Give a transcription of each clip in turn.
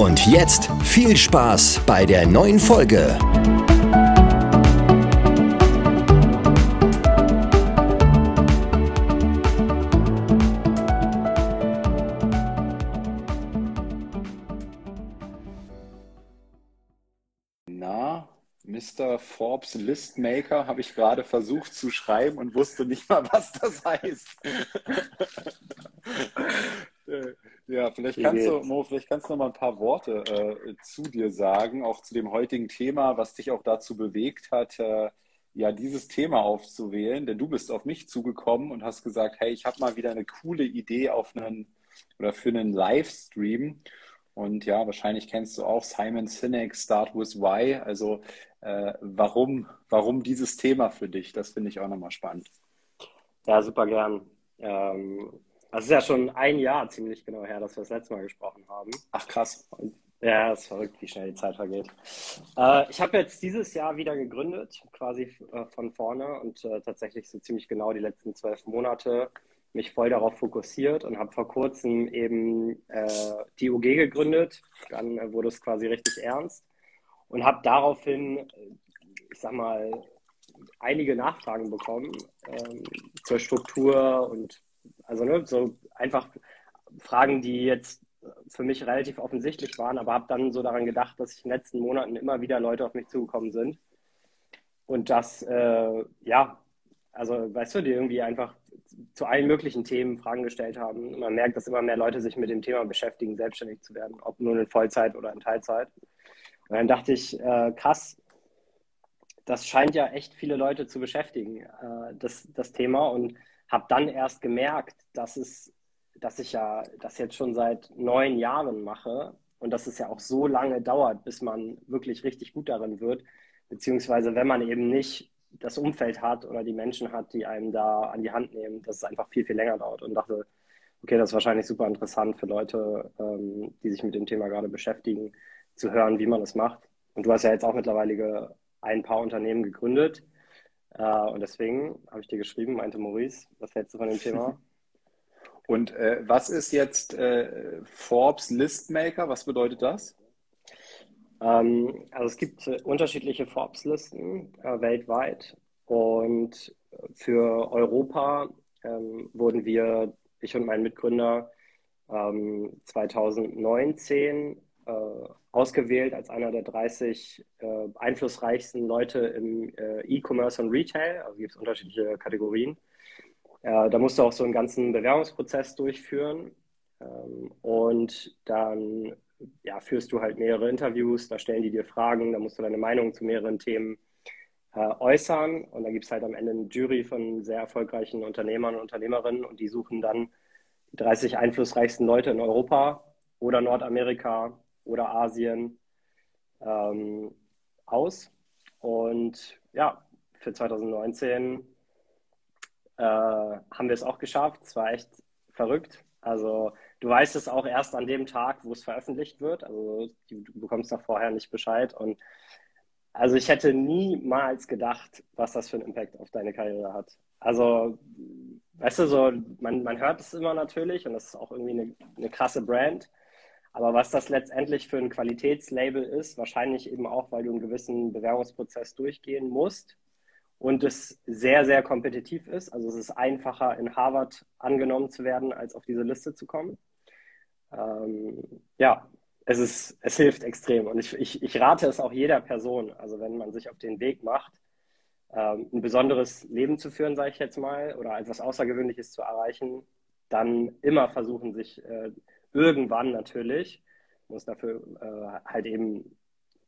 Und jetzt viel Spaß bei der neuen Folge. Na, Mr. Forbes Listmaker habe ich gerade versucht zu schreiben und wusste nicht mal, was das heißt. Ja, vielleicht kannst du, Mo, vielleicht kannst du noch mal ein paar Worte äh, zu dir sagen, auch zu dem heutigen Thema, was dich auch dazu bewegt hat, äh, ja, dieses Thema aufzuwählen. Denn du bist auf mich zugekommen und hast gesagt, hey, ich habe mal wieder eine coole Idee auf einen oder für einen Livestream. Und ja, wahrscheinlich kennst du auch Simon Sinek, Start with Why. Also äh, warum, warum dieses Thema für dich? Das finde ich auch nochmal spannend. Ja, super gern. Ähm, also es ist ja schon ein Jahr ziemlich genau her, dass wir das letzte Mal gesprochen haben. Ach krass. Ja, es ist verrückt, wie schnell die Zeit vergeht. Äh, ich habe jetzt dieses Jahr wieder gegründet, quasi äh, von vorne und äh, tatsächlich so ziemlich genau die letzten zwölf Monate mich voll darauf fokussiert und habe vor kurzem eben äh, die UG gegründet. Dann äh, wurde es quasi richtig ernst und habe daraufhin, ich sag mal, einige Nachfragen bekommen ähm, zur Struktur und also ne, so einfach Fragen, die jetzt für mich relativ offensichtlich waren, aber habe dann so daran gedacht, dass ich in den letzten Monaten immer wieder Leute auf mich zugekommen sind und das, äh, ja, also weißt du, die irgendwie einfach zu allen möglichen Themen Fragen gestellt haben. Man merkt, dass immer mehr Leute sich mit dem Thema beschäftigen, selbstständig zu werden, ob nur in Vollzeit oder in Teilzeit. Und dann dachte ich, äh, krass, das scheint ja echt viele Leute zu beschäftigen, äh, das, das Thema. Und habe dann erst gemerkt, dass es, dass ich ja das jetzt schon seit neun Jahren mache und dass es ja auch so lange dauert, bis man wirklich richtig gut darin wird, beziehungsweise wenn man eben nicht das Umfeld hat oder die Menschen hat, die einem da an die Hand nehmen, dass es einfach viel, viel länger dauert und dachte, okay, das ist wahrscheinlich super interessant für Leute, ähm, die sich mit dem Thema gerade beschäftigen, zu hören, wie man es macht. Und du hast ja jetzt auch mittlerweile ein paar Unternehmen gegründet. Äh, und deswegen habe ich dir geschrieben, meinte Maurice, was hältst du von dem Thema? Und äh, was ist jetzt äh, Forbes Listmaker? Was bedeutet das? Ähm, also es gibt äh, unterschiedliche Forbes-Listen äh, weltweit. Und für Europa ähm, wurden wir, ich und mein Mitgründer, ähm, 2019 äh, ausgewählt als einer der 30 äh, einflussreichsten Leute im äh, E-Commerce und Retail. Also gibt es unterschiedliche Kategorien. Äh, da musst du auch so einen ganzen Bewerbungsprozess durchführen. Ähm, und dann ja, führst du halt mehrere Interviews, da stellen die dir Fragen, da musst du deine Meinung zu mehreren Themen äh, äußern. Und da gibt es halt am Ende eine Jury von sehr erfolgreichen Unternehmern und Unternehmerinnen und die suchen dann die 30 einflussreichsten Leute in Europa oder Nordamerika oder Asien ähm, aus. Und ja, für 2019 äh, haben wir es auch geschafft. Es war echt verrückt. Also du weißt es auch erst an dem Tag, wo es veröffentlicht wird. Also du, du bekommst da vorher nicht Bescheid. Und also ich hätte niemals gedacht, was das für einen Impact auf deine Karriere hat. Also, weißt du, so, man, man hört es immer natürlich und das ist auch irgendwie eine, eine krasse Brand. Aber was das letztendlich für ein Qualitätslabel ist, wahrscheinlich eben auch, weil du einen gewissen Bewerbungsprozess durchgehen musst und es sehr, sehr kompetitiv ist. Also es ist einfacher, in Harvard angenommen zu werden, als auf diese Liste zu kommen. Ähm, ja, es, ist, es hilft extrem und ich, ich, ich rate es auch jeder Person. Also wenn man sich auf den Weg macht, ähm, ein besonderes Leben zu führen, sage ich jetzt mal, oder etwas Außergewöhnliches zu erreichen, dann immer versuchen, sich äh, irgendwann natürlich, muss dafür äh, halt eben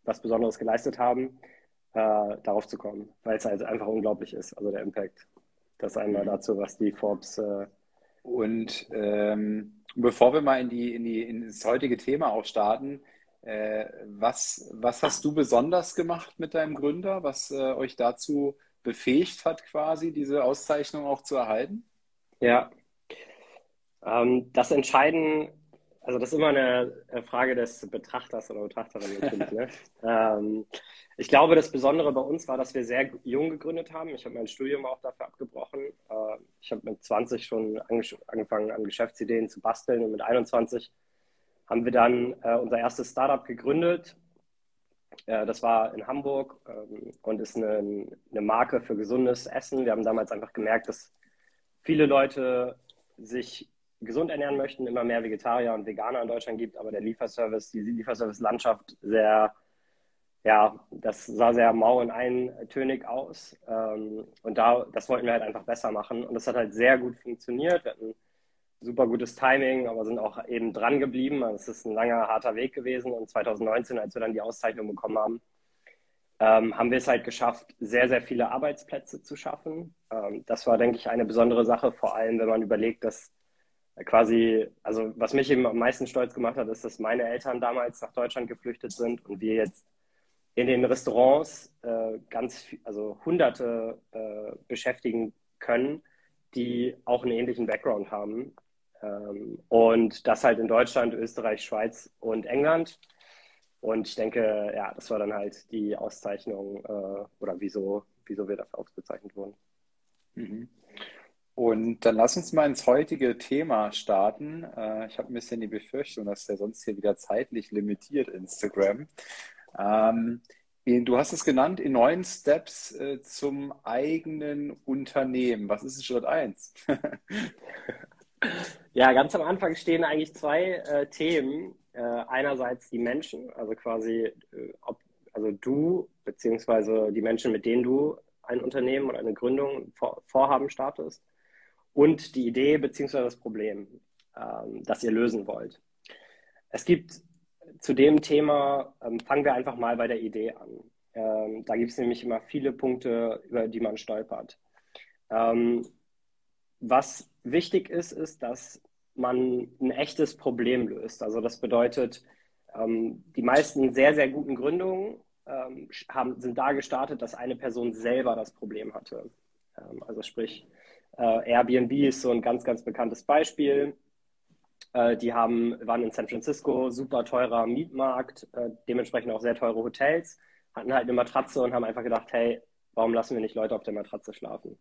was Besonderes geleistet haben, äh, darauf zu kommen, weil es halt einfach unglaublich ist, also der Impact. Das einmal dazu, was die Forbes. Äh, Und ähm, bevor wir mal in, die, in, die, in das heutige Thema auch starten, Äh, was, was hast du besonders gemacht mit deinem Gründer, was äh, euch dazu befähigt hat, quasi diese Auszeichnung auch zu erhalten? Ja, ähm, das Entscheiden, also das ist immer eine Frage des Betrachters oder Betrachterin natürlich. ne? ähm, ich glaube, das Besondere bei uns war, dass wir sehr jung gegründet haben. Ich habe mein Studium auch dafür abgebrochen. Äh, ich habe mit 20 schon angefangen, an Geschäftsideen zu basteln und mit 21 haben wir dann äh, unser erstes Startup gegründet. Äh, das war in Hamburg ähm, und ist eine, eine, Marke für gesundes Essen. Wir haben damals einfach gemerkt, dass viele Leute sich gesund ernähren möchten, immer mehr Vegetarier und Veganer in Deutschland gibt, aber der Lieferservice, die Lieferservice-Landschaft sehr, ja, das sah sehr mau und eintönig aus. Ähm, und da, das wollten wir halt einfach besser machen. Und das hat halt sehr gut funktioniert. Wir hatten super gutes Timing, aber sind auch eben dran geblieben. Also es ist ein langer, harter Weg gewesen. Und 2019, als wir dann die Auszeichnung bekommen haben, ähm, haben wir es halt geschafft, sehr, sehr viele Arbeitsplätze zu schaffen. Ähm, das war, denke ich, eine besondere Sache, vor allem wenn man überlegt, dass quasi, also was mich eben am meisten stolz gemacht hat, ist, dass meine Eltern damals nach Deutschland geflüchtet sind und wir jetzt in den Restaurants äh, ganz, also Hunderte äh, beschäftigen können, die auch einen ähnlichen Background haben. Ähm, und das halt in Deutschland, Österreich, Schweiz und England. Und ich denke, ja, das war dann halt die Auszeichnung äh, oder wieso, wieso wir dafür ausgezeichnet wurden. Mhm. Und dann lass uns mal ins heutige Thema starten. Äh, ich habe ein bisschen die Befürchtung, dass der sonst hier wieder zeitlich limitiert Instagram. Ähm, du hast es genannt, in neun Steps äh, zum eigenen Unternehmen. Was ist Schritt eins? Ja, ganz am Anfang stehen eigentlich zwei äh, Themen. Äh, einerseits die Menschen, also quasi, äh, ob, also du, beziehungsweise die Menschen, mit denen du ein Unternehmen oder eine Gründung, vor, Vorhaben startest. Und die Idee, beziehungsweise das Problem, ähm, das ihr lösen wollt. Es gibt zu dem Thema, ähm, fangen wir einfach mal bei der Idee an. Ähm, da gibt es nämlich immer viele Punkte, über die man stolpert. Ähm, was wichtig ist, ist, dass man ein echtes Problem löst. Also das bedeutet, ähm, die meisten sehr, sehr guten Gründungen ähm, haben, sind da gestartet, dass eine Person selber das Problem hatte. Also sprich, äh, Airbnb ist so ein ganz, ganz bekanntes Beispiel. Äh, die haben, waren in San Francisco, super teurer Mietmarkt, äh, dementsprechend auch sehr teure Hotels, hatten halt eine Matratze und haben einfach gedacht, hey, warum lassen wir nicht Leute auf der Matratze schlafen?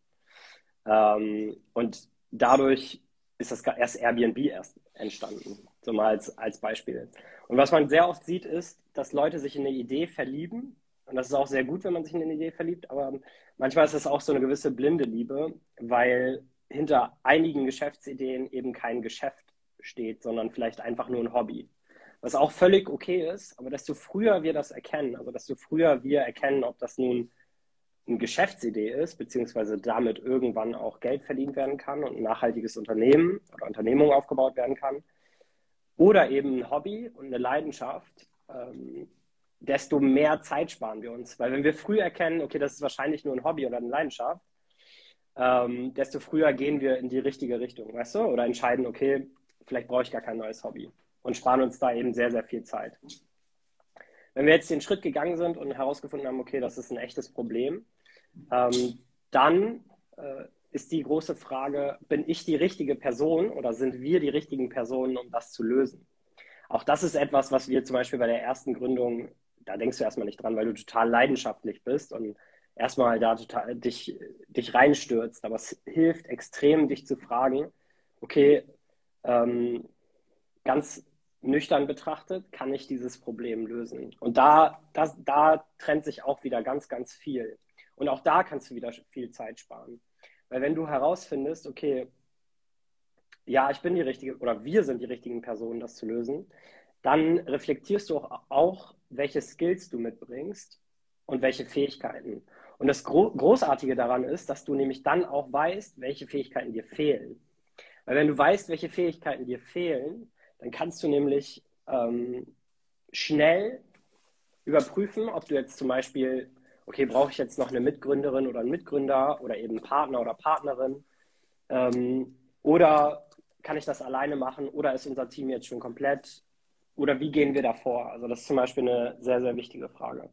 Ähm, und dadurch ist das erst Airbnb erst entstanden, so mal als, als Beispiel. Und was man sehr oft sieht, ist, dass Leute sich in eine Idee verlieben. Und das ist auch sehr gut, wenn man sich in eine Idee verliebt, aber manchmal ist es auch so eine gewisse blinde Liebe, weil hinter einigen Geschäftsideen eben kein Geschäft steht, sondern vielleicht einfach nur ein Hobby. Was auch völlig okay ist, aber desto früher wir das erkennen, also desto früher wir erkennen, ob das nun eine Geschäftsidee ist, beziehungsweise damit irgendwann auch Geld verdient werden kann und ein nachhaltiges Unternehmen oder Unternehmung aufgebaut werden kann, oder eben ein Hobby und eine Leidenschaft, ähm, desto mehr Zeit sparen wir uns. Weil wenn wir früh erkennen, okay, das ist wahrscheinlich nur ein Hobby oder eine Leidenschaft, ähm, desto früher gehen wir in die richtige Richtung, weißt du? Oder entscheiden, okay, vielleicht brauche ich gar kein neues Hobby und sparen uns da eben sehr, sehr viel Zeit. Wenn wir jetzt den Schritt gegangen sind und herausgefunden haben, okay, das ist ein echtes Problem, ähm, dann äh, ist die große Frage, bin ich die richtige Person oder sind wir die richtigen Personen, um das zu lösen? Auch das ist etwas, was wir zum Beispiel bei der ersten Gründung, da denkst du erstmal nicht dran, weil du total leidenschaftlich bist und erstmal da total dich, dich reinstürzt. Aber es hilft extrem, dich zu fragen, okay, ähm, ganz nüchtern betrachtet, kann ich dieses Problem lösen? Und da, das, da trennt sich auch wieder ganz, ganz viel. Und auch da kannst du wieder viel Zeit sparen. Weil wenn du herausfindest, okay, ja, ich bin die richtige oder wir sind die richtigen Personen, das zu lösen, dann reflektierst du auch, auch welche Skills du mitbringst und welche Fähigkeiten. Und das Gro Großartige daran ist, dass du nämlich dann auch weißt, welche Fähigkeiten dir fehlen. Weil wenn du weißt, welche Fähigkeiten dir fehlen, dann kannst du nämlich ähm, schnell überprüfen, ob du jetzt zum Beispiel, okay, brauche ich jetzt noch eine Mitgründerin oder einen Mitgründer oder eben Partner oder Partnerin ähm, oder kann ich das alleine machen oder ist unser Team jetzt schon komplett oder wie gehen wir da vor? Also das ist zum Beispiel eine sehr, sehr wichtige Frage.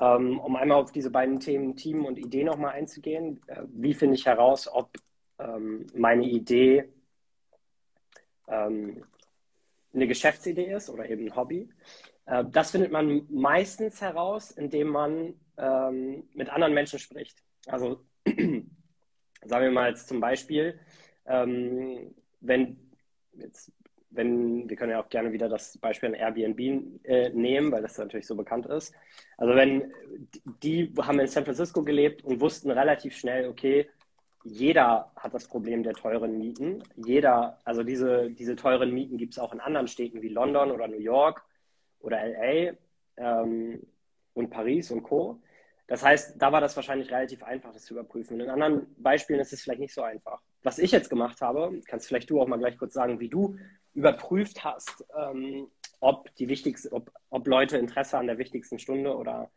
Ähm, um einmal auf diese beiden Themen Team und Idee nochmal einzugehen. Äh, wie finde ich heraus, ob ähm, meine Idee ähm, eine Geschäftsidee ist oder eben ein Hobby? Äh, das findet man meistens heraus, indem man mit anderen Menschen spricht. Also sagen wir mal jetzt zum Beispiel, wenn jetzt wenn, wir können ja auch gerne wieder das Beispiel an Airbnb äh, nehmen, weil das natürlich so bekannt ist. Also wenn die haben in San Francisco gelebt und wussten relativ schnell, okay, jeder hat das Problem der teuren Mieten. Jeder, also diese, diese teuren Mieten gibt es auch in anderen Städten wie London oder New York oder LA ähm, und Paris und Co. Das heißt, da war das wahrscheinlich relativ einfach, das zu überprüfen. In anderen Beispielen ist es vielleicht nicht so einfach. Was ich jetzt gemacht habe, kannst vielleicht du auch mal gleich kurz sagen, wie du überprüft hast, ähm, ob, die wichtigste, ob, ob Leute Interesse an der wichtigsten Stunde oder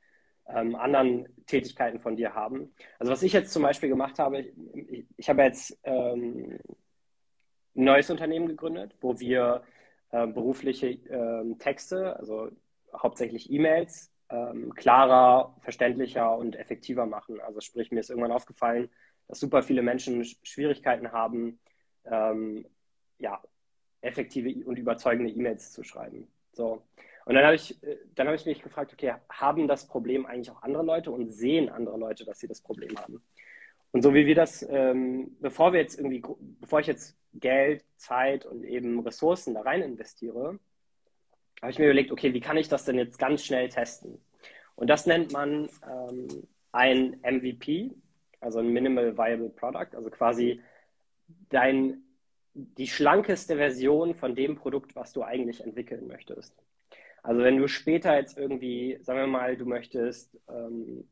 ähm, anderen Tätigkeiten von dir haben. Also was ich jetzt zum Beispiel gemacht habe, ich, ich habe jetzt ähm, ein neues Unternehmen gegründet, wo wir äh, berufliche äh, Texte, also hauptsächlich E-Mails, ähm, klarer, verständlicher und effektiver machen. Also sprich, mir ist irgendwann aufgefallen, dass super viele Menschen Schwierigkeiten haben, ähm, ja, effektive und überzeugende E-Mails zu schreiben. So. Und dann habe ich, äh, habe ich mich gefragt, okay, haben das Problem eigentlich auch andere Leute und sehen andere Leute, dass sie das Problem haben? Und so wie wir das, ähm, bevor wir jetzt irgendwie, bevor ich jetzt Geld, Zeit und eben Ressourcen da rein investiere, habe ich mir überlegt, okay, wie kann ich das denn jetzt ganz schnell testen? Und das nennt man ähm, ein MVP, also ein Minimal Viable Product, also quasi dein die schlankeste Version von dem Produkt, was du eigentlich entwickeln möchtest. Also wenn du später jetzt irgendwie, sagen wir mal, du möchtest ähm,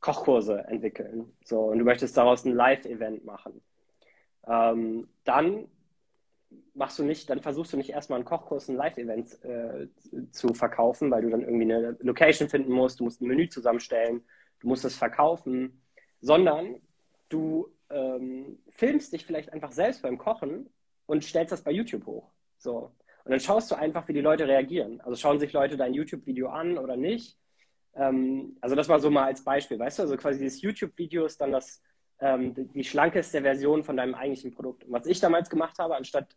Kochkurse entwickeln, so und du möchtest daraus ein Live-Event machen, ähm, dann machst du nicht, dann versuchst du nicht erstmal einen Kochkurs, ein Live-Event äh, zu verkaufen, weil du dann irgendwie eine Location finden musst, du musst ein Menü zusammenstellen, du musst es verkaufen, sondern du ähm, filmst dich vielleicht einfach selbst beim Kochen und stellst das bei YouTube hoch. So. Und dann schaust du einfach, wie die Leute reagieren. Also schauen sich Leute dein YouTube-Video an oder nicht. Ähm, also das war so mal als Beispiel, weißt du? Also quasi dieses YouTube-Video ist dann das, ähm, die schlankeste Version von deinem eigentlichen Produkt. Und was ich damals gemacht habe, anstatt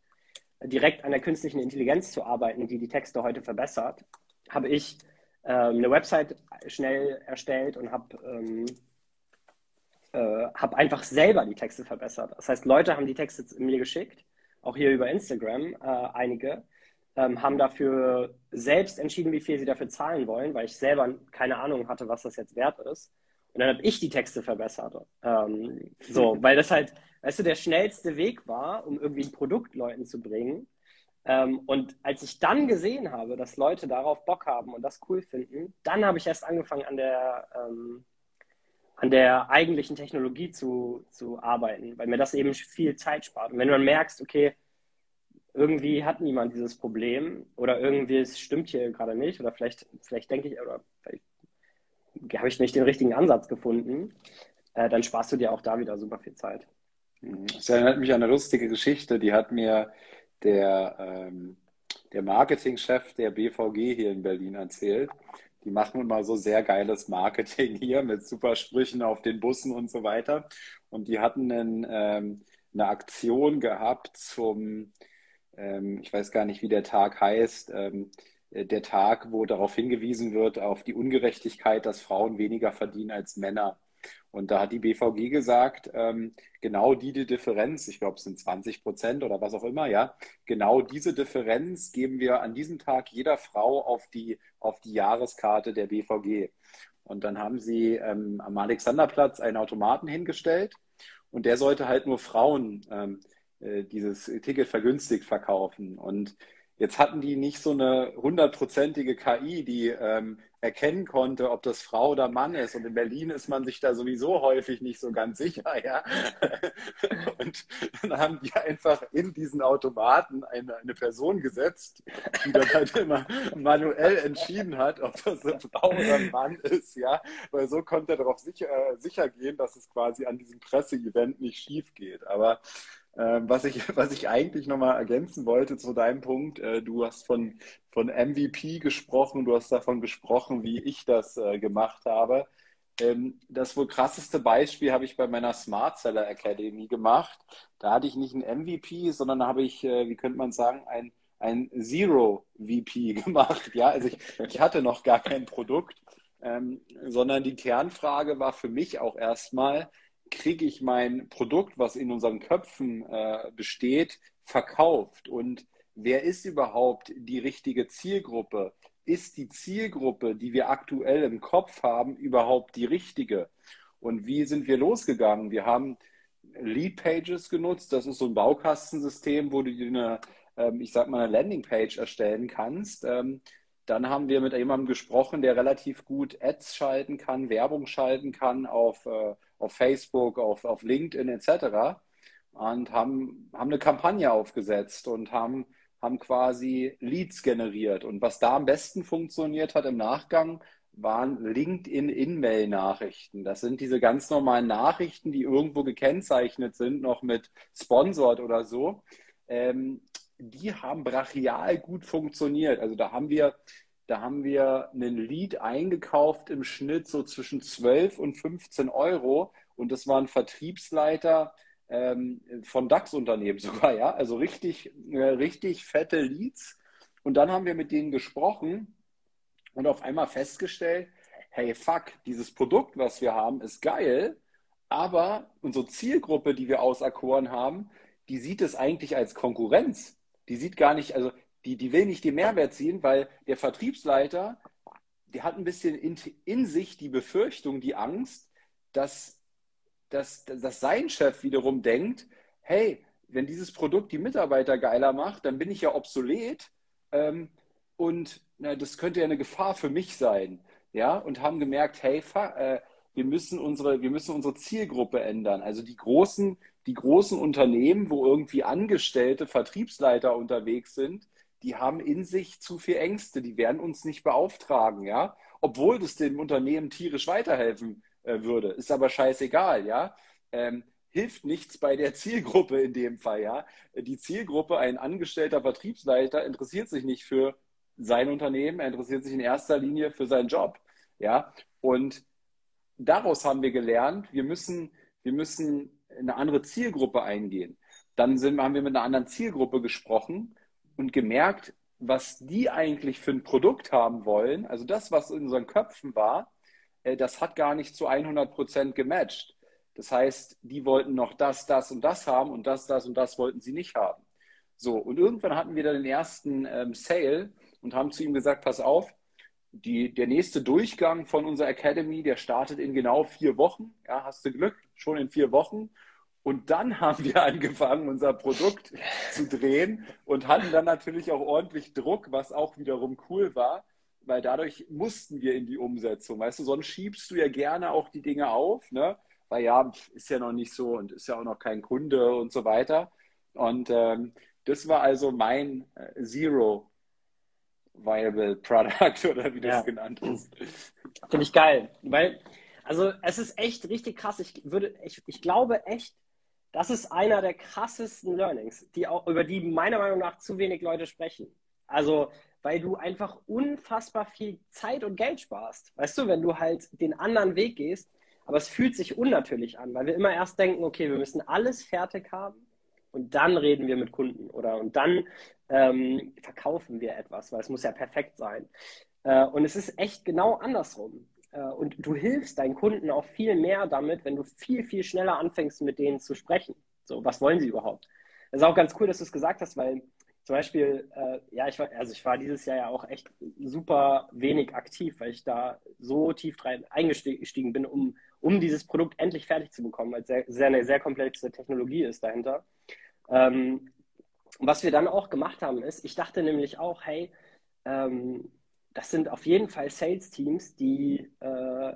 direkt an der künstlichen Intelligenz zu arbeiten, die die Texte heute verbessert, habe ich ähm, eine Website schnell erstellt und habe ähm, äh, hab einfach selber die Texte verbessert. Das heißt, Leute haben die Texte mir geschickt auch hier über Instagram, äh, einige, ähm, haben dafür selbst entschieden, wie viel sie dafür zahlen wollen, weil ich selber keine Ahnung hatte, was das jetzt wert ist. Und dann habe ich die Texte verbessert. Ähm, so, weil das halt, weißt du, der schnellste Weg war, um irgendwie ein Produkt Leuten zu bringen. Ähm, und als ich dann gesehen habe, dass Leute darauf Bock haben und das cool finden, dann habe ich erst angefangen, an der, ähm, an der eigentlichen Technologie zu, zu arbeiten, weil mir das eben viel Zeit spart. Und wenn du dann merkst, okay, irgendwie hat niemand dieses Problem oder irgendwie es stimmt hier gerade nicht oder vielleicht, vielleicht denke ich oder vielleicht habe ich nicht den richtigen Ansatz gefunden, äh, dann sparst du dir auch da wieder super viel Zeit. Das erinnert mich an eine lustige Geschichte, die hat mir der, ähm, der Marketingchef der BVG hier in Berlin erzählt. Die machen immer so sehr geiles Marketing hier mit super Sprüchen auf den Bussen und so weiter. Und die hatten einen, ähm, eine Aktion gehabt zum, ähm, ich weiß gar nicht, wie der Tag heißt, ähm, äh, der Tag, wo darauf hingewiesen wird, auf die Ungerechtigkeit, dass Frauen weniger verdienen als Männer. Und da hat die BVG gesagt, ähm, genau die, die Differenz, ich glaube, es sind 20 Prozent oder was auch immer, ja, genau diese Differenz geben wir an diesem Tag jeder Frau auf die, auf die Jahreskarte der BVG. Und dann haben sie ähm, am Alexanderplatz einen Automaten hingestellt und der sollte halt nur Frauen ähm, äh, dieses Ticket vergünstigt verkaufen. Und Jetzt hatten die nicht so eine hundertprozentige KI, die ähm, erkennen konnte, ob das Frau oder Mann ist. Und in Berlin ist man sich da sowieso häufig nicht so ganz sicher, ja. Und dann haben die einfach in diesen Automaten eine, eine Person gesetzt, die dann halt immer manuell entschieden hat, ob das eine Frau oder ein Mann ist, ja. Weil so konnte er darauf sicher, äh, sicher gehen, dass es quasi an diesem Presseevent nicht schief geht. Aber was, ich, was ich eigentlich nochmal ergänzen wollte zu deinem Punkt, äh, du hast von, von MVP gesprochen, du hast davon gesprochen, wie ich das äh, gemacht habe. Ähm, das wohl krasseste Beispiel habe ich bei meiner Smart Seller Academy gemacht. Da hatte ich nicht ein MVP, sondern habe ich, äh, wie könnte man sagen, ein, ein Zero VP gemacht. Ja, also ich, ich hatte noch gar kein Produkt, ähm, sondern die Kernfrage war für mich auch erstmal, kriege ich mein Produkt, was in unseren Köpfen äh, besteht, verkauft? Und wer ist überhaupt die richtige Zielgruppe? Ist die Zielgruppe, die wir aktuell im Kopf haben, überhaupt die richtige? Und wie sind wir losgegangen? Wir haben Lead Pages genutzt. Das ist so ein Baukastensystem, wo du dir eine, ähm, ich sag mal, eine Landingpage erstellen kannst. Dann haben wir mit jemandem gesprochen, der relativ gut Ads schalten kann, Werbung schalten kann auf, äh, auf Facebook, auf, auf LinkedIn etc. Und haben, haben eine Kampagne aufgesetzt und haben, haben quasi Leads generiert. Und was da am besten funktioniert hat im Nachgang, waren LinkedIn-In-Mail-Nachrichten. Das sind diese ganz normalen Nachrichten, die irgendwo gekennzeichnet sind, noch mit Sponsored oder so. Ähm, die haben brachial gut funktioniert. Also da haben wir, da haben wir einen Lead eingekauft im Schnitt so zwischen 12 und 15 Euro. Und das war ein Vertriebsleiter ähm, von DAX-Unternehmen sogar, ja. Also richtig, äh, richtig fette Leads. Und dann haben wir mit denen gesprochen und auf einmal festgestellt, hey, fuck, dieses Produkt, was wir haben, ist geil, aber unsere Zielgruppe, die wir auserkoren haben, die sieht es eigentlich als Konkurrenz die sieht gar nicht, also die, die will nicht den Mehrwert ziehen, weil der Vertriebsleiter, der hat ein bisschen in, in sich die Befürchtung, die Angst, dass, dass, dass sein Chef wiederum denkt, hey, wenn dieses Produkt die Mitarbeiter geiler macht, dann bin ich ja obsolet ähm, und na, das könnte ja eine Gefahr für mich sein. Ja, und haben gemerkt, hey, äh, wir müssen unsere, wir müssen unsere Zielgruppe ändern. Also die großen, die großen Unternehmen, wo irgendwie Angestellte, Vertriebsleiter unterwegs sind, die haben in sich zu viel Ängste, die werden uns nicht beauftragen, ja, obwohl das dem Unternehmen tierisch weiterhelfen äh, würde, ist aber scheißegal, ja. Ähm, hilft nichts bei der Zielgruppe in dem Fall, ja. Die Zielgruppe, ein angestellter Vertriebsleiter, interessiert sich nicht für sein Unternehmen, er interessiert sich in erster Linie für seinen Job, ja. Und daraus haben wir gelernt, wir müssen, wir müssen eine andere Zielgruppe eingehen. Dann sind, haben wir mit einer anderen Zielgruppe gesprochen und gemerkt, was die eigentlich für ein Produkt haben wollen. Also das, was in unseren Köpfen war, äh, das hat gar nicht zu 100 Prozent gematcht. Das heißt, die wollten noch das, das und das haben und das, das und das wollten sie nicht haben. So, und irgendwann hatten wir dann den ersten ähm, Sale und haben zu ihm gesagt, pass auf, die, der nächste Durchgang von unserer Academy, der startet in genau vier Wochen. Ja, hast du Glück, schon in vier Wochen. Und dann haben wir angefangen, unser Produkt zu drehen und hatten dann natürlich auch ordentlich Druck, was auch wiederum cool war, weil dadurch mussten wir in die Umsetzung. Weißt du, sonst schiebst du ja gerne auch die Dinge auf, ne? Weil ja, ist ja noch nicht so und ist ja auch noch kein Kunde und so weiter. Und ähm, das war also mein äh, Zero Viable Product oder wie du es genannt hast. Finde ich geil, weil also es ist echt richtig krass. Ich würde, ich, ich glaube echt, das ist einer der krassesten Learnings, die auch, über die meiner Meinung nach zu wenig Leute sprechen. Also, weil du einfach unfassbar viel Zeit und Geld sparst. Weißt du, wenn du halt den anderen Weg gehst, aber es fühlt sich unnatürlich an, weil wir immer erst denken, okay, wir müssen alles fertig haben und dann reden wir mit Kunden oder und dann ähm, verkaufen wir etwas, weil es muss ja perfekt sein. Äh, und es ist echt genau andersrum. Äh, und du hilfst deinen Kunden auch viel mehr damit, wenn du viel, viel schneller anfängst, mit denen zu sprechen. So, was wollen sie überhaupt? Das ist auch ganz cool, dass du es gesagt hast, weil zum Beispiel, äh, ja, ich war, also ich war dieses Jahr ja auch echt super wenig aktiv, weil ich da so tief rein eingestiegen bin, um, um dieses Produkt endlich fertig zu bekommen, weil es sehr, sehr, eine sehr komplexe Technologie ist dahinter. Ähm, was wir dann auch gemacht haben, ist, ich dachte nämlich auch, hey, ähm, das sind auf jeden Fall Sales-Teams, die, äh,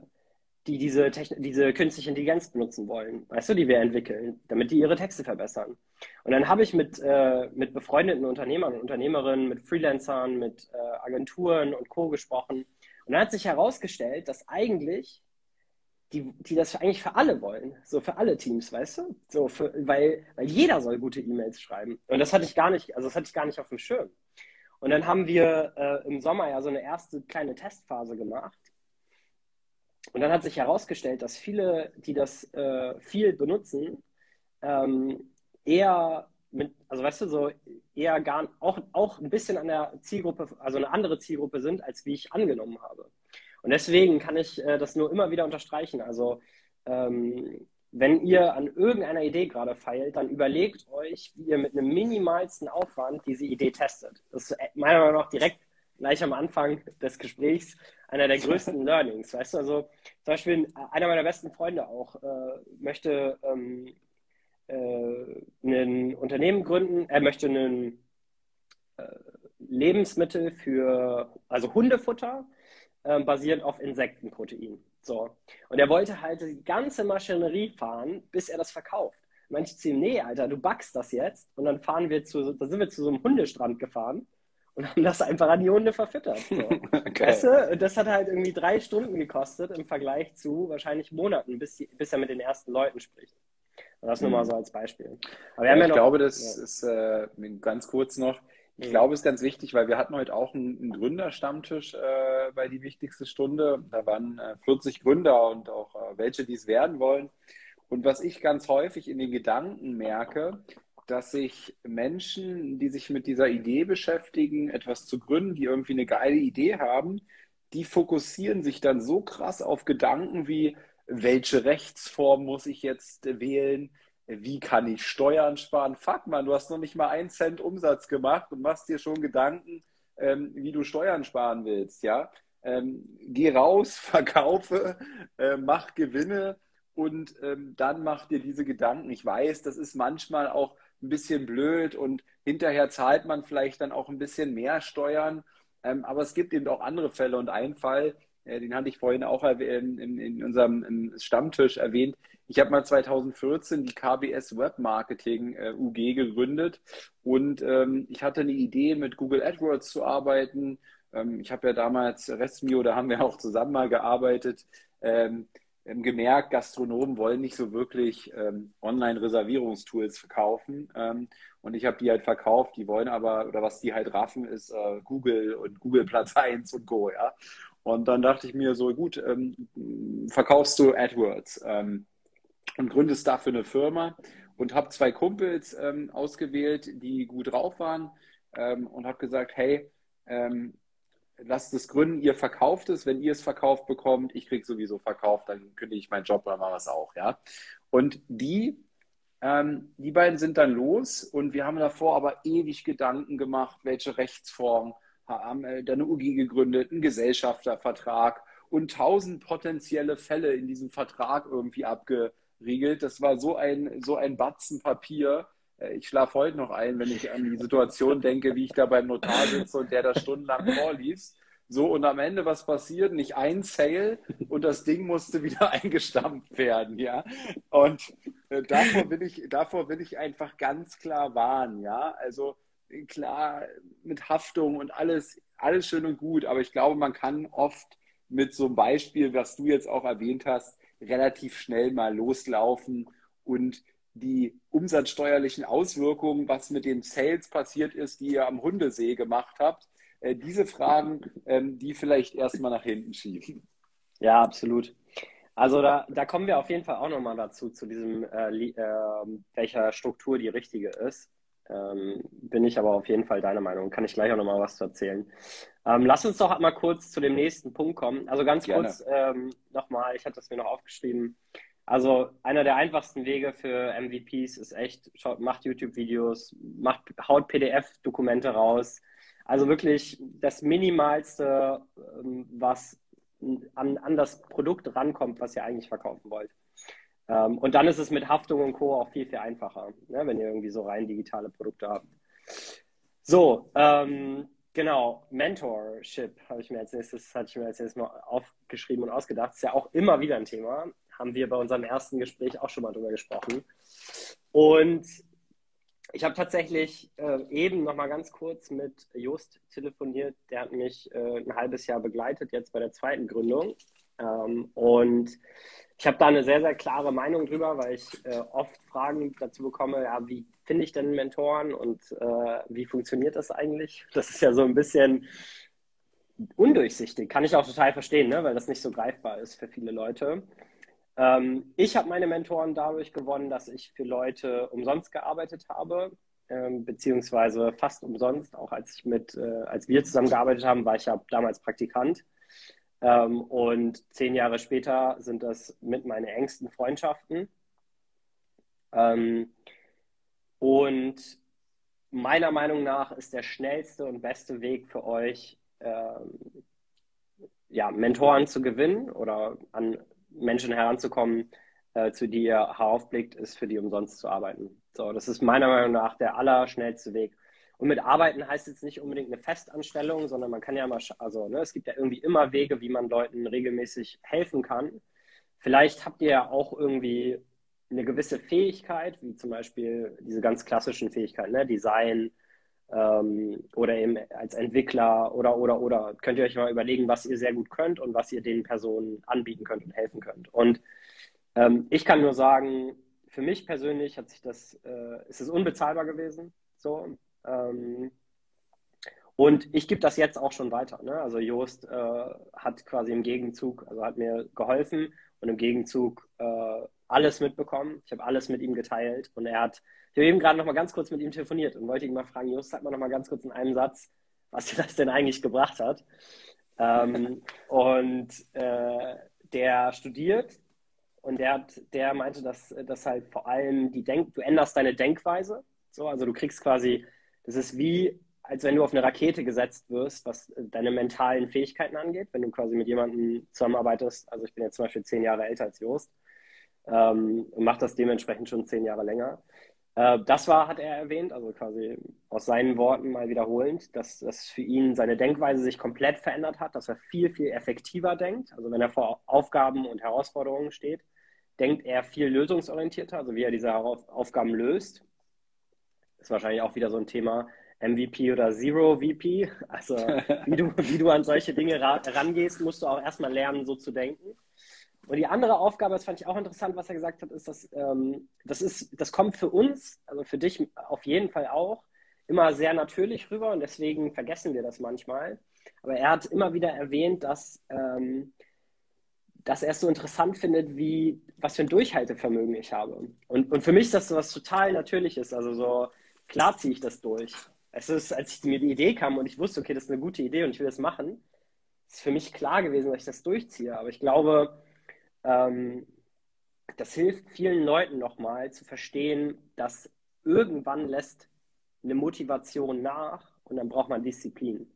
die diese, diese künstliche Intelligenz benutzen wollen, weißt du, die wir entwickeln, damit die ihre Texte verbessern. Und dann habe ich mit, äh, mit befreundeten Unternehmern und Unternehmerinnen, mit Freelancern, mit äh, Agenturen und Co. gesprochen. Und dann hat sich herausgestellt, dass eigentlich die, die das eigentlich für alle wollen, so für alle Teams, weißt du? So für, weil, weil jeder soll gute E-Mails schreiben. Und das hatte ich gar nicht, also das hatte ich gar nicht auf dem Schirm. Und dann haben wir äh, im Sommer ja so eine erste kleine Testphase gemacht. Und dann hat sich herausgestellt, dass viele, die das äh, viel benutzen, ähm, eher mit, also weißt du, so eher gar auch, auch ein bisschen an der Zielgruppe, also eine andere Zielgruppe sind, als wie ich angenommen habe. Und deswegen kann ich äh, das nur immer wieder unterstreichen. Also ähm, wenn ihr an irgendeiner Idee gerade feilt, dann überlegt euch, wie ihr mit einem minimalsten Aufwand diese Idee testet. Das ist meiner Meinung nach direkt gleich am Anfang des Gesprächs einer der größten Learnings. Weißt du, also zum Beispiel einer meiner besten Freunde auch äh, möchte ähm, äh, ein Unternehmen gründen, er möchte ein äh, Lebensmittel für, also Hundefutter, äh, basierend auf Insektenprotein. So. Und er wollte halt die ganze Maschinerie fahren, bis er das verkauft. Manche zu ihm, nee, Alter, du backst das jetzt. Und dann fahren wir zu, da sind wir zu so einem Hundestrand gefahren und haben das einfach an die Hunde verfüttert. So. okay. weißt du, das hat halt irgendwie drei Stunden gekostet im Vergleich zu wahrscheinlich Monaten, bis, bis er mit den ersten Leuten spricht. Das nur mal mhm. so als Beispiel. Aber ja, ich ja noch, glaube, das ja. ist äh, ganz kurz noch. Ich glaube, es ist ganz wichtig, weil wir hatten heute auch einen, einen Gründerstammtisch äh, bei die wichtigste Stunde. Da waren äh, 40 Gründer und auch äh, welche, die es werden wollen. Und was ich ganz häufig in den Gedanken merke, dass sich Menschen, die sich mit dieser Idee beschäftigen, etwas zu gründen, die irgendwie eine geile Idee haben, die fokussieren sich dann so krass auf Gedanken wie, welche Rechtsform muss ich jetzt wählen? Wie kann ich Steuern sparen? Fuck man, du hast noch nicht mal einen Cent Umsatz gemacht und machst dir schon Gedanken, ähm, wie du Steuern sparen willst, ja? Ähm, geh raus, verkaufe, äh, mach Gewinne und ähm, dann mach dir diese Gedanken. Ich weiß, das ist manchmal auch ein bisschen blöd und hinterher zahlt man vielleicht dann auch ein bisschen mehr Steuern. Ähm, aber es gibt eben auch andere Fälle und ein Fall, den hatte ich vorhin auch in, in, unserem Stammtisch erwähnt. Ich habe mal 2014 die KBS Web Marketing äh, UG gegründet und ähm, ich hatte eine Idee, mit Google AdWords zu arbeiten. Ähm, ich habe ja damals Restmio, da haben wir auch zusammen mal gearbeitet. Ähm, gemerkt, Gastronomen wollen nicht so wirklich ähm, Online-Reservierungstools verkaufen. Ähm, und ich habe die halt verkauft. Die wollen aber, oder was die halt raffen, ist äh, Google und Google Platz 1 und Co. Ja? Und dann dachte ich mir so, gut, ähm, verkaufst du AdWords ähm, und gründest dafür eine Firma und habe zwei Kumpels ähm, ausgewählt, die gut drauf waren ähm, und habe gesagt, hey, ähm, lasst es gründen, ihr verkauft es, wenn ihr es verkauft bekommt, ich kriege sowieso verkauft, dann kündige ich meinen Job oder mache es auch, ja. Und die, ähm, die beiden sind dann los und wir haben davor aber ewig Gedanken gemacht, welche Rechtsform haben äh, eine UG gegründet, einen Gesellschaftervertrag und tausend potenzielle Fälle in diesem Vertrag irgendwie abgeriegelt. Das war so ein, so ein Batzen Papier. Äh, ich schlafe heute noch ein, wenn ich an die Situation denke, wie ich da beim Notar sitze und der da stundenlang vorliest. So, und am Ende, was passiert? Nicht ein Sale und das Ding musste wieder eingestampft werden, ja. Und äh, davor will ich, davor will ich einfach ganz klar warnen, ja. Also, klar, mit Haftung und alles, alles schön und gut, aber ich glaube, man kann oft mit so einem Beispiel, was du jetzt auch erwähnt hast, relativ schnell mal loslaufen und die umsatzsteuerlichen Auswirkungen, was mit den Sales passiert ist, die ihr am Hundesee gemacht habt, äh, diese Fragen, ähm, die vielleicht erstmal nach hinten schieben. Ja, absolut. Also da, da kommen wir auf jeden Fall auch nochmal dazu, zu diesem, äh, äh, welcher Struktur die richtige ist. Ähm, bin ich aber auf jeden Fall deiner Meinung. Kann ich gleich auch nochmal was zu erzählen. Ähm, lass uns doch mal kurz zu dem nächsten Punkt kommen. Also ganz Gerne. kurz ähm, nochmal, ich hatte das mir noch aufgeschrieben. Also einer der einfachsten Wege für MVPs ist echt, schaut, macht YouTube-Videos, macht, haut PDF-Dokumente raus. Also wirklich das Minimalste, ähm, was an, an das Produkt rankommt, was ihr eigentlich verkaufen wollt. Ähm, und dann ist es mit Haftung und Co. auch viel, viel einfacher, ne, wenn ihr irgendwie so rein digitale Produkte habt. So, ähm, genau, Mentorship habe ich mir als nächstes, hatte ich mir als nächstes mal aufgeschrieben und ausgedacht. Ist ja auch immer wieder ein Thema. Haben wir bei unserem ersten Gespräch auch schon mal drüber gesprochen. Und ich habe tatsächlich äh, eben noch mal ganz kurz mit Jost telefoniert. Der hat mich äh, ein halbes Jahr begleitet, jetzt bei der zweiten Gründung. Ähm, und ich habe da eine sehr, sehr klare Meinung drüber, weil ich äh, oft Fragen dazu bekomme, ja, wie finde ich denn Mentoren und äh, wie funktioniert das eigentlich? Das ist ja so ein bisschen undurchsichtig, kann ich auch total verstehen, ne? weil das nicht so greifbar ist für viele Leute. Ähm, ich habe meine Mentoren dadurch gewonnen, dass ich für Leute umsonst gearbeitet habe, ähm, beziehungsweise fast umsonst. Auch als ich mit, äh, als wir zusammen gearbeitet haben, war ich ja damals Praktikant. Ähm, und zehn Jahre später sind das mit meine engsten Freundschaften. Ähm, und meiner Meinung nach ist der schnellste und beste Weg für euch, ähm, ja, Mentoren zu gewinnen oder an Menschen heranzukommen, äh, zu die ihr heraufblickt, ist für die umsonst zu arbeiten. So, das ist meiner Meinung nach der allerschnellste Weg. Und mit Arbeiten heißt jetzt nicht unbedingt eine Festanstellung, sondern man kann ja mal, also ne, es gibt ja irgendwie immer Wege, wie man Leuten regelmäßig helfen kann. Vielleicht habt ihr ja auch irgendwie eine gewisse Fähigkeit, wie zum Beispiel diese ganz klassischen Fähigkeiten, ne? Design ähm, oder eben als Entwickler oder, oder, oder. Könnt ihr euch mal überlegen, was ihr sehr gut könnt und was ihr den Personen anbieten könnt und helfen könnt. Und ähm, ich kann nur sagen, für mich persönlich hat sich das, äh, ist es unbezahlbar gewesen. So, ähm, und ich gebe das jetzt auch schon weiter. Ne? Also Joost äh, hat quasi im Gegenzug, also hat mir geholfen und im Gegenzug äh, alles mitbekommen. Ich habe alles mit ihm geteilt und er hat, ich habe eben gerade noch mal ganz kurz mit ihm telefoniert und wollte ihn mal fragen, Joost, sag mal noch mal ganz kurz in einem Satz, was dir das denn eigentlich gebracht hat. Ähm, und äh, der studiert und der, hat, der meinte, dass, dass halt vor allem die Denk, du änderst deine Denkweise. So, also du kriegst quasi das ist wie, als wenn du auf eine Rakete gesetzt wirst, was deine mentalen Fähigkeiten angeht, wenn du quasi mit jemandem zusammenarbeitest. Also ich bin jetzt zum Beispiel zehn Jahre älter als Jost ähm, und mache das dementsprechend schon zehn Jahre länger. Äh, das war, hat er erwähnt, also quasi aus seinen Worten mal wiederholend, dass, dass für ihn seine Denkweise sich komplett verändert hat, dass er viel, viel effektiver denkt. Also wenn er vor Aufgaben und Herausforderungen steht, denkt er viel lösungsorientierter, also wie er diese Aufgaben löst ist wahrscheinlich auch wieder so ein Thema MVP oder Zero VP. Also wie du, wie du an solche Dinge rangehst, musst du auch erstmal lernen, so zu denken. Und die andere Aufgabe, das fand ich auch interessant, was er gesagt hat, ist, dass ähm, das ist, das kommt für uns, also für dich auf jeden Fall auch, immer sehr natürlich rüber und deswegen vergessen wir das manchmal. Aber er hat immer wieder erwähnt, dass, ähm, dass er es so interessant findet, wie, was für ein Durchhaltevermögen ich habe. Und, und für mich ist das so was total Natürliches. Also so, klar ziehe ich das durch. Es ist, als ich mir die Idee kam und ich wusste, okay, das ist eine gute Idee und ich will das machen, ist für mich klar gewesen, dass ich das durchziehe. Aber ich glaube, ähm, das hilft vielen Leuten nochmal zu verstehen, dass irgendwann lässt eine Motivation nach und dann braucht man Disziplin.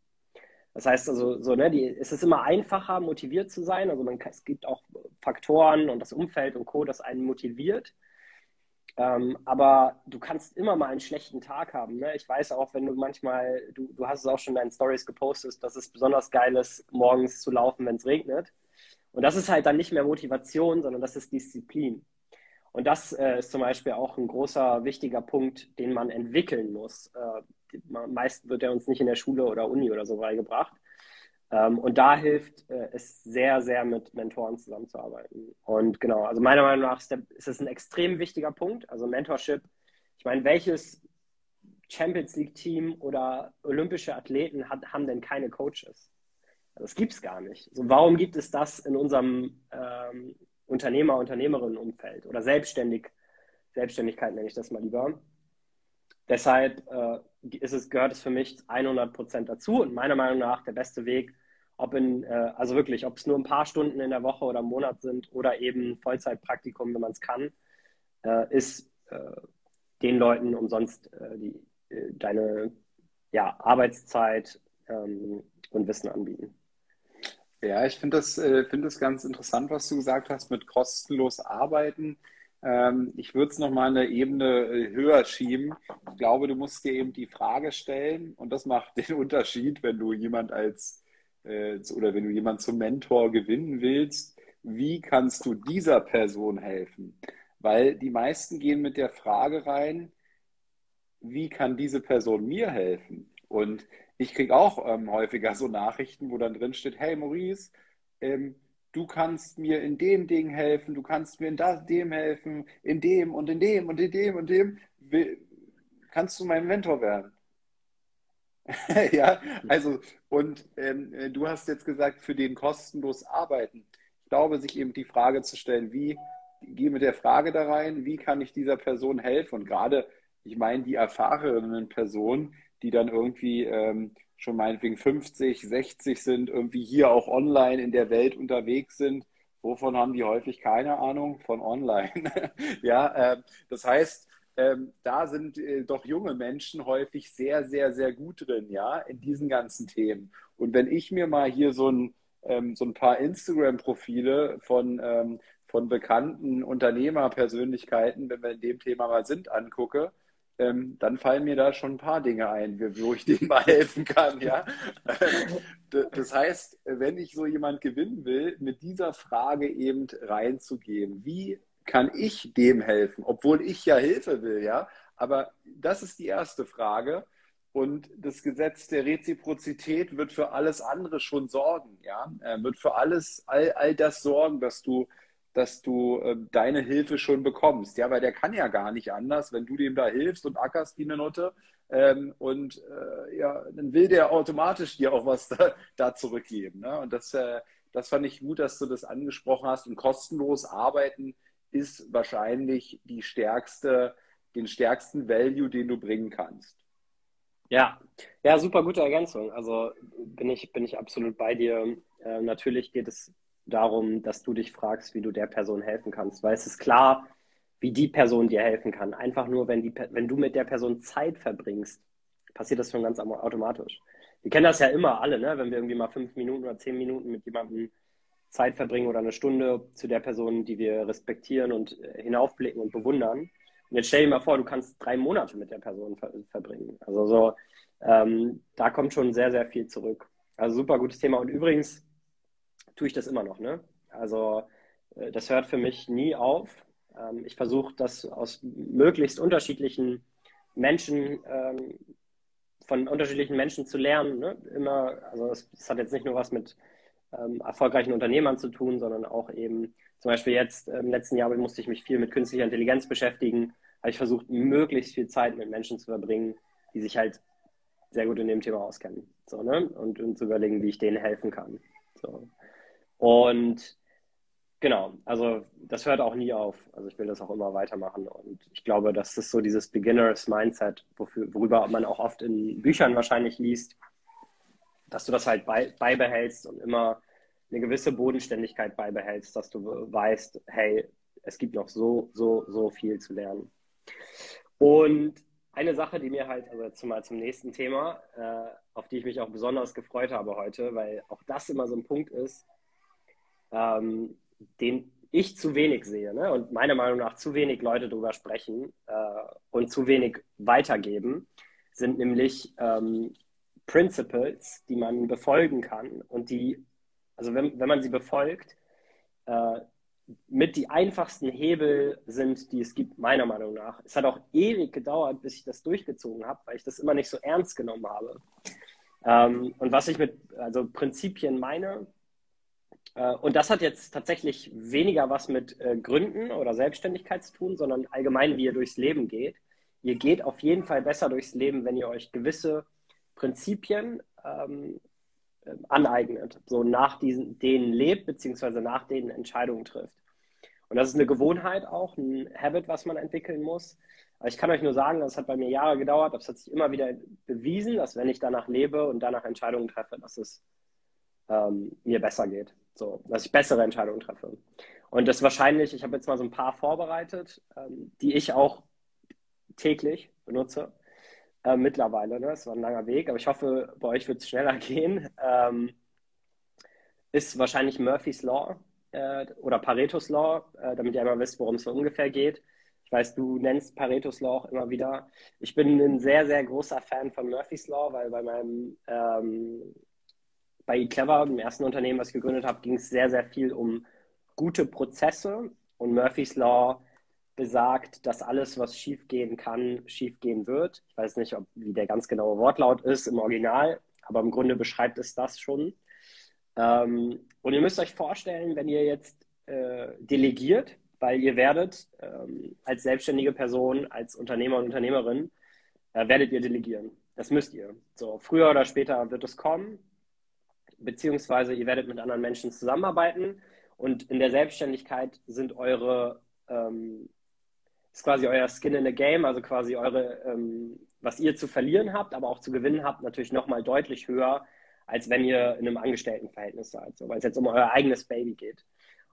Das heißt also, so, ne, die, es ist immer einfacher, motiviert zu sein. Also man, es gibt auch Faktoren und das Umfeld und Co., das einen motiviert. Ähm, aber du kannst immer mal einen schlechten Tag haben. Ne? Ich weiß auch, wenn du manchmal, du, du hast es auch schon in deinen Stories gepostet, dass es besonders geil ist, morgens zu laufen, wenn es regnet. Und das ist halt dann nicht mehr Motivation, sondern das ist Disziplin. Und das äh, ist zum Beispiel auch ein großer, wichtiger Punkt, den man entwickeln muss. Äh, meist wird er uns nicht in der Schule oder Uni oder so beigebracht. Ähm, und da hilft äh, es sehr, sehr mit Mentoren zusammenzuarbeiten. Und genau, also meiner Meinung nach ist, es ein extrem wichtiger Punkt. Also Mentorship. Ich meine, welches Champions League Team oder olympische Athleten hat, haben denn keine Coaches? Das gibt es gar nicht. So, warum gibt es das in unserem ähm, Unternehmer, Unternehmerinnen-Umfeld oder selbstständig, Selbstständigkeit nenne ich das mal lieber. Deshalb äh, ist es, gehört es für mich 100 Prozent dazu und meiner Meinung nach der beste Weg, ob in, äh, also wirklich, ob es nur ein paar Stunden in der Woche oder im Monat sind oder eben Vollzeitpraktikum, wenn man es kann, äh, ist äh, den Leuten umsonst äh, die, äh, deine ja, Arbeitszeit ähm, und Wissen anbieten. Ja, ich finde das, äh, find das ganz interessant, was du gesagt hast mit kostenlos arbeiten. Ähm, ich würde es nochmal eine Ebene höher schieben. Ich glaube, du musst dir eben die Frage stellen und das macht den Unterschied, wenn du jemand als äh, oder wenn du jemanden zum Mentor gewinnen willst, wie kannst du dieser Person helfen? Weil die meisten gehen mit der Frage rein, wie kann diese Person mir helfen? Und ich kriege auch ähm, häufiger so Nachrichten, wo dann drin steht, hey Maurice, ähm, du kannst mir in dem Ding helfen, du kannst mir in das, dem helfen, in dem und in dem und in dem und dem. Kannst du mein Mentor werden? ja, also, und ähm, du hast jetzt gesagt, für den kostenlos arbeiten. Ich glaube, sich eben die Frage zu stellen, wie gehe mit der Frage da rein, wie kann ich dieser Person helfen? Und gerade, ich meine, die erfahrenen Personen, die dann irgendwie ähm, schon meinetwegen 50, 60 sind, irgendwie hier auch online in der Welt unterwegs sind, wovon haben die häufig keine Ahnung? Von online. ja, äh, das heißt, ähm, da sind äh, doch junge Menschen häufig sehr, sehr, sehr gut drin, ja, in diesen ganzen Themen. Und wenn ich mir mal hier so ein, ähm, so ein paar Instagram-Profile von, ähm, von bekannten Unternehmerpersönlichkeiten, wenn wir in dem Thema mal sind, angucke, ähm, dann fallen mir da schon ein paar Dinge ein, wo ich denen mal helfen kann, ja. das heißt, wenn ich so jemand gewinnen will, mit dieser Frage eben reinzugehen, wie kann ich dem helfen, obwohl ich ja Hilfe will, ja? Aber das ist die erste Frage. Und das Gesetz der Reziprozität wird für alles andere schon sorgen, ja? Er wird für alles, all, all das sorgen, dass du, dass du äh, deine Hilfe schon bekommst, ja? Weil der kann ja gar nicht anders, wenn du dem da hilfst und ackerst wie eine Nutte. Ähm, und äh, ja, dann will der automatisch dir auch was da, da zurückgeben. Ne? Und das, äh, das fand ich gut, dass du das angesprochen hast. Und kostenlos arbeiten ist wahrscheinlich die stärkste, den stärksten Value, den du bringen kannst. Ja, ja, super gute Ergänzung. Also bin ich, bin ich absolut bei dir. Äh, natürlich geht es darum, dass du dich fragst, wie du der Person helfen kannst, weil es ist klar, wie die Person dir helfen kann. Einfach nur, wenn, die, wenn du mit der Person Zeit verbringst, passiert das schon ganz automatisch. Wir kennen das ja immer alle, ne? wenn wir irgendwie mal fünf Minuten oder zehn Minuten mit jemandem Zeit verbringen oder eine Stunde zu der Person, die wir respektieren und äh, hinaufblicken und bewundern. Und jetzt stell dir mal vor, du kannst drei Monate mit der Person ver verbringen. Also so, ähm, da kommt schon sehr, sehr viel zurück. Also super gutes Thema. Und übrigens tue ich das immer noch. Ne? Also äh, das hört für mich nie auf. Ähm, ich versuche das aus möglichst unterschiedlichen Menschen, ähm, von unterschiedlichen Menschen zu lernen. Ne? Immer, also das hat jetzt nicht nur was mit ähm, erfolgreichen Unternehmern zu tun, sondern auch eben zum Beispiel jetzt im letzten Jahr musste ich mich viel mit künstlicher Intelligenz beschäftigen. Habe ich versucht, möglichst viel Zeit mit Menschen zu verbringen, die sich halt sehr gut in dem Thema auskennen. So, ne? und, und zu überlegen, wie ich denen helfen kann. So. Und genau, also das hört auch nie auf. Also ich will das auch immer weitermachen. Und ich glaube, das ist so dieses Beginners Mindset, wofür, worüber man auch oft in Büchern wahrscheinlich liest dass du das halt bei, beibehältst und immer eine gewisse Bodenständigkeit beibehältst, dass du weißt, hey, es gibt noch so, so, so viel zu lernen. Und eine Sache, die mir halt, also jetzt mal zum nächsten Thema, äh, auf die ich mich auch besonders gefreut habe heute, weil auch das immer so ein Punkt ist, ähm, den ich zu wenig sehe ne? und meiner Meinung nach zu wenig Leute darüber sprechen äh, und zu wenig weitergeben, sind nämlich ähm, Principles, die man befolgen kann und die, also wenn, wenn man sie befolgt, äh, mit die einfachsten Hebel sind, die es gibt, meiner Meinung nach. Es hat auch ewig gedauert, bis ich das durchgezogen habe, weil ich das immer nicht so ernst genommen habe. Ähm, und was ich mit also Prinzipien meine, äh, und das hat jetzt tatsächlich weniger was mit äh, Gründen oder Selbstständigkeit zu tun, sondern allgemein, wie ihr durchs Leben geht. Ihr geht auf jeden Fall besser durchs Leben, wenn ihr euch gewisse Prinzipien ähm, aneignet, so nach diesen, denen lebt, beziehungsweise nach denen Entscheidungen trifft. Und das ist eine Gewohnheit auch, ein Habit, was man entwickeln muss. Aber ich kann euch nur sagen, das hat bei mir Jahre gedauert, das hat sich immer wieder bewiesen, dass wenn ich danach lebe und danach Entscheidungen treffe, dass es ähm, mir besser geht. So, dass ich bessere Entscheidungen treffe. Und das wahrscheinlich, ich habe jetzt mal so ein paar vorbereitet, ähm, die ich auch täglich benutze äh, mittlerweile. Ne? Es war ein langer Weg, aber ich hoffe, bei euch wird es schneller gehen. Ähm, ist wahrscheinlich Murphy's Law äh, oder Pareto's Law, äh, damit ihr einmal wisst, worum es so ungefähr geht. Ich weiß, du nennst Pareto's Law auch immer wieder. Ich bin ein sehr, sehr großer Fan von Murphy's Law, weil bei meinem ähm, bei eClever, dem ersten Unternehmen, was ich gegründet habe, ging es sehr, sehr viel um gute Prozesse und Murphy's Law besagt, dass alles, was schiefgehen kann, schiefgehen wird. Ich weiß nicht, ob, wie der ganz genaue Wortlaut ist im Original, aber im Grunde beschreibt es das schon. Ähm, und ihr müsst euch vorstellen, wenn ihr jetzt äh, delegiert, weil ihr werdet ähm, als selbstständige Person, als Unternehmer und Unternehmerin, äh, werdet ihr delegieren. Das müsst ihr. So, früher oder später wird es kommen, beziehungsweise ihr werdet mit anderen Menschen zusammenarbeiten und in der Selbstständigkeit sind eure, ähm, ist quasi euer Skin in the Game, also quasi eure, ähm, was ihr zu verlieren habt, aber auch zu gewinnen habt, natürlich nochmal deutlich höher, als wenn ihr in einem Angestelltenverhältnis seid, so, weil es jetzt um euer eigenes Baby geht.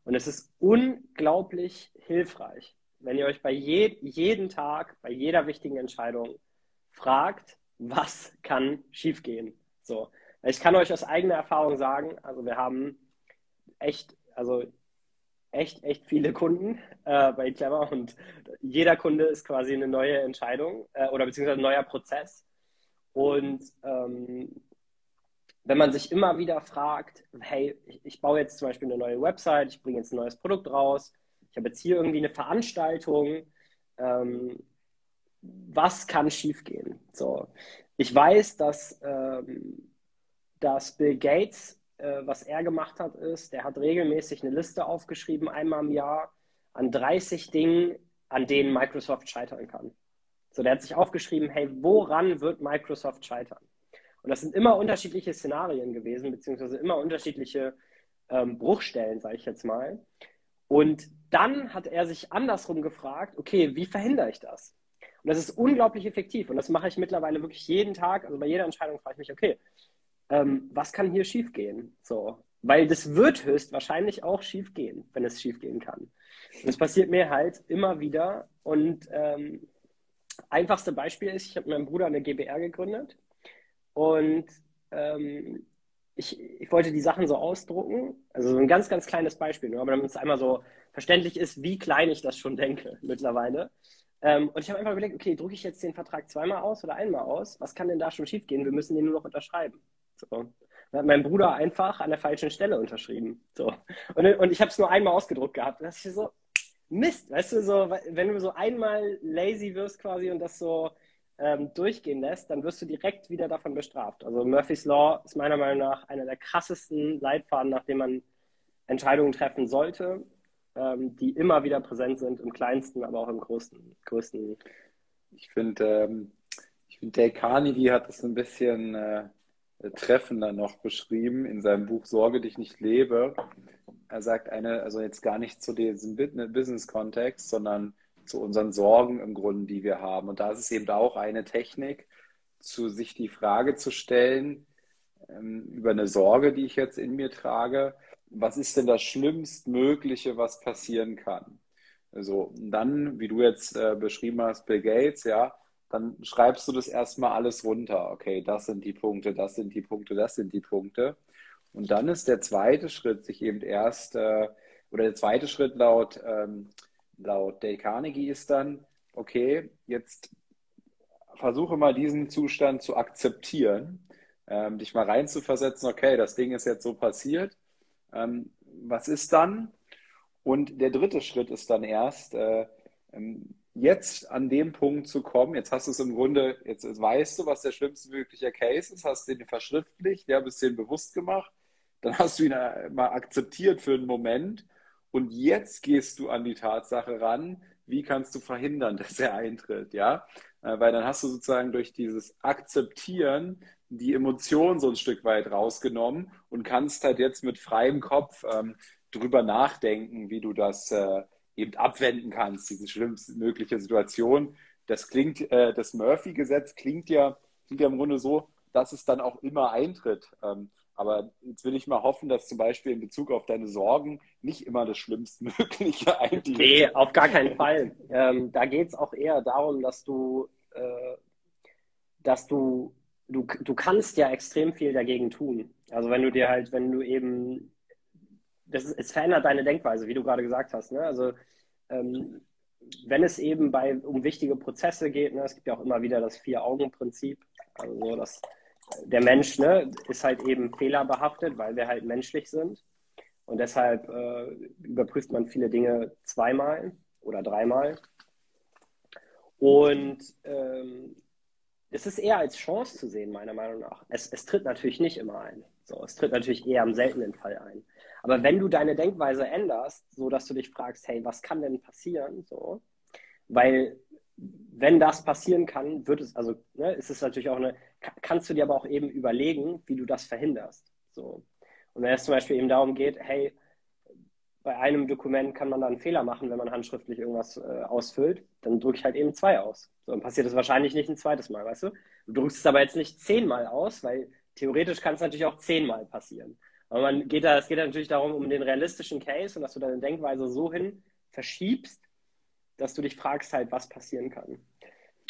Und es ist unglaublich hilfreich, wenn ihr euch bei je, jeden Tag, bei jeder wichtigen Entscheidung fragt, was kann schiefgehen. So, ich kann euch aus eigener Erfahrung sagen, also wir haben echt, also echt, echt viele Kunden äh, bei Clever und jeder Kunde ist quasi eine neue Entscheidung äh, oder beziehungsweise ein neuer Prozess. Und ähm, wenn man sich immer wieder fragt, hey, ich, ich, baue jetzt zum Beispiel eine neue Website, ich bringe jetzt ein neues Produkt raus, ich habe jetzt hier irgendwie eine Veranstaltung, ähm, was kann schiefgehen? So, ich weiß, dass, ähm, dass Bill Gates, äh, was er gemacht hat, ist, der hat regelmäßig eine Liste aufgeschrieben, einmal im Jahr, an 30 Dingen, an denen Microsoft scheitern kann. So, der hat sich aufgeschrieben, hey, woran wird Microsoft scheitern? Und das sind immer unterschiedliche Szenarien gewesen, beziehungsweise immer unterschiedliche ähm, Bruchstellen, sage ich jetzt mal. Und dann hat er sich andersrum gefragt, okay, wie verhindere ich das? Und das ist unglaublich effektiv. Und das mache ich mittlerweile wirklich jeden Tag. Also bei jeder Entscheidung frage ich mich, okay, ähm, was kann hier schiefgehen? So, weil das wird höchstwahrscheinlich auch schiefgehen, wenn es schiefgehen kann. Es passiert mir halt immer wieder. Und ähm, einfachste Beispiel ist, ich habe mit meinem Bruder eine GBR gegründet und ähm, ich, ich wollte die Sachen so ausdrucken, also so ein ganz, ganz kleines Beispiel, nur, aber damit es einmal so verständlich ist, wie klein ich das schon denke mittlerweile. Ähm, und ich habe einfach überlegt, okay, drucke ich jetzt den Vertrag zweimal aus oder einmal aus? Was kann denn da schon schiefgehen? Wir müssen den nur noch unterschreiben. So. Dann hat mein Bruder einfach an der falschen Stelle unterschrieben. So. Und, und ich habe es nur einmal ausgedruckt gehabt. Das ist so, Mist, weißt du, so, wenn du so einmal lazy wirst quasi und das so ähm, durchgehen lässt, dann wirst du direkt wieder davon bestraft. Also Murphy's Law ist meiner Meinung nach einer der krassesten Leitfaden, nach dem man Entscheidungen treffen sollte, ähm, die immer wieder präsent sind, im kleinsten, aber auch im größten. größten. Ich finde, ähm, ich finde, Dale Carnegie hat das ein bisschen äh, treffender noch beschrieben in seinem Buch Sorge dich nicht lebe. Er sagt eine, also jetzt gar nicht zu diesem Business-Kontext, sondern zu unseren Sorgen im Grunde, die wir haben. Und da ist es eben auch eine Technik, zu sich die Frage zu stellen, ähm, über eine Sorge, die ich jetzt in mir trage, was ist denn das Schlimmstmögliche, was passieren kann? Also dann, wie du jetzt äh, beschrieben hast, Bill Gates, ja, dann schreibst du das erstmal alles runter. Okay, das sind die Punkte, das sind die Punkte, das sind die Punkte. Und dann ist der zweite Schritt, sich eben erst, äh, oder der zweite Schritt laut ähm, laut Dale Carnegie ist dann, okay, jetzt versuche mal diesen Zustand zu akzeptieren, ähm, dich mal reinzuversetzen, okay, das Ding ist jetzt so passiert, ähm, was ist dann? Und der dritte Schritt ist dann erst, äh, ähm, jetzt an dem Punkt zu kommen, jetzt hast du es im Grunde, jetzt weißt du, was der schlimmste mögliche Case ist, hast den verschriftlicht, ja, bist dir bewusst gemacht, dann hast du ihn mal akzeptiert für einen Moment und jetzt gehst du an die Tatsache ran, wie kannst du verhindern, dass er eintritt, ja? Äh, weil dann hast du sozusagen durch dieses Akzeptieren die Emotion so ein Stück weit rausgenommen und kannst halt jetzt mit freiem Kopf ähm, drüber nachdenken, wie du das äh, eben abwenden kannst, diese schlimmste mögliche Situation. Das klingt, äh, das Murphy-Gesetz klingt ja, klingt ja im Grunde so, dass es dann auch immer eintritt. Ähm, aber jetzt will ich mal hoffen, dass zum Beispiel in Bezug auf deine Sorgen nicht immer das Schlimmstmögliche eintritt. Nee, auf gar keinen Fall. Ähm, da geht es auch eher darum, dass du, äh, dass du, du, du kannst ja extrem viel dagegen tun. Also wenn du dir halt, wenn du eben, das ist, es verändert deine Denkweise, wie du gerade gesagt hast. Ne? Also ähm, wenn es eben bei, um wichtige Prozesse geht, ne, es gibt ja auch immer wieder das Vier-Augen-Prinzip, also so, dass der Mensch ne, ist halt eben fehlerbehaftet, weil wir halt menschlich sind. Und deshalb äh, überprüft man viele Dinge zweimal oder dreimal. Und ähm, es ist eher als Chance zu sehen, meiner Meinung nach. Es, es tritt natürlich nicht immer ein. So, es tritt natürlich eher am seltenen Fall ein. Aber wenn du deine Denkweise änderst, so dass du dich fragst, hey, was kann denn passieren? So, weil wenn das passieren kann, wird es, also ne, ist es natürlich auch eine, kannst du dir aber auch eben überlegen, wie du das verhinderst. So. Und wenn es zum Beispiel eben darum geht, hey, bei einem Dokument kann man da einen Fehler machen, wenn man handschriftlich irgendwas äh, ausfüllt, dann drücke ich halt eben zwei aus. So, dann passiert es wahrscheinlich nicht ein zweites Mal, weißt du? Du drückst es aber jetzt nicht zehnmal aus, weil theoretisch kann es natürlich auch zehnmal passieren. Aber man geht da, es geht da natürlich darum, um den realistischen Case und dass du deine Denkweise so hin verschiebst, dass du dich fragst halt, was passieren kann.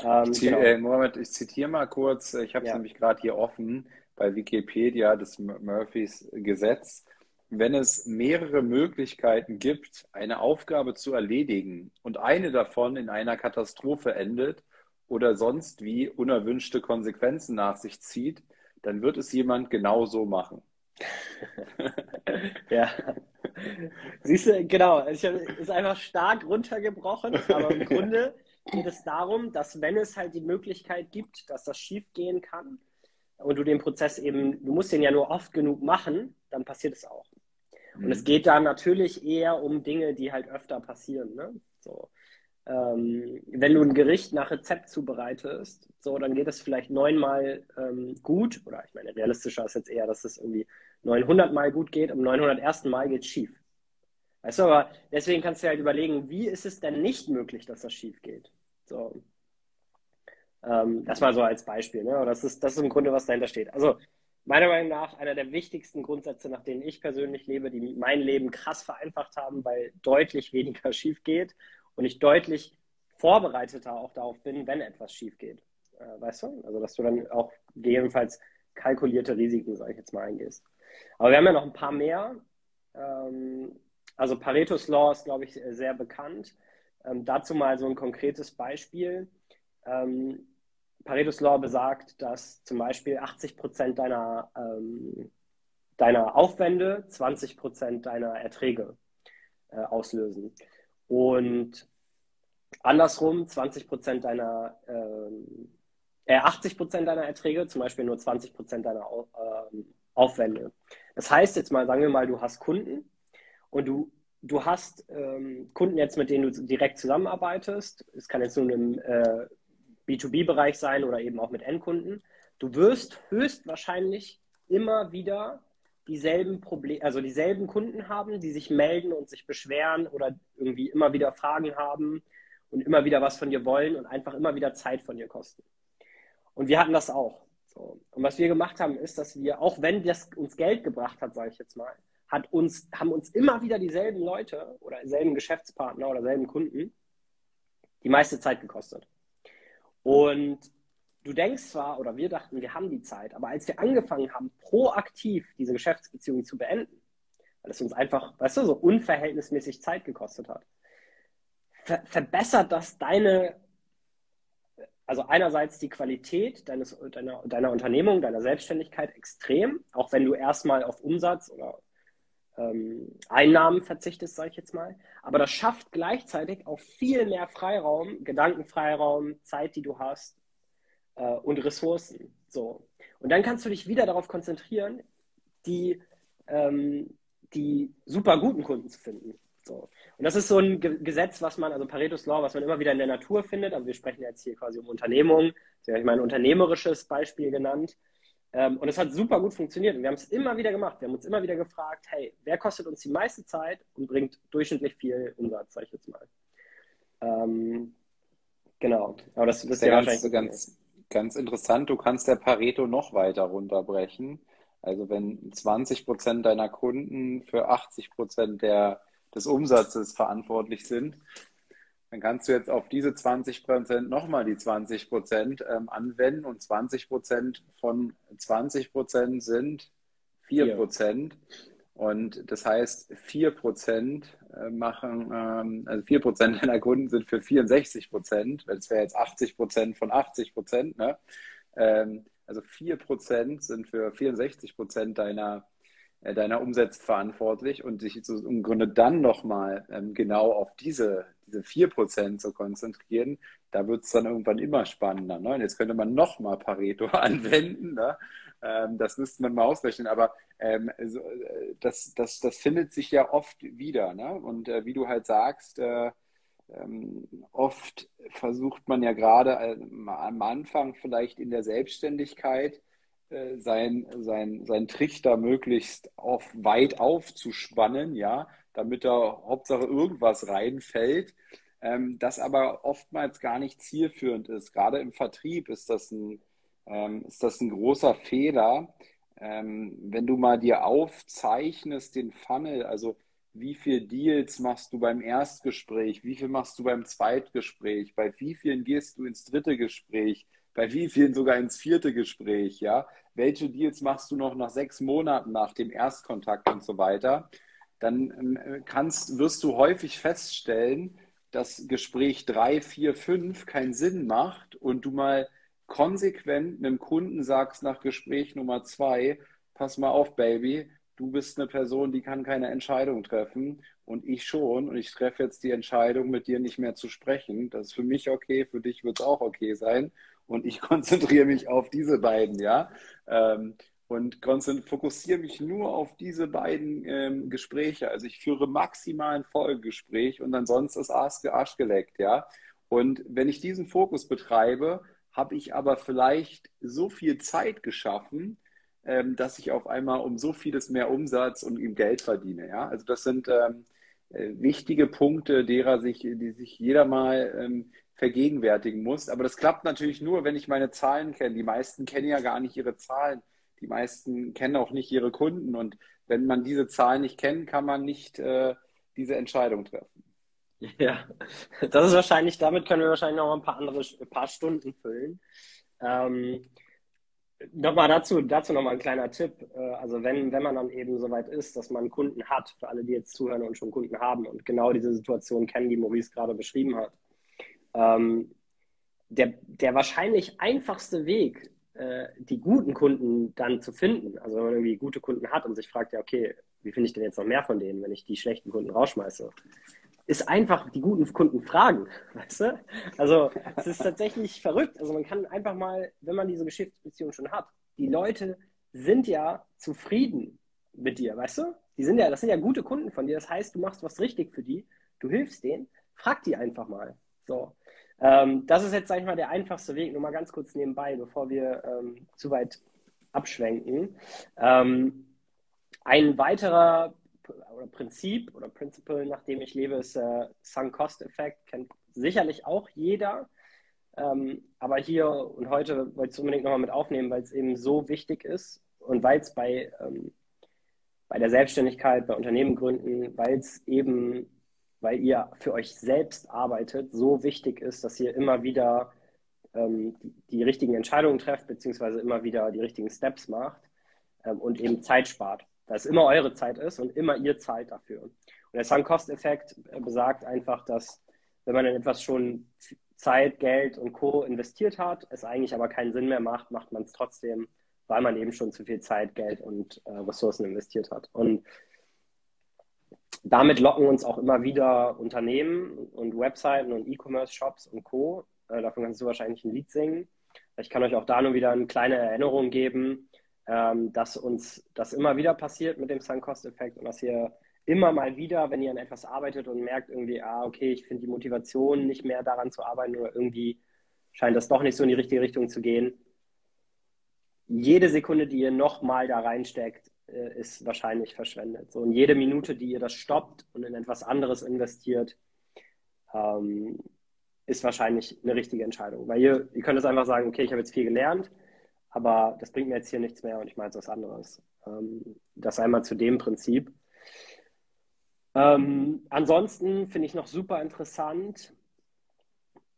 Ähm, ich, genau. äh, Mohammed, ich zitiere mal kurz, ich habe es ja. nämlich gerade hier offen bei Wikipedia, das Murphys Gesetz. Wenn es mehrere Möglichkeiten gibt, eine Aufgabe zu erledigen und eine davon in einer Katastrophe endet oder sonst wie unerwünschte Konsequenzen nach sich zieht, dann wird es jemand genau so machen. ja. Siehst du, genau, hab, ist einfach stark runtergebrochen, aber im Grunde geht es darum, dass wenn es halt die Möglichkeit gibt, dass das schief gehen kann und du den Prozess eben, du musst den ja nur oft genug machen, dann passiert es auch. Und mhm. es geht da natürlich eher um Dinge, die halt öfter passieren. Ne? So ähm, wenn du ein Gericht nach Rezept zubereitest, so, dann geht es vielleicht neunmal ähm, gut, oder ich meine, realistischer ist jetzt eher, dass es irgendwie 900 Mal gut geht, am 901. Mal geht es schief. Weißt du, aber deswegen kannst du halt überlegen, wie ist es denn nicht möglich, dass das schief geht? So. Ähm, das mal so als Beispiel, ne? Das ist, das ist im Grunde, was dahinter steht. Also, meiner Meinung nach einer der wichtigsten Grundsätze, nach denen ich persönlich lebe, die mein Leben krass vereinfacht haben, weil deutlich weniger schief geht und ich deutlich vorbereiteter auch darauf bin, wenn etwas schief geht. Äh, weißt du? Also, dass du dann auch gegebenenfalls kalkulierte Risiken, sage ich jetzt mal, eingehst. Aber wir haben ja noch ein paar mehr. Ähm, also Pareto's Law ist, glaube ich, sehr bekannt. Ähm, dazu mal so ein konkretes Beispiel. Ähm, Pareto's Law besagt, dass zum Beispiel 80 Prozent deiner, deiner Aufwände 20 Prozent deiner Erträge äh, auslösen. Und andersrum, 20 Prozent deiner, äh, 80 Prozent deiner Erträge, zum Beispiel nur 20 Prozent deiner äh, Aufwände. Das heißt jetzt mal, sagen wir mal, du hast Kunden und du, du hast ähm, Kunden jetzt, mit denen du direkt zusammenarbeitest. Es kann jetzt nur im äh, B2B-Bereich sein oder eben auch mit Endkunden. Du wirst höchstwahrscheinlich immer wieder dieselben Probleme, also dieselben Kunden haben, die sich melden und sich beschweren oder irgendwie immer wieder Fragen haben und immer wieder was von dir wollen und einfach immer wieder Zeit von dir kosten. Und wir hatten das auch. So. Und was wir gemacht haben, ist, dass wir, auch wenn das uns Geld gebracht hat, sage ich jetzt mal, hat uns, haben uns immer wieder dieselben Leute oder dieselben Geschäftspartner oder dieselben Kunden die meiste Zeit gekostet. Und du denkst zwar, oder wir dachten, wir haben die Zeit, aber als wir angefangen haben, proaktiv diese Geschäftsbeziehung zu beenden, weil es uns einfach, weißt du, so unverhältnismäßig Zeit gekostet hat, ver verbessert das deine, also einerseits die Qualität deines, deiner, deiner Unternehmung, deiner Selbstständigkeit extrem, auch wenn du erstmal auf Umsatz oder ähm, Einnahmen verzichtest, sage ich jetzt mal. Aber das schafft gleichzeitig auch viel mehr Freiraum, Gedankenfreiraum, Zeit, die du hast, äh, und Ressourcen. So. Und dann kannst du dich wieder darauf konzentrieren, die, ähm, die super guten Kunden zu finden. So. Und das ist so ein Ge Gesetz, was man, also Pareto's Law, was man immer wieder in der Natur findet. Aber wir sprechen jetzt hier quasi um Unternehmungen. Das habe ich mal ein unternehmerisches Beispiel genannt. Ähm, und es hat super gut funktioniert. Und wir haben es immer wieder gemacht. Wir haben uns immer wieder gefragt, hey, wer kostet uns die meiste Zeit und bringt durchschnittlich viel Umsatz, sage ich jetzt mal. Ähm, genau. Aber das, das ist ja wahrscheinlich ganz, ganz interessant, du kannst der Pareto noch weiter runterbrechen. Also wenn 20 Prozent deiner Kunden für 80 Prozent des Umsatzes verantwortlich sind, dann kannst du jetzt auf diese 20 Prozent nochmal die 20 Prozent ähm, anwenden und 20 Prozent von 20 Prozent sind 4 Prozent. Und das heißt, 4 Prozent äh, machen, ähm, also 4 Prozent deiner Kunden sind für 64 Prozent, weil es wäre jetzt 80 Prozent von 80 Prozent, ne? Ähm, also 4 Prozent sind für 64 Prozent deiner, äh, deiner Umsätze verantwortlich und sich im Grunde dann nochmal ähm, genau auf diese, diese 4 Prozent zu konzentrieren, da wird es dann irgendwann immer spannender. Ne? Und jetzt könnte man nochmal Pareto anwenden, ne? Ähm, das müsste man mal ausrechnen, aber ähm, so, das, das, das findet sich ja oft wieder. Ne? Und äh, wie du halt sagst, äh, ähm, oft versucht man ja gerade äh, am Anfang vielleicht in der Selbstständigkeit äh, sein, sein, sein Trichter möglichst auf, weit aufzuspannen, ja, damit da Hauptsache irgendwas reinfällt, ähm, das aber oftmals gar nicht zielführend ist. Gerade im Vertrieb ist das ein, ähm, ist das ein großer Fehler. Ähm, wenn du mal dir aufzeichnest, den Funnel, also wie viele Deals machst du beim Erstgespräch, wie viel machst du beim Zweitgespräch, bei wie vielen gehst du ins dritte Gespräch, bei wie vielen sogar ins vierte Gespräch, ja? Welche Deals machst du noch nach sechs Monaten nach dem Erstkontakt und so weiter? Dann ähm, kannst, wirst du häufig feststellen, dass Gespräch drei, vier, fünf keinen Sinn macht und du mal konsequent einem Kunden sagst nach Gespräch Nummer zwei, pass mal auf, Baby, du bist eine Person, die kann keine Entscheidung treffen und ich schon und ich treffe jetzt die Entscheidung, mit dir nicht mehr zu sprechen. Das ist für mich okay, für dich wird es auch okay sein und ich konzentriere mich auf diese beiden, ja. Ähm, und fokussiere mich nur auf diese beiden ähm, Gespräche. Also ich führe maximal ein Folgegespräch und ansonsten ist Arsch, geleckt, ja. Und wenn ich diesen Fokus betreibe, habe ich aber vielleicht so viel Zeit geschaffen, ähm, dass ich auf einmal um so vieles mehr Umsatz und ihm Geld verdiene. Ja? Also das sind ähm, äh, wichtige Punkte, derer sich, die sich jeder mal ähm, vergegenwärtigen muss. Aber das klappt natürlich nur, wenn ich meine Zahlen kenne. Die meisten kennen ja gar nicht ihre Zahlen. Die meisten kennen auch nicht ihre Kunden. Und wenn man diese Zahlen nicht kennt, kann man nicht äh, diese Entscheidung treffen. Ja, das ist wahrscheinlich, damit können wir wahrscheinlich noch ein paar andere, ein paar Stunden füllen. Ähm, Nochmal dazu, dazu nochmal ein kleiner Tipp. Äh, also wenn, wenn man dann eben soweit ist, dass man Kunden hat, für alle, die jetzt zuhören und schon Kunden haben und genau diese Situation kennen, die Maurice gerade beschrieben hat, ähm, der, der wahrscheinlich einfachste Weg, äh, die guten Kunden dann zu finden, also wenn man irgendwie gute Kunden hat und sich fragt, ja, okay, wie finde ich denn jetzt noch mehr von denen, wenn ich die schlechten Kunden rausschmeiße? ist einfach die guten Kunden fragen, weißt du? Also es ist tatsächlich verrückt. Also man kann einfach mal, wenn man diese Geschäftsbeziehung schon hat, die Leute sind ja zufrieden mit dir, weißt du? Die sind ja, das sind ja gute Kunden von dir. Das heißt, du machst was richtig für die, du hilfst denen, frag die einfach mal. So. Ähm, das ist jetzt, sag ich mal, der einfachste Weg, nur mal ganz kurz nebenbei, bevor wir ähm, zu weit abschwenken. Ähm, ein weiterer oder Prinzip oder Principle, nach dem ich lebe, ist äh, Sunk-Cost-Effekt. Kennt sicherlich auch jeder. Ähm, aber hier und heute wollte ich es unbedingt nochmal mit aufnehmen, weil es eben so wichtig ist und weil es bei, ähm, bei der Selbstständigkeit, bei Unternehmen gründen, weil es eben, weil ihr für euch selbst arbeitet, so wichtig ist, dass ihr immer wieder ähm, die, die, richtigen Entscheidungen trefft, beziehungsweise immer wieder die richtigen Steps macht ähm, und eben Zeit spart dass immer eure Zeit ist und immer ihr zahlt dafür. Und der Sunk-Cost-Effekt äh, besagt einfach, dass wenn man in etwas schon Zeit, Geld und Co. investiert hat, es eigentlich aber keinen Sinn mehr macht, macht man es trotzdem, weil man eben schon zu viel Zeit, Geld und äh, Ressourcen investiert hat. Und damit locken uns auch immer wieder Unternehmen und Webseiten und E-Commerce-Shops und Co. Äh, davon kannst du wahrscheinlich ein Lied singen. Ich kann euch auch da nur wieder eine kleine Erinnerung geben ähm, dass uns das immer wieder passiert mit dem Sunk-Cost-Effekt und dass ihr immer mal wieder, wenn ihr an etwas arbeitet und merkt irgendwie, ah, okay, ich finde die Motivation nicht mehr daran zu arbeiten oder irgendwie scheint das doch nicht so in die richtige Richtung zu gehen. Jede Sekunde, die ihr nochmal da reinsteckt, äh, ist wahrscheinlich verschwendet. So, und jede Minute, die ihr das stoppt und in etwas anderes investiert, ähm, ist wahrscheinlich eine richtige Entscheidung. Weil ihr, ihr könnt es einfach sagen, okay, ich habe jetzt viel gelernt, aber das bringt mir jetzt hier nichts mehr und ich meine jetzt was anderes. Ähm, das einmal zu dem Prinzip. Ähm, ansonsten finde ich noch super interessant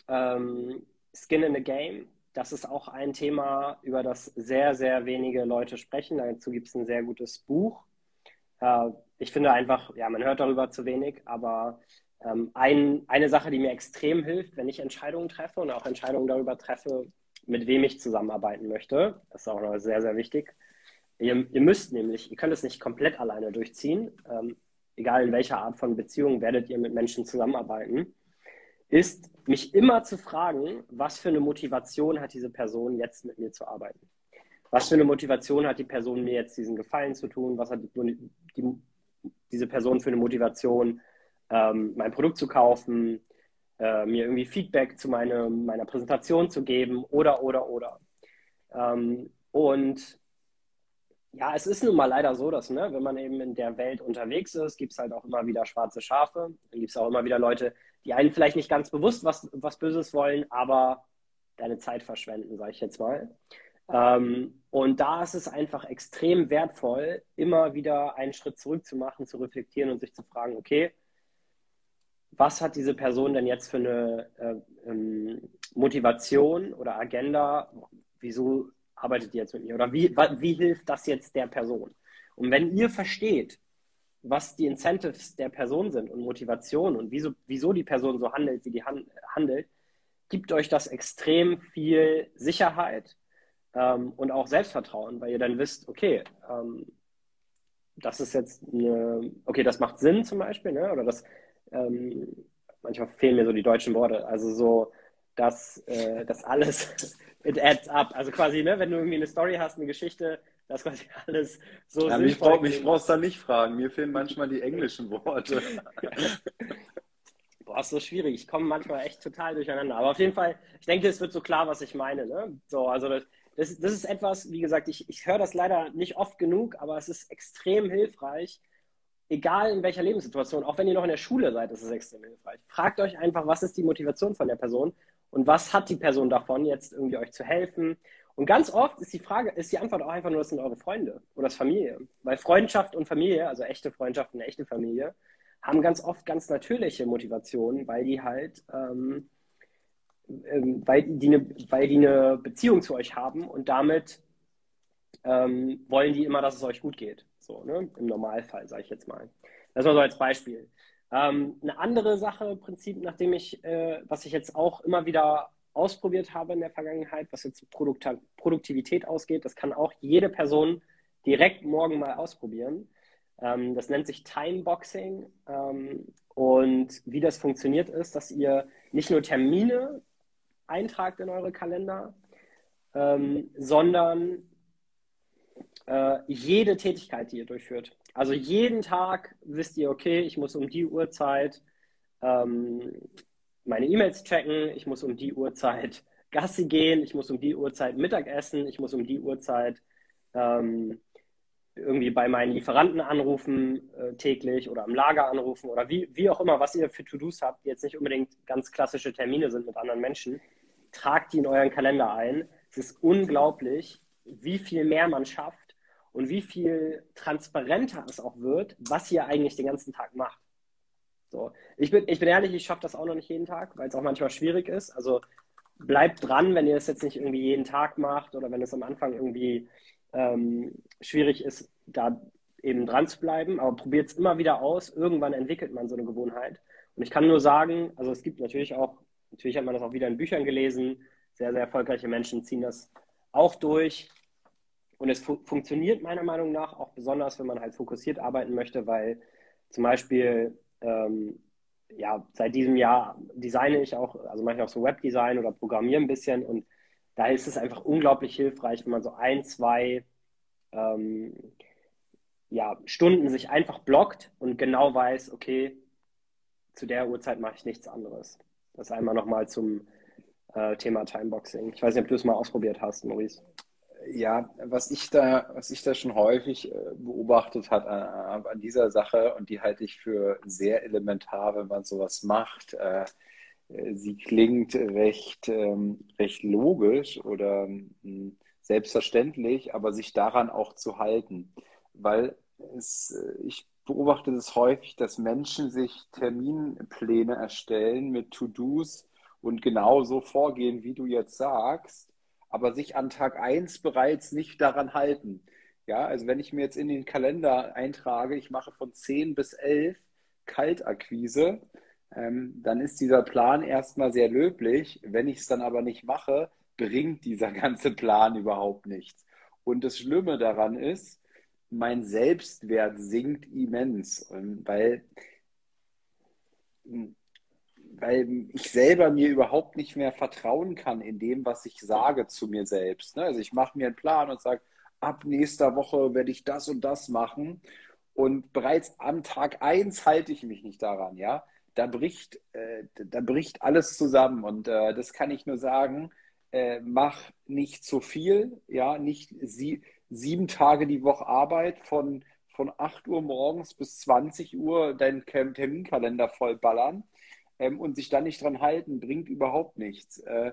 ähm, Skin in the Game. Das ist auch ein Thema, über das sehr, sehr wenige Leute sprechen. Dazu gibt es ein sehr gutes Buch. Äh, ich finde einfach, ja, man hört darüber zu wenig, aber ähm, ein, eine Sache, die mir extrem hilft, wenn ich Entscheidungen treffe und auch Entscheidungen darüber treffe, mit wem ich zusammenarbeiten möchte. Das ist auch noch sehr, sehr wichtig. Ihr, ihr müsst nämlich, ihr könnt es nicht komplett alleine durchziehen. Ähm, egal in welcher Art von Beziehung werdet ihr mit Menschen zusammenarbeiten. Ist mich immer zu fragen, was für eine Motivation hat diese Person jetzt mit mir zu arbeiten. was für eine Motivation hat die Person, mir jetzt diesen Gefallen zu tun? Was hat die, die, diese Person für eine Motivation, ähm, mein Produkt zu kaufen, äh, mir irgendwie Feedback zu meine, meiner Präsentation zu geben oder, oder, oder. Ähm, und ja, es ist nun mal leider so, dass, ne, wenn man eben in der Welt unterwegs ist, gibt es halt auch immer wieder schwarze Schafe. Dann gibt es auch immer wieder Leute, die einen vielleicht nicht ganz bewusst was, was Böses wollen, aber deine Zeit verschwenden, sage ich jetzt mal. Ähm, und da ist es einfach extrem wertvoll, immer wieder einen Schritt zurück zu machen, zu reflektieren und sich zu fragen, okay, was hat diese Person denn jetzt für eine äh, ähm, Motivation oder Agenda? Wieso arbeitet die jetzt mit mir? Oder wie, wie hilft das jetzt der Person? Und wenn ihr versteht, was die Incentives der Person sind und Motivation und wieso, wieso die Person so handelt, wie die handelt, gibt euch das extrem viel Sicherheit ähm, und auch Selbstvertrauen, weil ihr dann wisst, okay, ähm, das ist jetzt eine, okay, das macht Sinn zum Beispiel, ne? oder das, ähm, manchmal fehlen mir so die deutschen Worte, also so, dass äh, das alles, it adds up, also quasi, ne, wenn du irgendwie eine Story hast, eine Geschichte, das quasi alles so ja, mich, brauch, mich brauchst du da nicht fragen, mir fehlen manchmal die englischen Worte. Boah, ist so schwierig. Ich komme manchmal echt total durcheinander. Aber auf jeden Fall, ich denke, es wird so klar, was ich meine. Ne? So, also das, das, das ist etwas, wie gesagt, ich, ich höre das leider nicht oft genug, aber es ist extrem hilfreich, egal in welcher Lebenssituation, auch wenn ihr noch in der Schule seid, ist es extrem hilfreich. Fragt euch einfach, was ist die Motivation von der Person und was hat die Person davon, jetzt irgendwie euch zu helfen. Und ganz oft ist die Frage, ist die Antwort auch einfach nur, das sind eure Freunde oder das Familie. Weil Freundschaft und Familie, also echte Freundschaft und echte Familie, haben ganz oft ganz natürliche Motivationen, weil die halt ähm, ähm, weil, die eine, weil die eine Beziehung zu euch haben und damit ähm, wollen die immer, dass es euch gut geht. So, ne? Im Normalfall, sage ich jetzt mal. Das mal so als Beispiel. Ähm, eine andere Sache, Prinzip, nachdem ich, äh, was ich jetzt auch immer wieder ausprobiert habe in der Vergangenheit, was jetzt Produkt Produktivität ausgeht, das kann auch jede Person direkt morgen mal ausprobieren. Ähm, das nennt sich Timeboxing. Ähm, und wie das funktioniert ist, dass ihr nicht nur Termine eintragt in eure Kalender, ähm, sondern äh, jede Tätigkeit, die ihr durchführt. Also jeden Tag wisst ihr, okay, ich muss um die Uhrzeit ähm, meine E-Mails checken, ich muss um die Uhrzeit Gassi gehen, ich muss um die Uhrzeit Mittagessen, ich muss um die Uhrzeit ähm, irgendwie bei meinen Lieferanten anrufen äh, täglich oder am Lager anrufen oder wie, wie auch immer, was ihr für To-Dos habt, die jetzt nicht unbedingt ganz klassische Termine sind mit anderen Menschen tragt die in euren Kalender ein. Es ist unglaublich, wie viel mehr man schafft und wie viel transparenter es auch wird, was ihr eigentlich den ganzen Tag macht. So. Ich, bin, ich bin ehrlich, ich schaffe das auch noch nicht jeden Tag, weil es auch manchmal schwierig ist. Also bleibt dran, wenn ihr es jetzt nicht irgendwie jeden Tag macht oder wenn es am Anfang irgendwie ähm, schwierig ist, da eben dran zu bleiben. Aber probiert es immer wieder aus. Irgendwann entwickelt man so eine Gewohnheit. Und ich kann nur sagen, also es gibt natürlich auch Natürlich hat man das auch wieder in Büchern gelesen. Sehr, sehr erfolgreiche Menschen ziehen das auch durch. Und es fu funktioniert meiner Meinung nach auch besonders, wenn man halt fokussiert arbeiten möchte, weil zum Beispiel ähm, ja, seit diesem Jahr designe ich auch, also mache ich auch so Webdesign oder programmiere ein bisschen und da ist es einfach unglaublich hilfreich, wenn man so ein, zwei ähm, ja, Stunden sich einfach blockt und genau weiß, okay, zu der Uhrzeit mache ich nichts anderes. Das einmal nochmal zum äh, Thema Timeboxing. Ich weiß nicht, ob du es mal ausprobiert hast, Maurice. Ja, was ich da, was ich da schon häufig äh, beobachtet hat an, an, dieser Sache und die halte ich für sehr elementar, wenn man sowas macht. Äh, sie klingt recht, ähm, recht logisch oder ähm, selbstverständlich, aber sich daran auch zu halten, weil es, äh, ich beobachte es häufig, dass Menschen sich Terminpläne erstellen mit To-Dos und genauso vorgehen, wie du jetzt sagst, aber sich an Tag 1 bereits nicht daran halten. Ja, also wenn ich mir jetzt in den Kalender eintrage, ich mache von 10 bis 11 Kaltakquise, ähm, dann ist dieser Plan erstmal sehr löblich. Wenn ich es dann aber nicht mache, bringt dieser ganze Plan überhaupt nichts. Und das Schlimme daran ist, mein Selbstwert sinkt immens, weil weil ich selber mir überhaupt nicht mehr vertrauen kann in dem, was ich sage zu mir selbst. Ne? Also ich mache mir einen Plan und sage, ab nächster Woche werde ich das und das machen. Und bereits am Tag 1 halte ich mich nicht daran, ja. Da bricht, äh, da bricht alles zusammen. Und äh, das kann ich nur sagen, äh, mach nicht zu viel, ja, nicht sie, sieben Tage die Woche Arbeit von, von 8 Uhr morgens bis 20 Uhr deinen Terminkalender vollballern ähm, und sich dann nicht dran halten, bringt überhaupt nichts. Äh,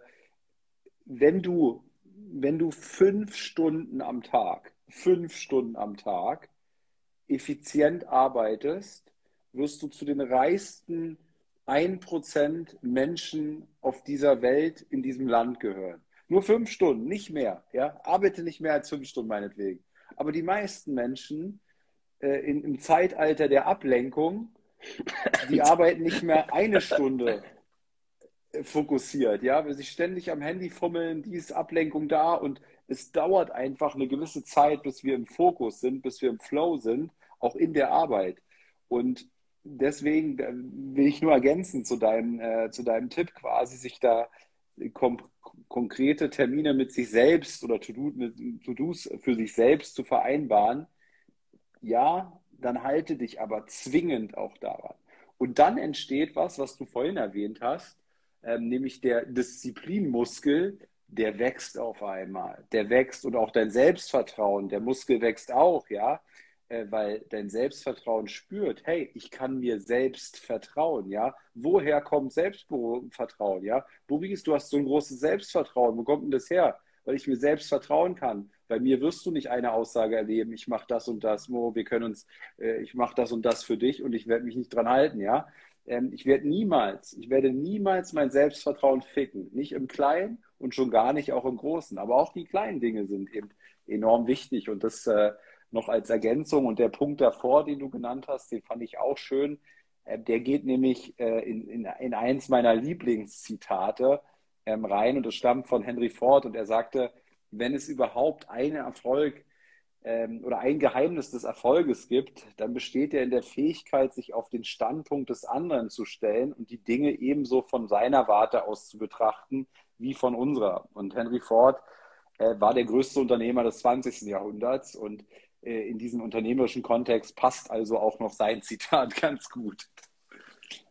wenn du, wenn du fünf Stunden am Tag, fünf Stunden am Tag effizient arbeitest, wirst du zu den reichsten 1% Menschen auf dieser Welt in diesem Land gehören. Nur fünf Stunden, nicht mehr. Ja? Arbeite nicht mehr als fünf Stunden meinetwegen. Aber die meisten Menschen äh, in, im Zeitalter der Ablenkung, die arbeiten nicht mehr eine Stunde fokussiert. Ja? Wenn sie ständig am Handy fummeln, die ist Ablenkung da und es dauert einfach eine gewisse Zeit, bis wir im Fokus sind, bis wir im Flow sind, auch in der Arbeit. Und deswegen will ich nur ergänzen zu deinem, äh, zu deinem Tipp quasi, sich da konkrete Termine mit sich selbst oder To-Dos für sich selbst zu vereinbaren. Ja, dann halte dich aber zwingend auch daran. Und dann entsteht was, was du vorhin erwähnt hast, ähm, nämlich der Disziplinmuskel, der wächst auf einmal. Der wächst und auch dein Selbstvertrauen, der Muskel wächst auch, ja äh, weil dein Selbstvertrauen spürt, hey, ich kann mir selbst vertrauen, ja. Woher kommt Selbstvertrauen, ja? Boris, du hast so ein großes Selbstvertrauen. Wo kommt denn das her? Weil ich mir selbst vertrauen kann. Bei mir wirst du nicht eine Aussage erleben, ich mache das und das, Mo, wir können uns, äh, ich mache das und das für dich und ich werde mich nicht dran halten, ja. Ähm, ich werde niemals, ich werde niemals mein Selbstvertrauen ficken. Nicht im Kleinen und schon gar nicht auch im Großen. Aber auch die kleinen Dinge sind eben enorm wichtig und das äh, noch als Ergänzung. Und der Punkt davor, den du genannt hast, den fand ich auch schön. Äh, der geht nämlich äh, in, in, in eins meiner Lieblingszitate ähm, rein und es stammt von Henry Ford und er sagte, wenn es überhaupt einen Erfolg ähm, oder ein Geheimnis des Erfolges gibt, dann besteht er in der Fähigkeit, sich auf den Standpunkt des anderen zu stellen und die Dinge ebenso von seiner Warte aus zu betrachten wie von unserer. Und Henry Ford äh, war der größte Unternehmer des 20. Jahrhunderts und äh, in diesem unternehmerischen Kontext passt also auch noch sein Zitat ganz gut.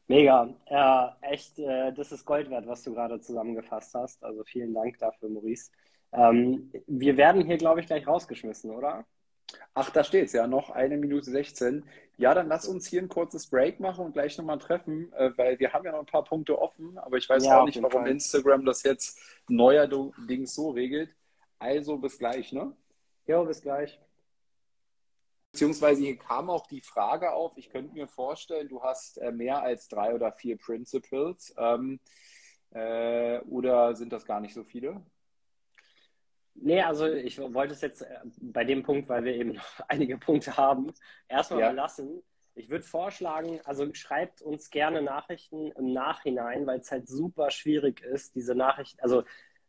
Mega. Ja, echt, äh, das ist Gold wert, was du gerade zusammengefasst hast. Also vielen Dank dafür, Maurice. Ähm, wir werden hier, glaube ich, gleich rausgeschmissen, oder? Ach, da steht es ja, noch eine Minute 16. Ja, dann lass uns hier ein kurzes Break machen und gleich nochmal treffen, äh, weil wir haben ja noch ein paar Punkte offen, aber ich weiß ja, auch nicht, warum Fall. Instagram das jetzt neuerdings so regelt. Also bis gleich, ne? Jo, bis gleich. Beziehungsweise hier kam auch die Frage auf, ich könnte mir vorstellen, du hast äh, mehr als drei oder vier Principles. Ähm, äh, oder sind das gar nicht so viele? Nee, also ich wollte es jetzt äh, bei dem Punkt, weil wir eben noch einige Punkte haben, erstmal ja. lassen. Ich würde vorschlagen, also schreibt uns gerne Nachrichten im Nachhinein, weil es halt super schwierig ist, diese Nachrichten, also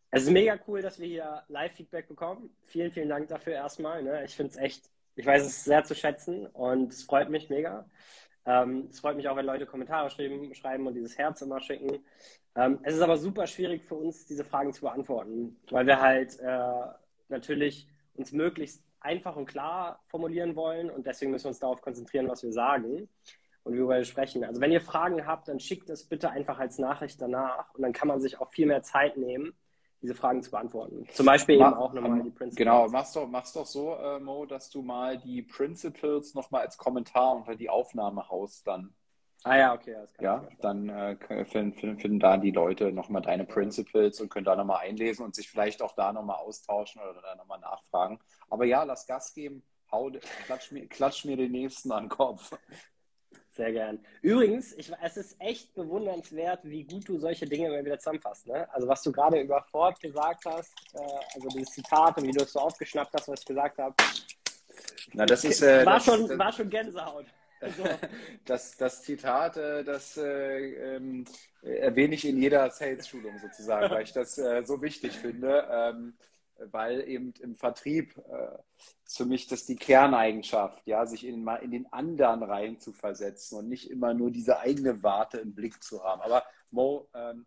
es ist mega cool, dass wir hier Live-Feedback bekommen. Vielen, vielen Dank dafür erstmal. Ne? Ich finde es echt ich weiß es sehr zu schätzen und es freut mich mega. Ähm, es freut mich auch, wenn Leute Kommentare schreiben, schreiben und dieses Herz immer schicken. Ähm, es ist aber super schwierig für uns, diese Fragen zu beantworten, weil wir halt äh, natürlich uns möglichst einfach und klar formulieren wollen und deswegen müssen wir uns darauf konzentrieren, was wir sagen und worüber wir sprechen. Also wenn ihr Fragen habt, dann schickt es bitte einfach als Nachricht danach und dann kann man sich auch viel mehr Zeit nehmen diese Fragen zu beantworten. Zum Beispiel Mach, eben auch nochmal die Principles. Genau, mach's doch, mach's doch so, äh, Mo, dass du mal die Principles nochmal als Kommentar unter die Aufnahme haust dann. Ah ja, okay. Das kann ja, dann äh, finden, finden, finden da die Leute nochmal deine Principles und können da nochmal einlesen und sich vielleicht auch da nochmal austauschen oder da nochmal nachfragen. Aber ja, lass Gas geben, hau, klatsch, mir, klatsch mir den nächsten an den Kopf. Sehr gern. Übrigens, ich, es ist echt bewundernswert, wie gut du solche Dinge immer wieder zusammenfasst. Ne? Also was du gerade über Ford gesagt hast, äh, also dieses Zitat und wie du es so aufgeschnappt hast, was ich gesagt habe. Na, das ist äh, war, das, schon, das, war schon Gänsehaut. Das, das Zitat, äh, das äh, ähm, erwähne ich in jeder Sales-Schulung sozusagen, weil ich das äh, so wichtig finde. Ähm, weil eben im Vertrieb äh, ist für mich das die Kerneigenschaft, ja, sich in, in den anderen rein zu versetzen und nicht immer nur diese eigene Warte im Blick zu haben. Aber Mo, ähm,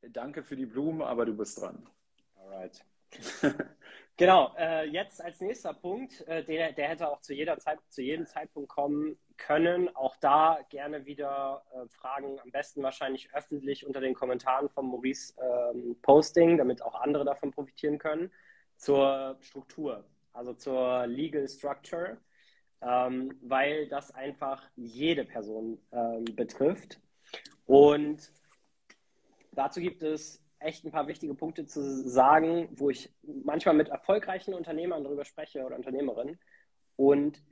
danke für die Blumen, aber du bist dran. Alright. genau, äh, jetzt als nächster Punkt, äh, der, der hätte auch zu jeder Zeit, zu jedem Zeitpunkt kommen können. Auch da gerne wieder äh, Fragen, am besten wahrscheinlich öffentlich unter den Kommentaren von Maurice ähm, Posting, damit auch andere davon profitieren können, zur Struktur, also zur Legal Structure, ähm, weil das einfach jede Person ähm, betrifft. Und dazu gibt es echt ein paar wichtige Punkte zu sagen, wo ich manchmal mit erfolgreichen Unternehmern darüber spreche oder Unternehmerinnen und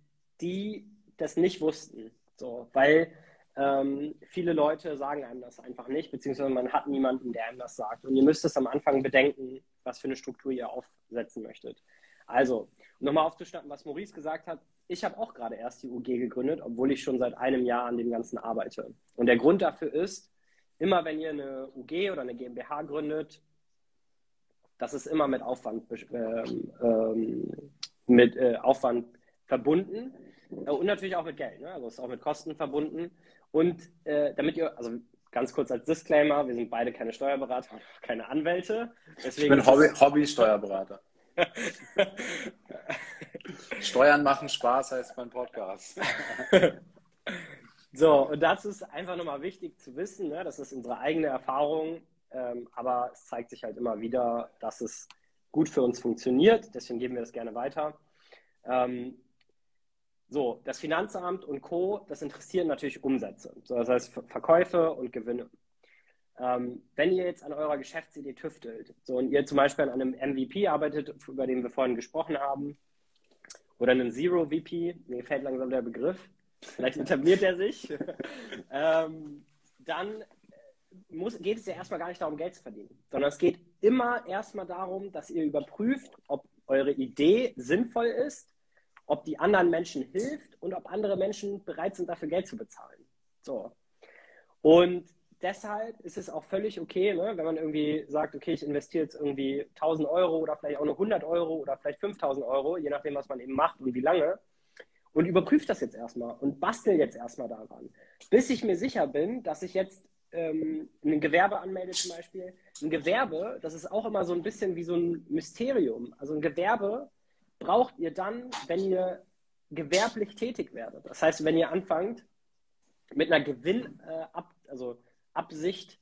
die das nicht wussten. So, weil ähm, viele Leute sagen einem das einfach nicht, beziehungsweise man hat niemanden, der einem das sagt. Und ihr müsst es am Anfang bedenken, was für eine Struktur ihr aufsetzen möchtet. Also, um nochmal aufzuschnappen, was Maurice gesagt hat, ich habe auch gerade erst die UG gegründet, obwohl ich schon seit einem Jahr an dem Ganzen arbeite. Und der Grund dafür ist, immer wenn ihr eine UG oder eine GmbH gründet, das ist immer mit Aufwand, ähm, ähm, mit, äh, Aufwand verbunden äh, und natürlich auch mit Geld. Ne? Also ist auch mit Kosten verbunden. Und äh, damit ihr, also ganz kurz als Disclaimer, wir sind beide keine Steuerberater, keine Anwälte. Deswegen ich bin Hobby, Hobby-Steuerberater. Steuern machen Spaß heißt mein Podcast. So, und das ist einfach nochmal wichtig zu wissen. Ne? Das ist unsere eigene Erfahrung, ähm, aber es zeigt sich halt immer wieder, dass es gut für uns funktioniert. Deswegen geben wir das gerne weiter. Ähm, so, das Finanzamt und Co., das interessieren natürlich Umsätze. So, das heißt Verkäufe und Gewinne. Ähm, wenn ihr jetzt an eurer Geschäftsidee tüftelt, so und ihr zum Beispiel an einem MVP arbeitet, über den wir vorhin gesprochen haben, oder einem Zero VP, mir gefällt langsam der Begriff, vielleicht etabliert er sich, ähm, dann muss, geht es ja erstmal gar nicht darum, Geld zu verdienen, sondern es geht immer erstmal darum, dass ihr überprüft, ob eure Idee sinnvoll ist, ob die anderen Menschen hilft und ob andere Menschen bereit sind, dafür Geld zu bezahlen. So. Und deshalb ist es auch völlig okay, ne, wenn man irgendwie sagt, okay, ich investiere jetzt irgendwie 1000 Euro oder vielleicht auch nur 100 Euro oder vielleicht 5000 Euro, je nachdem, was man eben macht und wie lange und überprüfe das jetzt erstmal und bastel jetzt erstmal daran, bis ich mir sicher bin, dass ich jetzt ähm, ein Gewerbe anmelde zum Beispiel. Ein Gewerbe, das ist auch immer so ein bisschen wie so ein Mysterium. Also ein Gewerbe braucht ihr dann, wenn ihr gewerblich tätig werdet. Das heißt, wenn ihr anfangt mit einer Gewinn, äh, also Absicht,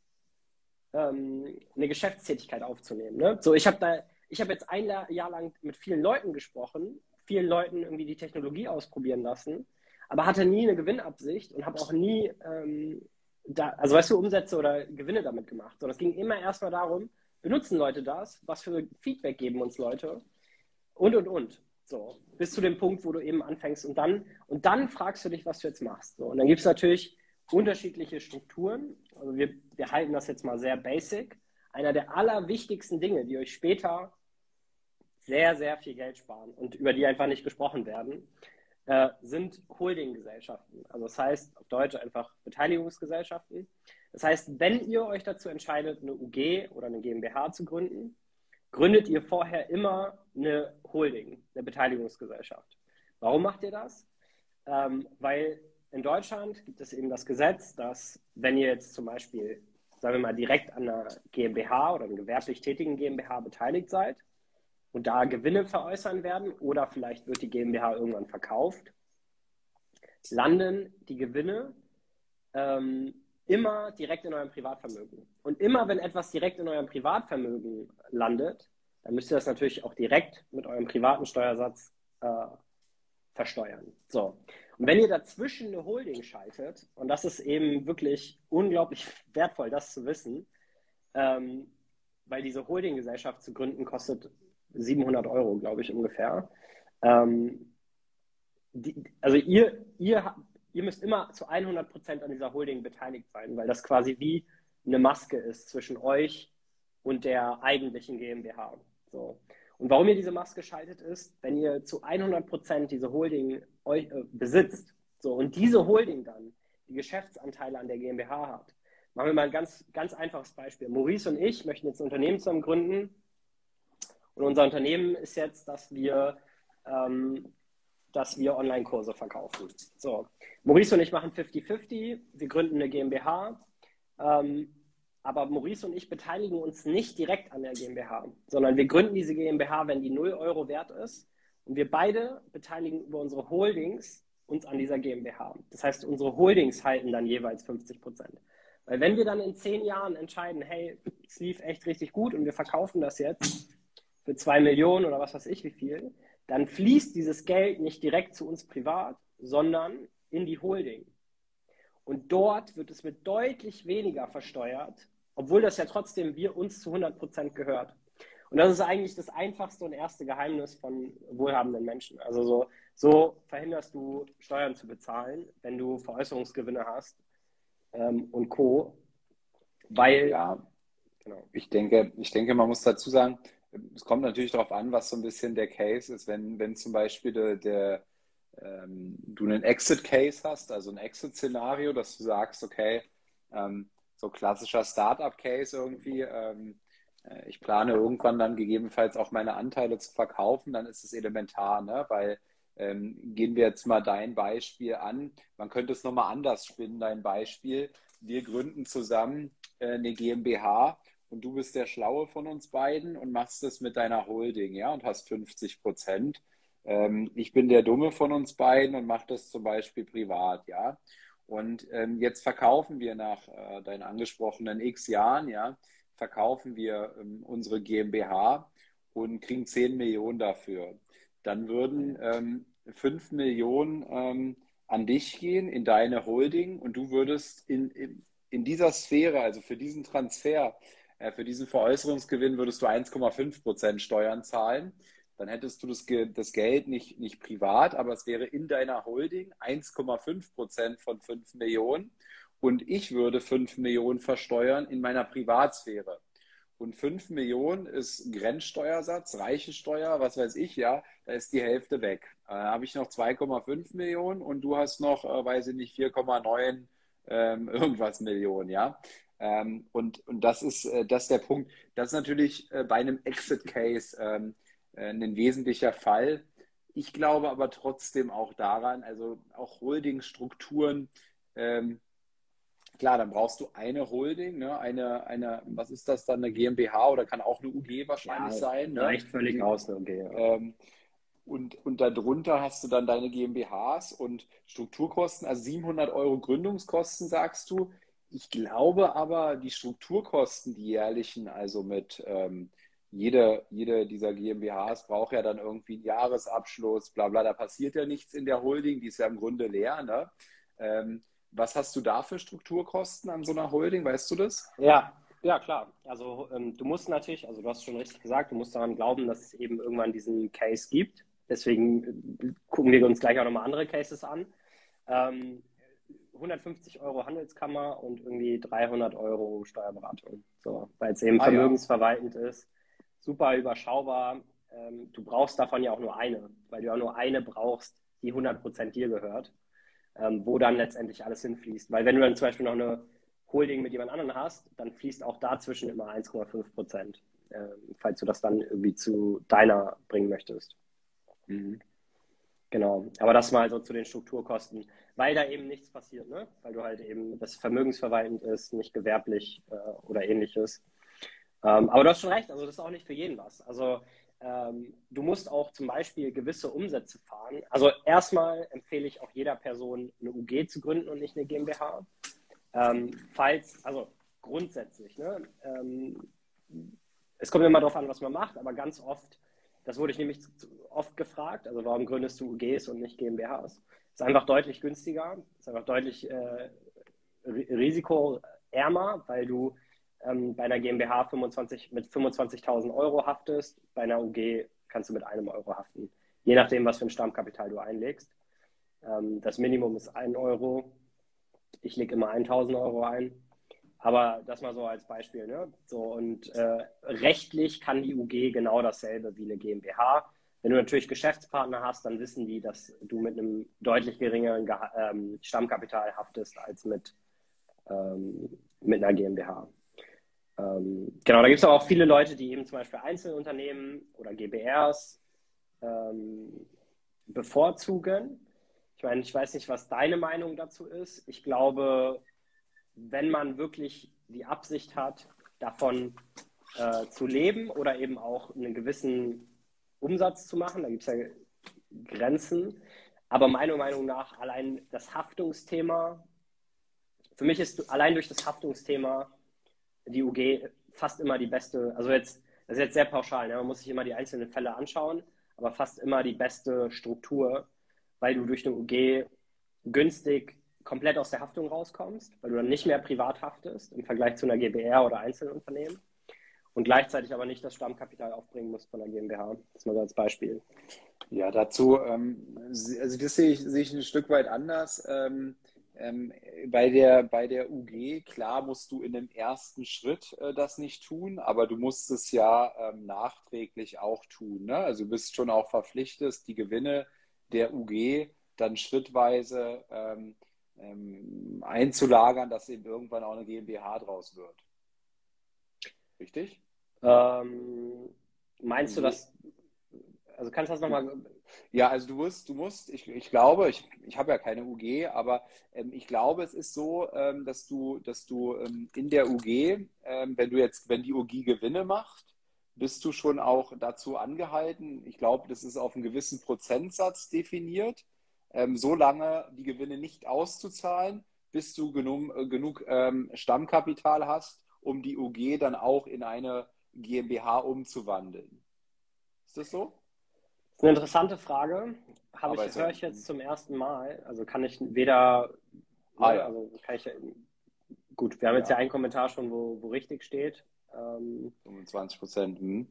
ähm, eine Geschäftstätigkeit aufzunehmen. Ne? So, ich habe da, ich habe jetzt ein Jahr lang mit vielen Leuten gesprochen vielen Leuten irgendwie die Technologie ausprobieren lassen, aber hatte nie eine Gewinnabsicht und habe auch nie, ähm, da, also weißt du, Umsätze oder Gewinne damit gemacht. Sondern es ging immer erstmal darum, benutzen Leute das, was für Feedback geben uns Leute und und und. So, bis zu dem Punkt, wo du eben anfängst und dann, und dann fragst du dich, was du jetzt machst. So, und dann gibt es natürlich unterschiedliche Strukturen. Also wir, wir halten das jetzt mal sehr basic. Einer der allerwichtigsten Dinge, die euch später sehr, sehr viel Geld sparen und über die einfach nicht gesprochen werden, äh, sind Holdinggesellschaften. Also das heißt auf Deutsch einfach Beteiligungsgesellschaften. Das heißt, wenn ihr euch dazu entscheidet, eine UG oder eine GmbH zu gründen, gründet ihr vorher immer eine Holding, eine Beteiligungsgesellschaft. Warum macht ihr das? Ähm, weil in Deutschland gibt es eben das Gesetz, dass wenn ihr jetzt zum Beispiel, sagen wir mal, direkt an einer GmbH oder einer gewerblich tätigen GmbH beteiligt seid, und da Gewinne veräußern werden oder vielleicht wird die GmbH irgendwann verkauft, landen die Gewinne ähm, immer direkt in eurem Privatvermögen. Und immer wenn etwas direkt in eurem Privatvermögen landet, dann müsst ihr das natürlich auch direkt mit eurem privaten Steuersatz äh, versteuern. So. Und wenn ihr dazwischen eine Holding schaltet, und das ist eben wirklich unglaublich wertvoll, das zu wissen, ähm, weil diese Holdinggesellschaft zu gründen kostet 700 Euro, glaube ich, ungefähr. Ähm, die, also ihr, ihr, ihr müsst immer zu 100 Prozent an dieser Holding beteiligt sein, weil das quasi wie eine Maske ist zwischen euch und der eigentlichen GmbH. So. Und warum ihr diese Maske schaltet, ist, wenn ihr zu 100 Prozent diese Holding euch, äh, besitzt so, und diese Holding dann die Geschäftsanteile an der GmbH hat. Machen wir mal ein ganz, ganz einfaches Beispiel. Maurice und ich möchten jetzt ein Unternehmen zusammen gründen Und unser Unternehmen ist jetzt, dass wir, ähm, dass wir Online-Kurse verkaufen. So, Maurice und ich machen 50-50. Wir gründen eine GmbH. Ähm, aber Maurice und ich beteiligen uns nicht direkt an der GmbH, sondern wir gründen diese GmbH, wenn die 0 Euro wert ist. Und wir beide beteiligen über unsere Holdings uns an dieser GmbH. Das heißt, unsere Holdings halten dann jeweils 50 Prozent. Weil wenn wir dann in zehn Jahren entscheiden, hey, es lief echt richtig gut und wir verkaufen das jetzt für zwei Millionen oder was weiß ich wie viel, dann fließt dieses Geld nicht direkt zu uns privat, sondern in die Holding. Und dort wird es mit deutlich weniger versteuert, obwohl das ja trotzdem wir uns zu 100 Prozent gehört. Und das ist eigentlich das einfachste und erste Geheimnis von wohlhabenden Menschen. Also so, so verhinderst du Steuern zu bezahlen, wenn du Veräußerungsgewinne hast ähm, und Co. Weil ja, genau. ich denke, ich denke, man muss dazu sagen, es kommt natürlich darauf an, was so ein bisschen der Case ist. Wenn, wenn zum Beispiel der, der ähm, du einen Exit-Case hast, also ein Exit-Szenario, dass du sagst, okay, ähm, so klassischer Startup-Case irgendwie, ähm, äh, ich plane irgendwann dann gegebenenfalls auch meine Anteile zu verkaufen, dann ist es elementar, ne? weil ähm, gehen wir jetzt mal dein Beispiel an. Man könnte es nochmal anders spinnen, dein Beispiel. Wir gründen zusammen äh, eine GmbH und du bist der Schlaue von uns beiden und machst es mit deiner Holding, ja, und hast 50 Prozent. Ähm, ich bin der Dumme von uns beiden und mache das zum Beispiel privat, ja. Und ähm, jetzt verkaufen wir nach äh, deinen angesprochenen X Jahren, ja, verkaufen wir ähm, unsere GmbH und kriegen 10 Millionen dafür. Dann würden ähm, 5 Millionen ähm, an dich gehen, in deine Holding und du würdest in, in, in dieser Sphäre, also für diesen Transfer, für diesen Veräußerungsgewinn würdest du 1,5 Prozent Steuern zahlen. Dann hättest du das, das Geld nicht, nicht privat, aber es wäre in deiner Holding 1,5 Prozent von 5 Millionen und ich würde 5 Millionen versteuern in meiner Privatsphäre. Und 5 Millionen ist Grenzsteuersatz, Reichensteuer, was weiß ich, ja, da ist die Hälfte weg. Da äh, habe ich noch 2,5 Millionen und du hast noch, äh, weiß ich nicht, 4,9 ähm, irgendwas Millionen, ja. Ähm, und, und das ist, äh, das ist der Punkt. Das ist natürlich äh, bei einem Exit-Case ähm, äh, ein wesentlicher Fall. Ich glaube aber trotzdem auch daran, also auch Holdingstrukturen, ähm, klar, dann brauchst du eine Holding, ne? eine, eine, was ist das dann, eine GmbH oder kann auch eine UG wahrscheinlich ja, sein. Ne? Reicht völlig aus, eine UG. Ja. Ähm, und, und darunter hast du dann deine GmbHs und Strukturkosten, also 700 Euro Gründungskosten, sagst du. Ich glaube aber, die Strukturkosten, die jährlichen, also mit ähm, jede, jede dieser GmbHs braucht ja dann irgendwie einen Jahresabschluss, bla bla, da passiert ja nichts in der Holding, die ist ja im Grunde leer. Ne? Ähm, was hast du da für Strukturkosten an so einer Holding? Weißt du das? Ja, ja, klar. Also ähm, du musst natürlich, also du hast schon richtig gesagt, du musst daran glauben, dass es eben irgendwann diesen Case gibt. Deswegen äh, gucken wir uns gleich auch nochmal andere Cases an. Ähm, 150 Euro Handelskammer und irgendwie 300 Euro Steuerberatung. So, weil es eben ah, vermögensverwaltend ja. ist. Super überschaubar. Ähm, du brauchst davon ja auch nur eine, weil du ja nur eine brauchst, die 100% dir gehört ähm, wo dann letztendlich alles hinfließt. Weil wenn du dann zum Beispiel noch eine Holding mit jemand anderem hast, dann fließt auch dazwischen immer 1,5 Prozent, äh, falls du das dann irgendwie zu deiner bringen möchtest. Mhm. Genau, aber das mal so zu den Strukturkosten, weil da eben nichts passiert, ne? weil du halt eben das vermögensverwaltend ist, nicht gewerblich äh, oder ähnliches. Ähm, aber du hast schon recht, also das ist auch nicht für jeden was. Also ähm, du musst auch zum Beispiel gewisse Umsätze fahren. Also erstmal empfehle ich auch jeder Person, eine UG zu gründen und nicht eine GmbH. Ähm, falls, also grundsätzlich, ne? Ähm, es kommt immer darauf an, was man macht, aber ganz oft, das wurde ich nämlich oft gefragt, also warum gründest du UGs und nicht GmbHs? Ist einfach deutlich günstiger, ist einfach deutlich äh, risikoärmer, weil du ähm, bei einer GmbH 25, mit 25.000 Euro haftest, bei einer UG kannst du mit einem Euro haften, je nachdem, was für ein Stammkapital du einlegst. Ähm, das Minimum ist 1 Euro. Ich lege immer 1.000 Euro ein. Aber das mal so als Beispiel. Ne? So, und äh, rechtlich kann die UG genau dasselbe wie eine GmbH. Wenn du natürlich Geschäftspartner hast, dann wissen die, dass du mit einem deutlich geringeren Ge ähm, Stammkapital haftest als mit, ähm, mit einer GmbH. Ähm, genau, da gibt es auch viele Leute, die eben zum Beispiel Einzelunternehmen oder GBRs ähm, bevorzugen. Ich meine, ich weiß nicht, was deine Meinung dazu ist. Ich glaube, wenn man wirklich die Absicht hat, davon äh, zu leben oder eben auch einen gewissen Umsatz zu machen, da gibt es ja Grenzen. Aber meiner Meinung nach allein das Haftungsthema, für mich ist allein durch das Haftungsthema die UG fast immer die beste, also jetzt, das ist jetzt sehr pauschal, ne? man muss sich immer die einzelnen Fälle anschauen, aber fast immer die beste Struktur, weil du durch eine UG günstig komplett aus der Haftung rauskommst, weil du dann nicht mehr privat haftest im Vergleich zu einer GBR oder Einzelunternehmen und gleichzeitig aber nicht das Stammkapital aufbringen musst von der GmbH. Das mal so als Beispiel. Ja, dazu, ähm, also das sehe ich, sehe ich ein Stück weit anders. Ähm, ähm, bei, der, bei der UG, klar musst du in dem ersten Schritt äh, das nicht tun, aber du musst es ja ähm, nachträglich auch tun. Ne? Also du bist schon auch verpflichtet, die Gewinne der UG dann schrittweise ähm, ähm, einzulagern, dass eben irgendwann auch eine GmbH draus wird. Richtig? Ähm, meinst du mhm. das? Also kannst du das nochmal. Ja, also du musst, du musst, ich, ich glaube, ich, ich habe ja keine UG, aber ähm, ich glaube, es ist so, ähm, dass du, dass du ähm, in der UG, ähm, wenn du jetzt, wenn die UG Gewinne macht, bist du schon auch dazu angehalten. Ich glaube, das ist auf einen gewissen Prozentsatz definiert ähm, so lange die Gewinne nicht auszuzahlen, bis du genug, äh, genug ähm, Stammkapital hast, um die UG dann auch in eine GmbH umzuwandeln. Ist das so? Das ist eine interessante Frage. Habe ich, höre ich jetzt zum ersten Mal. Also kann ich weder, ah, ja. also kann ich, gut, wir haben jetzt ja, ja einen Kommentar schon, wo, wo richtig steht. 25 ähm, Prozent. Hm.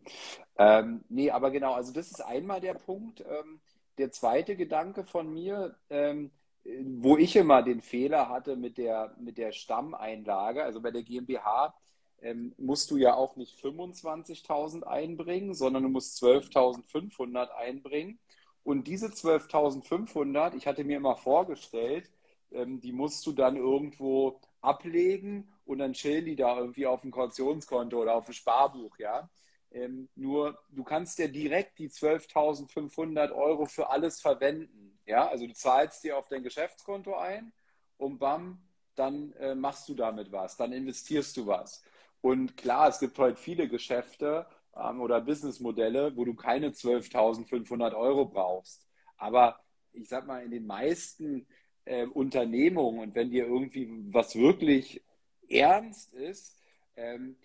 Ähm, nee, aber genau, also das ist einmal der Punkt. Ähm, der zweite Gedanke von mir, ähm, wo ich immer den Fehler hatte mit der, mit der Stammeinlage, also bei der GmbH, ähm, musst du ja auch nicht 25.000 einbringen, sondern du musst 12.500 einbringen. Und diese 12.500, ich hatte mir immer vorgestellt, ähm, die musst du dann irgendwo ablegen und dann chillen die da irgendwie auf dem Kautionskonto oder auf dem Sparbuch, ja. Ähm, nur du kannst ja direkt die 12.500 Euro für alles verwenden. Ja, also du zahlst dir auf dein Geschäftskonto ein und bam, dann äh, machst du damit was, dann investierst du was. Und klar, es gibt heute viele Geschäfte ähm, oder Businessmodelle, wo du keine 12.500 Euro brauchst. Aber ich sag mal, in den meisten äh, Unternehmungen und wenn dir irgendwie was wirklich ernst ist, ähm,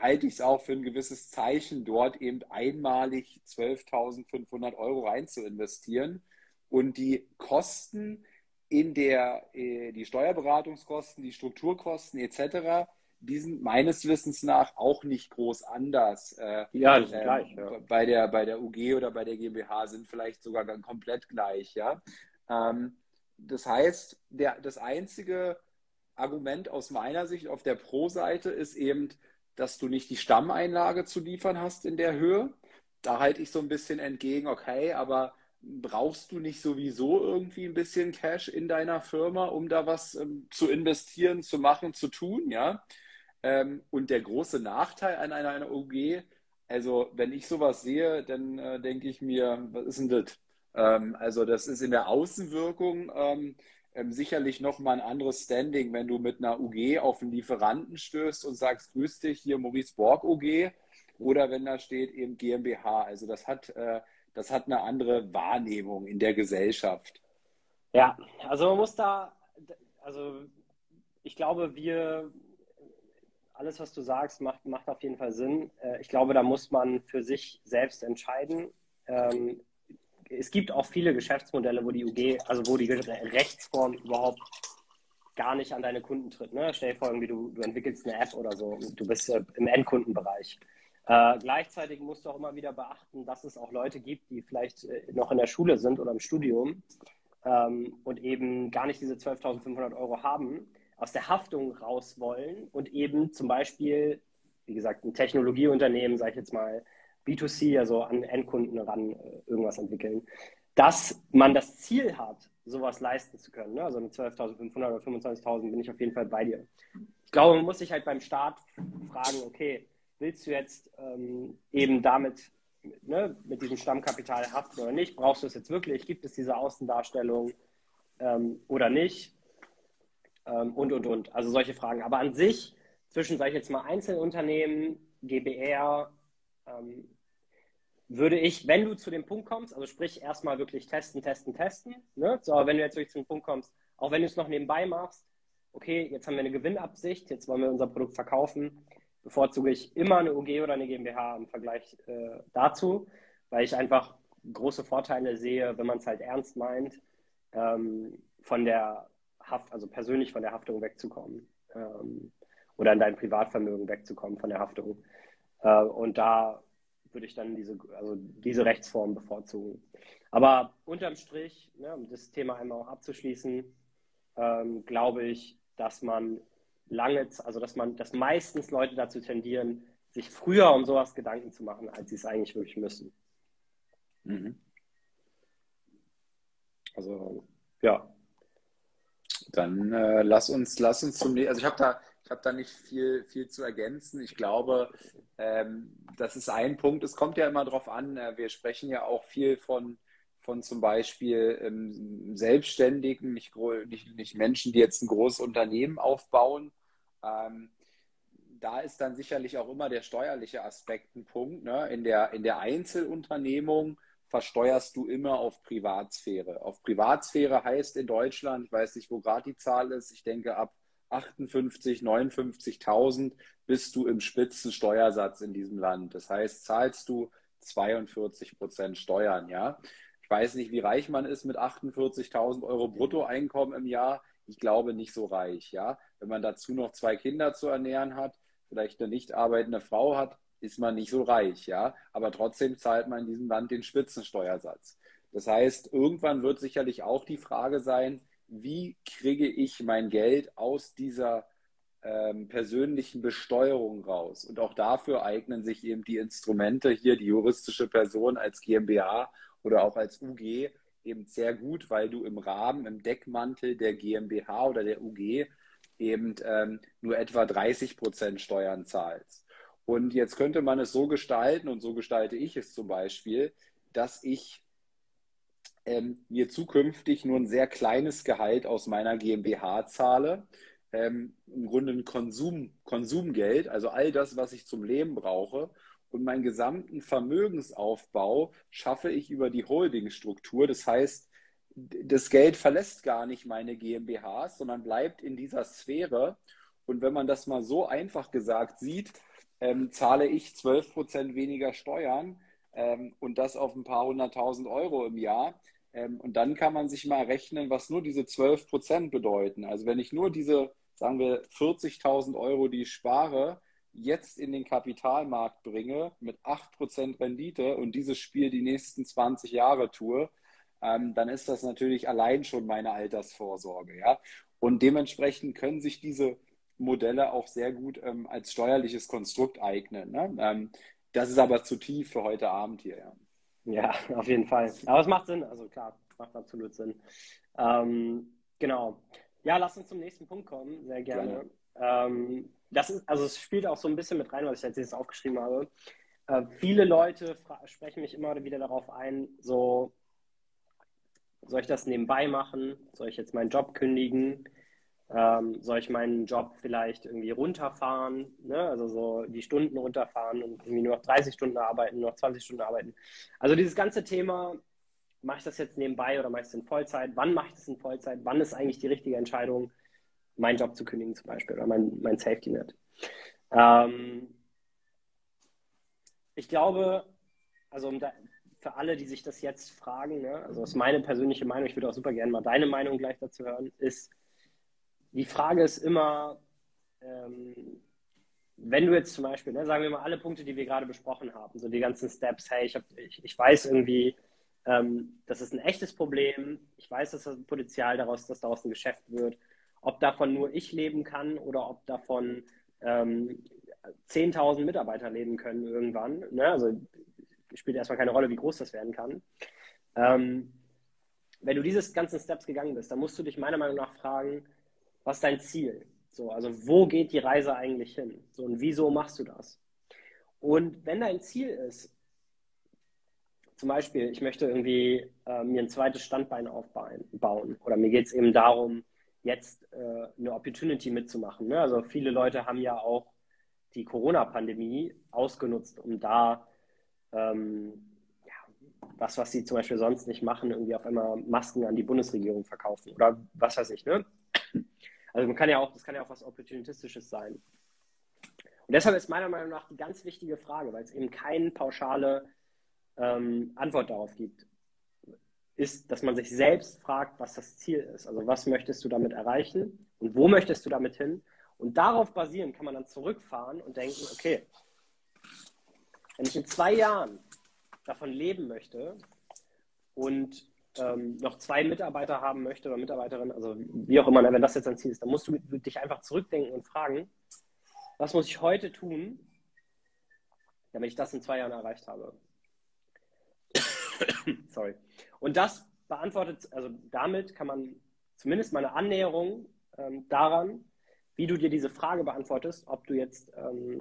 halte ich es auch für ein gewisses Zeichen, dort eben einmalig 12.500 Euro rein zu investieren und die Kosten in der, äh, die Steuerberatungskosten, die Strukturkosten etc., die sind meines Wissens nach auch nicht groß anders. Äh, ja, das ist ähm, gleich. Ja. Bei, der, bei der UG oder bei der GmbH sind vielleicht sogar dann komplett gleich. Ja? Ähm, das heißt, der, das einzige Argument aus meiner Sicht auf der Pro-Seite ist eben, dass du nicht die Stammeinlage zu liefern hast in der Höhe. Da halte ich so ein bisschen entgegen, okay, aber brauchst du nicht sowieso irgendwie ein bisschen Cash in deiner Firma, um da was ähm, zu investieren, zu machen, zu tun, ja? Ähm, und der große Nachteil an einer, einer OG, also wenn ich sowas sehe, dann äh, denke ich mir, was ist denn das? Ähm, also das ist in der Außenwirkung ähm, sicherlich nochmal ein anderes Standing, wenn du mit einer UG auf einen Lieferanten stößt und sagst, grüß dich, hier Maurice Borg UG, oder wenn da steht eben GmbH. Also das hat, äh, das hat eine andere Wahrnehmung in der Gesellschaft. Ja, also man muss da, also ich glaube, wir, alles, was du sagst, macht, macht auf jeden Fall Sinn. Äh, ich glaube, da muss man für sich selbst entscheiden. Ähm, es gibt auch viele Geschäftsmodelle, wo die UG, also wo die Rechtsform überhaupt gar nicht an deine Kunden tritt. Ne? Stell dir vor, irgendwie du, du entwickelst eine App oder so, du bist äh, im Endkundenbereich. Äh, gleichzeitig musst du auch immer wieder beachten, dass es auch Leute gibt, die vielleicht äh, noch in der Schule sind oder im Studium ähm, und eben gar nicht diese 12.500 Euro haben, aus der Haftung raus wollen und eben zum Beispiel, wie gesagt, ein Technologieunternehmen, sage ich jetzt mal, B2C, also an Endkunden ran äh, irgendwas entwickeln, dass man das Ziel hat, sowas leisten zu können. Ne? Also mit 12.500 oder 25.000 bin ich auf jeden Fall bei dir. ich glaube, man muss sich halt beim Start fragen, okay, willst du jetzt ähm, eben damit ne, mit diesem Stammkapital haften oder nicht? Brauchst du es jetzt wirklich? Gibt es diese Außendarstellung ähm, oder nicht? Ähm, und, und, und. Also solche Fragen. Aber an sich, zwischen, sage ich jetzt mal, Einzelunternehmen, GBR, ähm, würde ich, wenn du zu dem Punkt kommst, also sprich erstmal wirklich testen, testen, testen, ne? so, wenn du jetzt wirklich zu dem Punkt kommst, auch wenn du es noch nebenbei machst, okay, jetzt haben wir eine Gewinnabsicht, jetzt wollen wir unser Produkt verkaufen, bevorzuge ich immer eine UG oder eine GmbH im Vergleich äh, dazu, weil ich einfach große Vorteile sehe, wenn man es halt ernst meint, ähm, von der Haft, also persönlich von der Haftung wegzukommen ähm, oder in dein Privatvermögen wegzukommen von der Haftung. Äh, und da würde ich dann diese, also diese Rechtsform bevorzugen. Aber unterm Strich, ne, um das Thema einmal auch abzuschließen, ähm, glaube ich, dass man lange, also dass man, dass meistens Leute dazu tendieren, sich früher um sowas Gedanken zu machen, als sie es eigentlich wirklich müssen. Mhm. Also, ja. Dann äh, lass uns, lass uns zum also ich habe da, ich habe da nicht viel, viel zu ergänzen. Ich glaube, ähm, das ist ein Punkt. Es kommt ja immer darauf an. Äh, wir sprechen ja auch viel von von zum Beispiel ähm, Selbstständigen, nicht, nicht, nicht Menschen, die jetzt ein großes Unternehmen aufbauen, ähm, da ist dann sicherlich auch immer der steuerliche Aspekt ein Punkt. Ne? In, der, in der Einzelunternehmung versteuerst du immer auf Privatsphäre. Auf Privatsphäre heißt in Deutschland, ich weiß nicht, wo gerade die Zahl ist, ich denke ab 58, 59.000 bist du im Spitzensteuersatz in diesem Land. Das heißt, zahlst du 42 Prozent Steuern, ja. Ich weiß nicht, wie reich man ist mit 48.000 Euro Bruttoeinkommen im Jahr ich glaube, nicht so reich. Ja? Wenn man dazu noch zwei Kinder zu ernähren hat, vielleicht eine nicht arbeitende Frau hat, ist man nicht so reich. Ja? Aber trotzdem zahlt man in diesem Land den Spitzensteuersatz. Das heißt, irgendwann wird sicherlich auch die Frage sein, wie kriege ich mein Geld aus dieser ähm, persönlichen Besteuerung raus? Und auch dafür eignen sich eben die Instrumente hier, die juristische Person als GmbH oder auch als UG, eben sehr gut, weil du im Rahmen, im Deckmantel der GmbH oder der UG eben ähm, nur etwa 30 Prozent Steuern zahlst. Und jetzt könnte man es so gestalten, und so gestalte ich es zum Beispiel, dass ich ähm, mir zukünftig nur ein sehr kleines Gehalt aus meiner GmbH zahle. Ähm, Im Grunde ein Konsum, Konsumgeld, also all das, was ich zum Leben brauche und meinen gesamten Vermögensaufbau schaffe ich über die Holdingstruktur. Das heißt, das Geld verlässt gar nicht meine GmbHs, sondern bleibt in dieser Sphäre. Und wenn man das mal so einfach gesagt sieht, ähm, zahle ich 12 Prozent weniger Steuern ähm, und das auf ein paar hunderttausend Euro im Jahr. Ähm, und dann kann man sich mal rechnen, was nur diese 12 Prozent bedeuten. Also wenn ich nur diese, sagen wir, 40.000 Euro, die ich spare, jetzt in den Kapitalmarkt bringe mit 8% Rendite und dieses Spiel die nächsten 20 Jahre tue, ähm, dann ist das natürlich allein schon meine Altersvorsorge. Ja? Und dementsprechend können sich diese Modelle auch sehr gut ähm, als steuerliches Konstrukt eignen. Ne? Ähm, das ist aber zu tief für heute Abend hier. Ja. ja, auf jeden Fall. Aber es macht Sinn. Also klar, macht absolut Sinn. Ähm, genau. Ja, lass uns zum nächsten Punkt kommen. Sehr gerne. gerne. Ähm, das ist, also es spielt auch so ein bisschen mit rein, was ich als nächstes aufgeschrieben habe. Äh, viele Leute sprechen mich immer wieder darauf ein, so, soll ich das nebenbei machen? Soll ich jetzt meinen Job kündigen? Ähm, soll ich meinen Job vielleicht irgendwie runterfahren? Ne? Also so die Stunden runterfahren und irgendwie nur noch 30 Stunden arbeiten, nur noch 20 Stunden arbeiten. Also dieses ganze Thema, mache ich das jetzt nebenbei oder mache ich es in Vollzeit? Wann mache ich das in Vollzeit? Wann ist eigentlich die richtige Entscheidung? meinen Job zu kündigen zum Beispiel oder mein, mein Safety Net. Ähm, ich glaube, also da, für alle, die sich das jetzt fragen, ne, also ist meine persönliche Meinung, ich würde auch super gerne mal deine Meinung gleich dazu hören, ist, die Frage ist immer, ähm, wenn du jetzt zum Beispiel, ne, sagen wir mal alle Punkte, die wir gerade besprochen haben, so die ganzen Steps, hey, ich, hab, ich, ich weiß irgendwie, ähm, das ist ein echtes Problem, ich weiß, dass das Potenzial daraus, dass daraus ein Geschäft wird ob davon nur ich leben kann oder ob davon ähm, 10.000 Mitarbeiter leben können irgendwann. Ne? Also spielt erstmal keine Rolle, wie groß das werden kann. Ähm, wenn du diese ganzen Steps gegangen bist, dann musst du dich meiner Meinung nach fragen, was ist dein Ziel? So, also wo geht die Reise eigentlich hin? So, und wieso machst du das? Und wenn dein Ziel ist, zum Beispiel, ich möchte irgendwie äh, mir ein zweites Standbein aufbauen oder mir geht es eben darum, jetzt äh, eine Opportunity mitzumachen. Ne? Also viele Leute haben ja auch die Corona-Pandemie ausgenutzt, um da ähm, ja, was, was sie zum Beispiel sonst nicht machen, irgendwie auf einmal Masken an die Bundesregierung verkaufen oder was weiß ich. Ne? Also man kann ja auch, das kann ja auch was Opportunistisches sein. Und deshalb ist meiner Meinung nach die ganz wichtige Frage, weil es eben keine pauschale ähm, Antwort darauf gibt, ist, dass man sich selbst fragt, was das Ziel ist. Also was möchtest du damit erreichen und wo möchtest du damit hin? Und darauf basierend kann man dann zurückfahren und denken, okay, wenn ich in zwei Jahren davon leben möchte und ähm, noch zwei Mitarbeiter haben möchte oder Mitarbeiterinnen, also wie auch immer, ne, wenn das jetzt ein Ziel ist, dann musst du dich einfach zurückdenken und fragen, was muss ich heute tun, damit ich das in zwei Jahren erreicht habe? Sorry. Und das beantwortet, also damit kann man zumindest mal eine Annäherung ähm, daran, wie du dir diese Frage beantwortest, ob du jetzt ähm,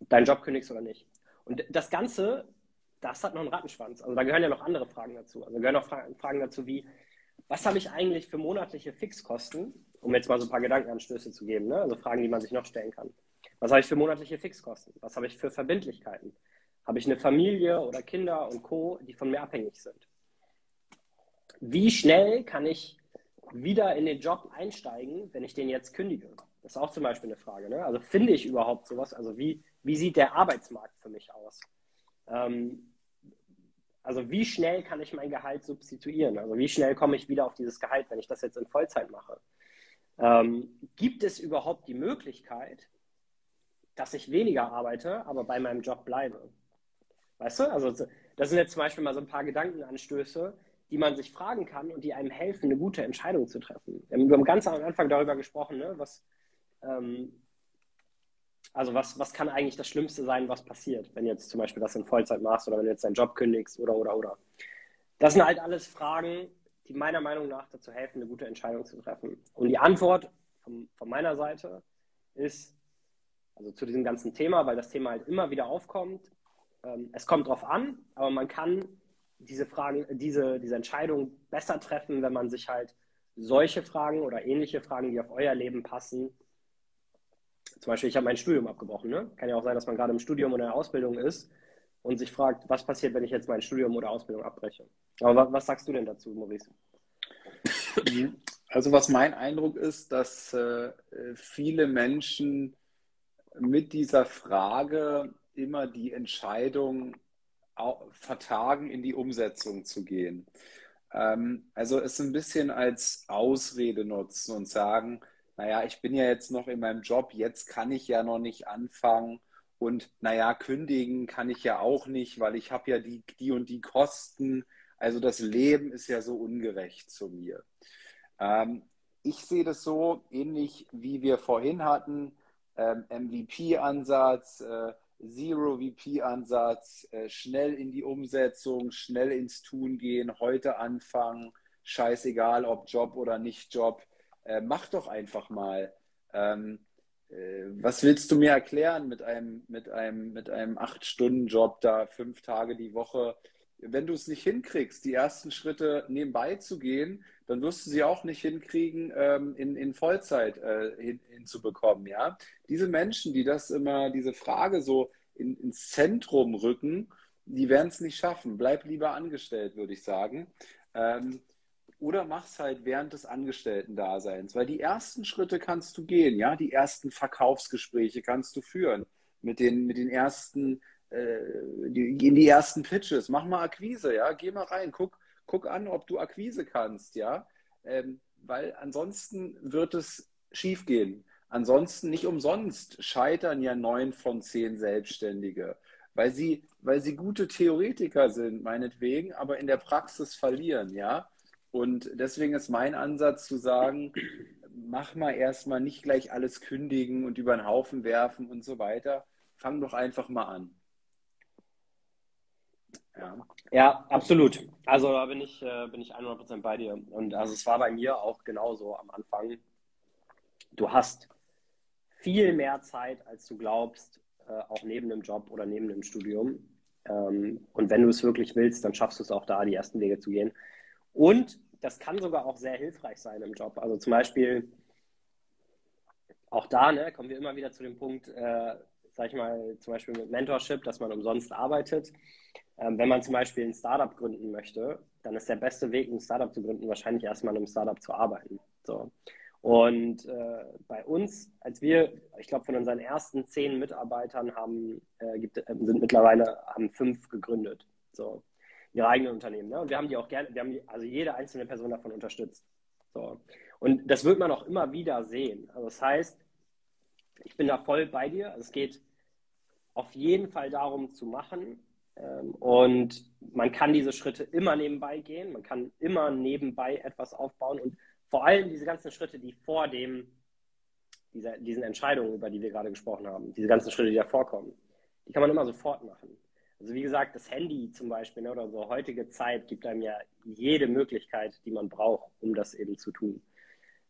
deinen Job kündigst oder nicht. Und das Ganze, das hat noch einen Rattenschwanz. Also da gehören ja noch andere Fragen dazu. Also gehören auch Fragen dazu wie, was habe ich eigentlich für monatliche Fixkosten, um jetzt mal so ein paar Gedankenanstöße zu geben, ne? also Fragen, die man sich noch stellen kann. Was habe ich für monatliche Fixkosten? Was habe ich für Verbindlichkeiten? Habe ich eine Familie oder Kinder und Co., die von mir abhängig sind? Wie schnell kann ich wieder in den Job einsteigen, wenn ich den jetzt kündige? Das ist auch zum Beispiel eine Frage. Ne? Also finde ich überhaupt sowas? Also wie, wie sieht der Arbeitsmarkt für mich aus? Ähm, also wie schnell kann ich mein Gehalt substituieren? Also wie schnell komme ich wieder auf dieses Gehalt, wenn ich das jetzt in Vollzeit mache? Ähm, gibt es überhaupt die Möglichkeit, dass ich weniger arbeite, aber bei meinem Job bleibe? Weißt du? Also das sind jetzt zum Beispiel mal so ein paar Gedankenanstöße, die man sich fragen kann und die einem helfen, eine gute Entscheidung zu treffen. Wir haben ganz am Anfang darüber gesprochen, ne, was, ähm, also was, was kann eigentlich das Schlimmste sein, was passiert, wenn jetzt zum Beispiel das in Vollzeit machst oder wenn du jetzt deinen Job kündigst oder, oder, oder. Das sind halt alles Fragen, die meiner Meinung nach dazu helfen, eine gute Entscheidung zu treffen. Und die Antwort von, von meiner Seite ist, also zu diesem ganzen Thema, weil das Thema halt immer wieder aufkommt, ähm, es kommt drauf an, aber man kann diese Fragen, diese, diese Entscheidung besser treffen, wenn man sich halt solche Fragen oder ähnliche Fragen, die auf euer Leben passen, zum Beispiel, ich habe mein Studium abgebrochen. Ne? Kann ja auch sein, dass man gerade im Studium oder in der Ausbildung ist und sich fragt, was passiert, wenn ich jetzt mein Studium oder Ausbildung abbreche. Aber was, was sagst du denn dazu, Maurice? Also was mein Eindruck ist, dass äh, viele Menschen mit dieser Frage immer die Entscheidung vertagen, in die Umsetzung zu gehen. Ähm, also es ein bisschen als Ausrede nutzen und sagen, naja, ich bin ja jetzt noch in meinem Job, jetzt kann ich ja noch nicht anfangen und naja, kündigen kann ich ja auch nicht, weil ich habe ja die, die und die Kosten. Also das Leben ist ja so ungerecht zu mir. Ähm, ich sehe das so ähnlich wie wir vorhin hatten, ähm, MVP-Ansatz, äh, Zero-VP-Ansatz, äh, schnell in die Umsetzung, schnell ins Tun gehen, heute anfangen, scheißegal ob Job oder nicht Job, äh, mach doch einfach mal. Ähm, äh, was willst du mir erklären mit einem, mit einem, mit einem Acht-Stunden-Job da fünf Tage die Woche? Wenn du es nicht hinkriegst, die ersten Schritte nebenbei zu gehen, dann wirst du sie auch nicht hinkriegen, ähm, in, in Vollzeit äh, hin, hinzubekommen. Ja? Diese Menschen, die das immer, diese Frage so in, ins Zentrum rücken, die werden es nicht schaffen. Bleib lieber angestellt, würde ich sagen. Ähm, oder mach's halt während des Angestellten-Daseins, weil die ersten Schritte kannst du gehen, ja, die ersten Verkaufsgespräche kannst du führen mit den, mit den ersten, äh, die, in die ersten Pitches, mach mal Akquise, ja, geh mal rein, guck, guck an, ob du Akquise kannst, ja, ähm, weil ansonsten wird es schiefgehen. Ansonsten nicht umsonst scheitern ja neun von zehn Selbstständige, weil sie, weil sie gute Theoretiker sind, meinetwegen, aber in der Praxis verlieren, ja. Und deswegen ist mein Ansatz zu sagen, mach mal erstmal nicht gleich alles kündigen und über den Haufen werfen und so weiter. Fang doch einfach mal an. Ja, ja absolut. Also da bin ich, äh, bin ich 100% bei dir. Und also es war bei mir auch genauso am Anfang. du hast viel mehr Zeit, als du glaubst, äh, auch neben dem Job oder neben dem Studium. Ähm, und wenn du es wirklich willst, dann schaffst du es auch da, die ersten Wege zu gehen. Und das kann sogar auch sehr hilfreich sein im Job. Also zum Beispiel, auch da ne, kommen wir immer wieder zu dem Punkt, äh, sag ich mal, zum Beispiel mit Mentorship, dass man umsonst arbeitet. Ähm, wenn man zum Beispiel ein Startup gründen möchte, dann ist der beste Weg, ein Startup zu gründen, wahrscheinlich erstmal in einem Startup zu arbeiten. So. Und äh, bei uns, als wir, ich glaube, von unseren ersten zehn Mitarbeitern haben, äh, gibt, äh, sind mittlerweile haben fünf gegründet, so ihre eigenen Unternehmen. Ne? Und wir haben die auch gerne, wir haben die, also jede einzelne Person davon unterstützt. So. Und das wird man auch immer wieder sehen. Also das heißt, ich bin da voll bei dir. Also es geht auf jeden Fall darum zu machen. Ähm, und man kann diese Schritte immer nebenbei gehen. Man kann immer nebenbei etwas aufbauen und vor allem diese ganzen Schritte, die vor dem, dieser, diesen Entscheidungen, über die wir gerade gesprochen haben, diese ganzen Schritte, die da vorkommen, die kann man immer sofort machen. Also wie gesagt, das Handy zum Beispiel ne, oder so heutige Zeit gibt einem ja jede Möglichkeit, die man braucht, um das eben zu tun.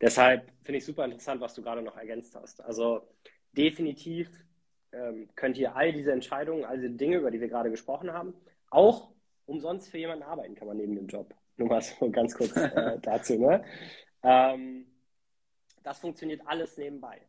Deshalb finde ich super interessant, was du gerade noch ergänzt hast. Also definitiv ähm, könnt ihr all diese Entscheidungen, all diese Dinge, über die wir gerade gesprochen haben, auch umsonst für jemanden arbeiten kann man neben dem Job. Nur mal so ganz kurz äh, dazu. Ne? Ähm, das funktioniert alles nebenbei.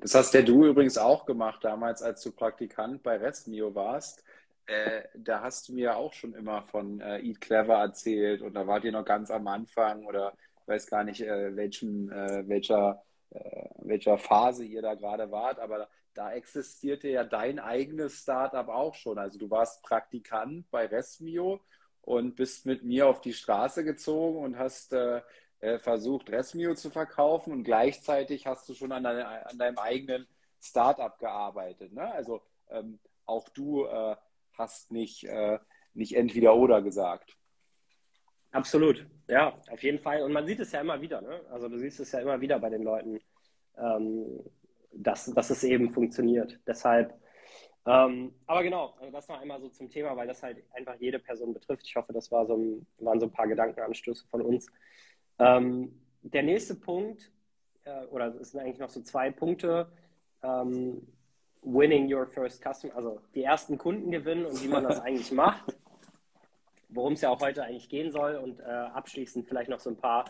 Das hast ja du übrigens auch gemacht damals, als du Praktikant bei Restmio warst. Äh, da hast du mir auch schon immer von äh, Eat Clever erzählt und da wart ihr noch ganz am Anfang oder ich weiß gar nicht, äh, welchen, äh, welcher, äh, welcher Phase ihr da gerade wart, aber da existierte ja dein eigenes Startup auch schon. Also du warst Praktikant bei Resmio und bist mit mir auf die Straße gezogen und hast versucht, Resmio zu verkaufen und gleichzeitig hast du schon an, deine, an deinem eigenen Startup gearbeitet. Ne? Also ähm, auch du äh, hast nicht, äh, nicht entweder oder gesagt. Absolut, ja, auf jeden Fall. Und man sieht es ja immer wieder. Ne? Also du siehst es ja immer wieder bei den Leuten, ähm, dass, dass es eben funktioniert. Deshalb, ähm, aber genau, also das noch einmal so zum Thema, weil das halt einfach jede Person betrifft. Ich hoffe, das war so ein, waren so ein paar Gedankenanstöße von uns. Ähm, der nächste Punkt, äh, oder es sind eigentlich noch so zwei Punkte, ähm, winning your first customer, also die ersten Kunden gewinnen und wie man das eigentlich macht, worum es ja auch heute eigentlich gehen soll und äh, abschließend vielleicht noch so ein paar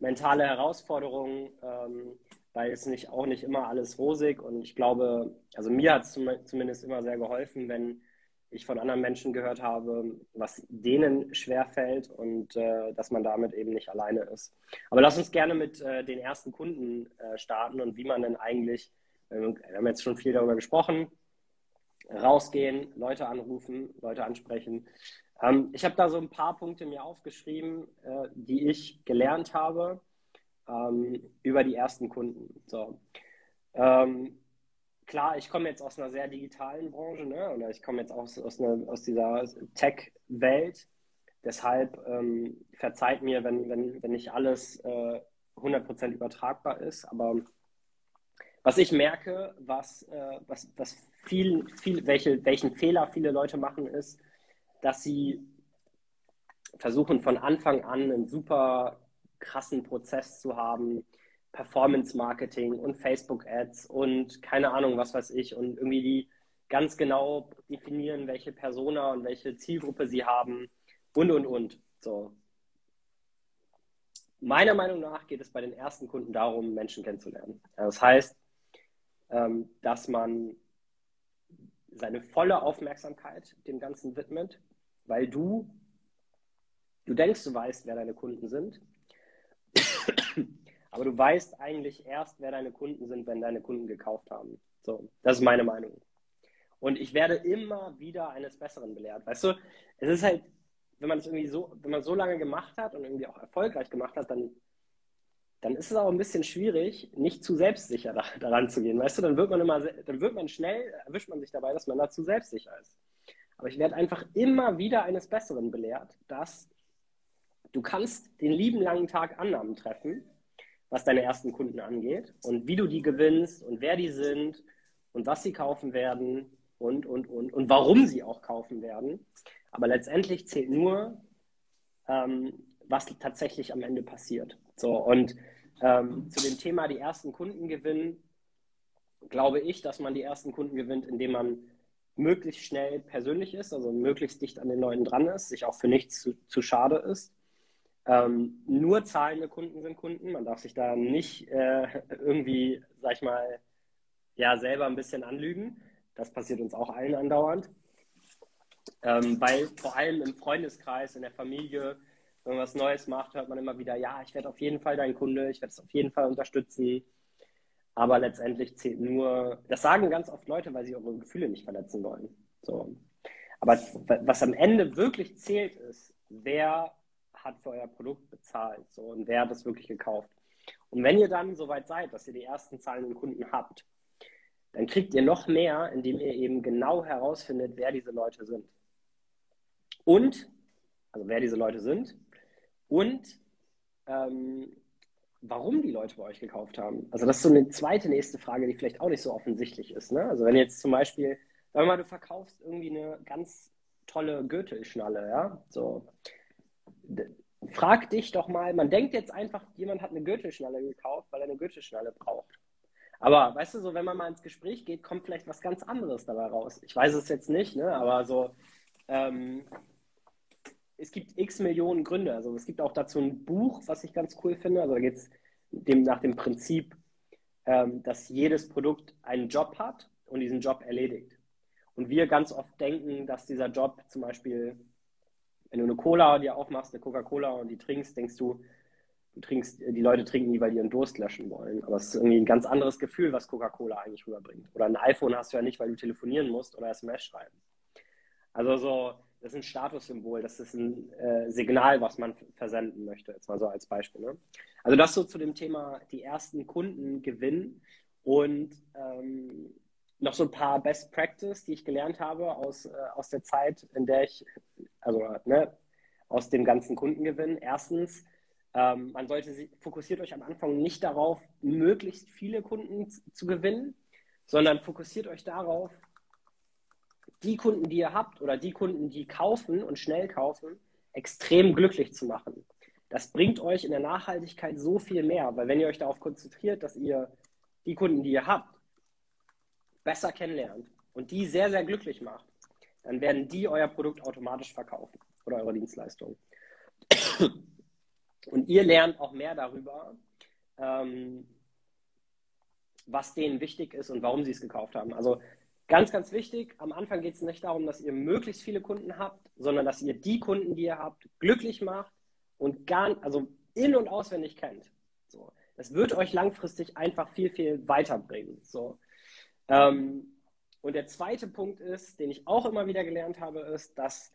mentale Herausforderungen, ähm, weil es nicht auch nicht immer alles rosig und ich glaube, also mir hat es zum, zumindest immer sehr geholfen, wenn ich von anderen Menschen gehört habe, was denen schwerfällt und äh, dass man damit eben nicht alleine ist. Aber lass uns gerne mit äh, den ersten Kunden äh, starten und wie man denn eigentlich, wir haben jetzt schon viel darüber gesprochen, rausgehen, Leute anrufen, Leute ansprechen. Ähm, ich habe da so ein paar Punkte mir aufgeschrieben, äh, die ich gelernt habe ähm, über die ersten Kunden. So. Ähm, klar, ich komme jetzt aus einer sehr digitalen Branche, ne? oder ich komme jetzt aus, aus, einer, aus dieser Tech-Welt. Deshalb ähm, verzeiht mir, wenn, wenn, wenn nicht alles äh, 100% übertragbar ist. Aber was ich merke, was, äh, was, was viel, viel, welche, welchen Fehler viele Leute machen, ist, dass sie versuchen von Anfang an einen super krassen Prozess zu haben, Performance Marketing und Facebook Ads und keine Ahnung, was weiß ich und irgendwie die ganz genau definieren, welche Persona und welche Zielgruppe sie haben und und und. So. Meiner Meinung nach geht es bei den ersten Kunden darum, Menschen kennenzulernen. Das heißt, ähm, dass man seine volle Aufmerksamkeit dem Ganzen widmet, weil du, du denkst, du weißt, wer deine Kunden sind, aber du weißt eigentlich erst, wer deine Kunden sind, wenn deine Kunden gekauft haben. So, das ist meine Meinung. Und ich werde immer wieder eines Besseren belehrt. Weißt du, es ist halt, wenn man es irgendwie so, wenn man so lange gemacht hat und irgendwie auch erfolgreich gemacht hat, dann, dann ist es auch ein bisschen schwierig, nicht zu selbstsicher da, daran zu gehen. Weißt du, dann wird man immer, dann wird man schnell, erwischt man sich dabei, dass man da zu selbstsicher ist. Aber ich werde einfach immer wieder eines Besseren belehrt, dass du kannst den lieben langen Tag Annahmen treffen, was deine ersten Kunden angeht und wie du die gewinnst und wer die sind und was sie kaufen werden und, und, und, und warum sie auch kaufen werden. Aber letztendlich zählt nur, ähm, was tatsächlich am Ende passiert. So, und Ähm, zu dem Thema die ersten Kunden gewinnen, glaube ich, dass man die ersten Kunden gewinnt, indem man möglichst schnell persönlich ist, also möglichst dicht an den Leuten dran ist, sich auch für nichts zu, zu schade ist. Ähm, nur zahlende Kunden sind Kunden. Man darf sich da nicht äh, irgendwie, sag ich mal, ja, selber ein bisschen anlügen. Das passiert uns auch allen andauernd. Ähm, weil vor allem im Freundeskreis, in der Familie, wenn man was Neues macht, hört man immer wieder, ja, ich werde auf jeden Fall dein Kunde, ich werde es auf jeden Fall unterstützen. Aber letztendlich zählt nur, das sagen ganz oft Leute, weil sie eure Gefühle nicht verletzen wollen. So. Aber was am Ende wirklich zählt, ist, wer hat für euer Produkt bezahlt so, und wer hat das wirklich gekauft. Und wenn ihr dann soweit seid, dass ihr die ersten zahlenden Kunden habt, dann kriegt ihr noch mehr, indem ihr eben genau herausfindet, wer diese Leute sind. Und, also wer diese Leute sind und ähm, warum die Leute bei euch gekauft haben. Also das ist so eine zweite nächste Frage, die vielleicht auch nicht so offensichtlich ist. Ne? Also wenn jetzt zum Beispiel, sagen wir mal, du verkaufst irgendwie eine ganz tolle Gürtelschnalle, ja, so. Frag dich doch mal, man denkt jetzt einfach, jemand hat eine Gürtelschnalle gekauft, weil er eine Gürtelschnalle braucht. Aber weißt du, so wenn man mal ins Gespräch geht, kommt vielleicht was ganz anderes dabei raus. Ich weiß es jetzt nicht, ne? aber so, ähm, es gibt x Millionen Gründe. Also es gibt auch dazu ein Buch, was ich ganz cool finde. Also da geht es dem, nach dem Prinzip, ähm, dass jedes Produkt einen Job hat und diesen Job erledigt. Und wir ganz oft denken, dass dieser Job zum Beispiel, wenn du eine Cola dir aufmachst, eine Coca-Cola und die trinkst, denkst du, du trinkst, die Leute trinken die, weil die ihren Durst löschen wollen. Aber es ist irgendwie ein ganz anderes Gefühl, was Coca-Cola eigentlich rüberbringt. Oder ein iPhone hast du ja nicht, weil du telefonieren musst oder SMS schreiben. Also so, das ist ein Statussymbol, das ist ein äh, Signal, was man versenden möchte, jetzt mal so als Beispiel. Ne? Also das so zu dem Thema die ersten Kunden gewinnen und ähm, noch so ein paar Best Practice, die ich gelernt habe aus, äh, aus der Zeit, in der ich, also ne, aus dem ganzen Kundengewinn. Erstens, ähm, man sollte sich, fokussiert euch am Anfang nicht darauf, möglichst viele Kunden zu gewinnen, sondern fokussiert euch darauf, die Kunden, die ihr habt oder die Kunden, die kaufen und schnell kaufen, extrem glücklich zu machen. Das bringt euch in der Nachhaltigkeit so viel mehr, weil wenn ihr euch darauf konzentriert, dass ihr die Kunden, die ihr habt, besser kennenlernt und die sehr, sehr glücklich macht, dann werden die euer Produkt automatisch verkaufen oder eure Dienstleistung. Und ihr lernt auch mehr darüber, ähm, was denen wichtig ist und warum sie es gekauft haben. Also ganz, ganz wichtig, am Anfang geht es nicht darum, dass ihr möglichst viele Kunden habt, sondern dass ihr die Kunden, die ihr habt, glücklich macht und gar, also in- und auswendig kennt. So. Das wird euch langfristig einfach viel, viel weiterbringen. So. Ähm, und der zweite Punkt ist, den ich auch immer wieder gelernt habe, ist, dass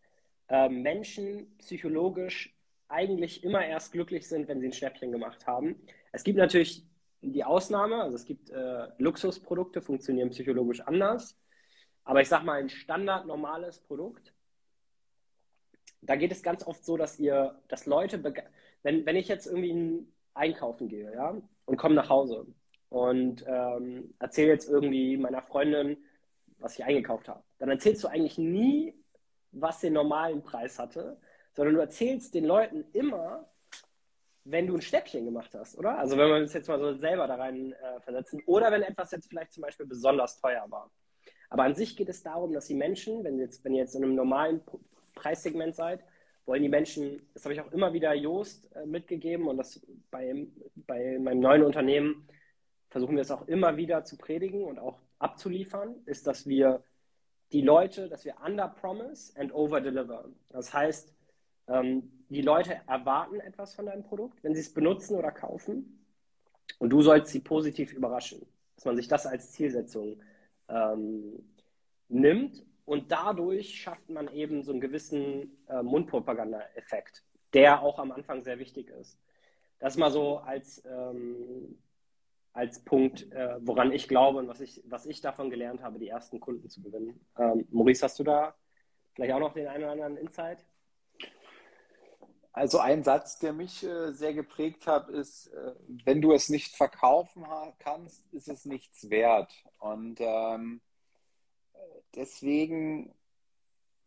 äh, Menschen psychologisch eigentlich immer erst glücklich sind, wenn sie ein Schnäppchen gemacht haben. Es gibt natürlich die Ausnahme, also es gibt äh, Luxusprodukte, funktionieren psychologisch anders. Aber ich sage mal, ein standard normales Produkt, da geht es ganz oft so, dass ihr, dass Leute, wenn, wenn ich jetzt irgendwie einkaufen gehe, ja, und komme nach Hause und ähm, erzähle jetzt irgendwie meiner Freundin, was ich eingekauft habe, dann erzählst du eigentlich nie, was den normalen Preis hatte, sondern du erzählst den Leuten immer, wenn du ein Stäbchen gemacht hast, oder? Also wenn wir uns jetzt mal so selber da rein äh, versetzen oder wenn etwas jetzt vielleicht zum Beispiel besonders teuer war. Aber an sich geht es darum, dass die Menschen, wenn, jetzt, wenn ihr jetzt in einem normalen Preissegment seid, wollen die Menschen, das habe ich auch immer wieder Joost äh, mitgegeben und das bei, bei meinem neuen Unternehmen versuchen wir es auch immer wieder zu predigen und auch abzuliefern, ist, dass wir die Leute, dass wir under promise and over deliver. Das heißt, ähm, die Leute erwarten etwas von deinem Produkt, wenn sie es benutzen oder kaufen. Und du sollst sie positiv überraschen. Dass man sich das als Zielsetzung ähm, nimmt. Und dadurch schafft man eben so einen gewissen äh, Mundpropaganda-Effekt, der auch am Anfang sehr wichtig ist. Das mal so als, ähm, als Punkt, äh, woran ich glaube und was ich, was ich davon gelernt habe, die ersten Kunden zu gewinnen. Ähm, Maurice, hast du da vielleicht auch noch den einen oder anderen Insight? Also ein Satz, der mich äh, sehr geprägt hat, ist, äh, wenn du es nicht verkaufen kannst, ist es nichts wert. Und ähm, deswegen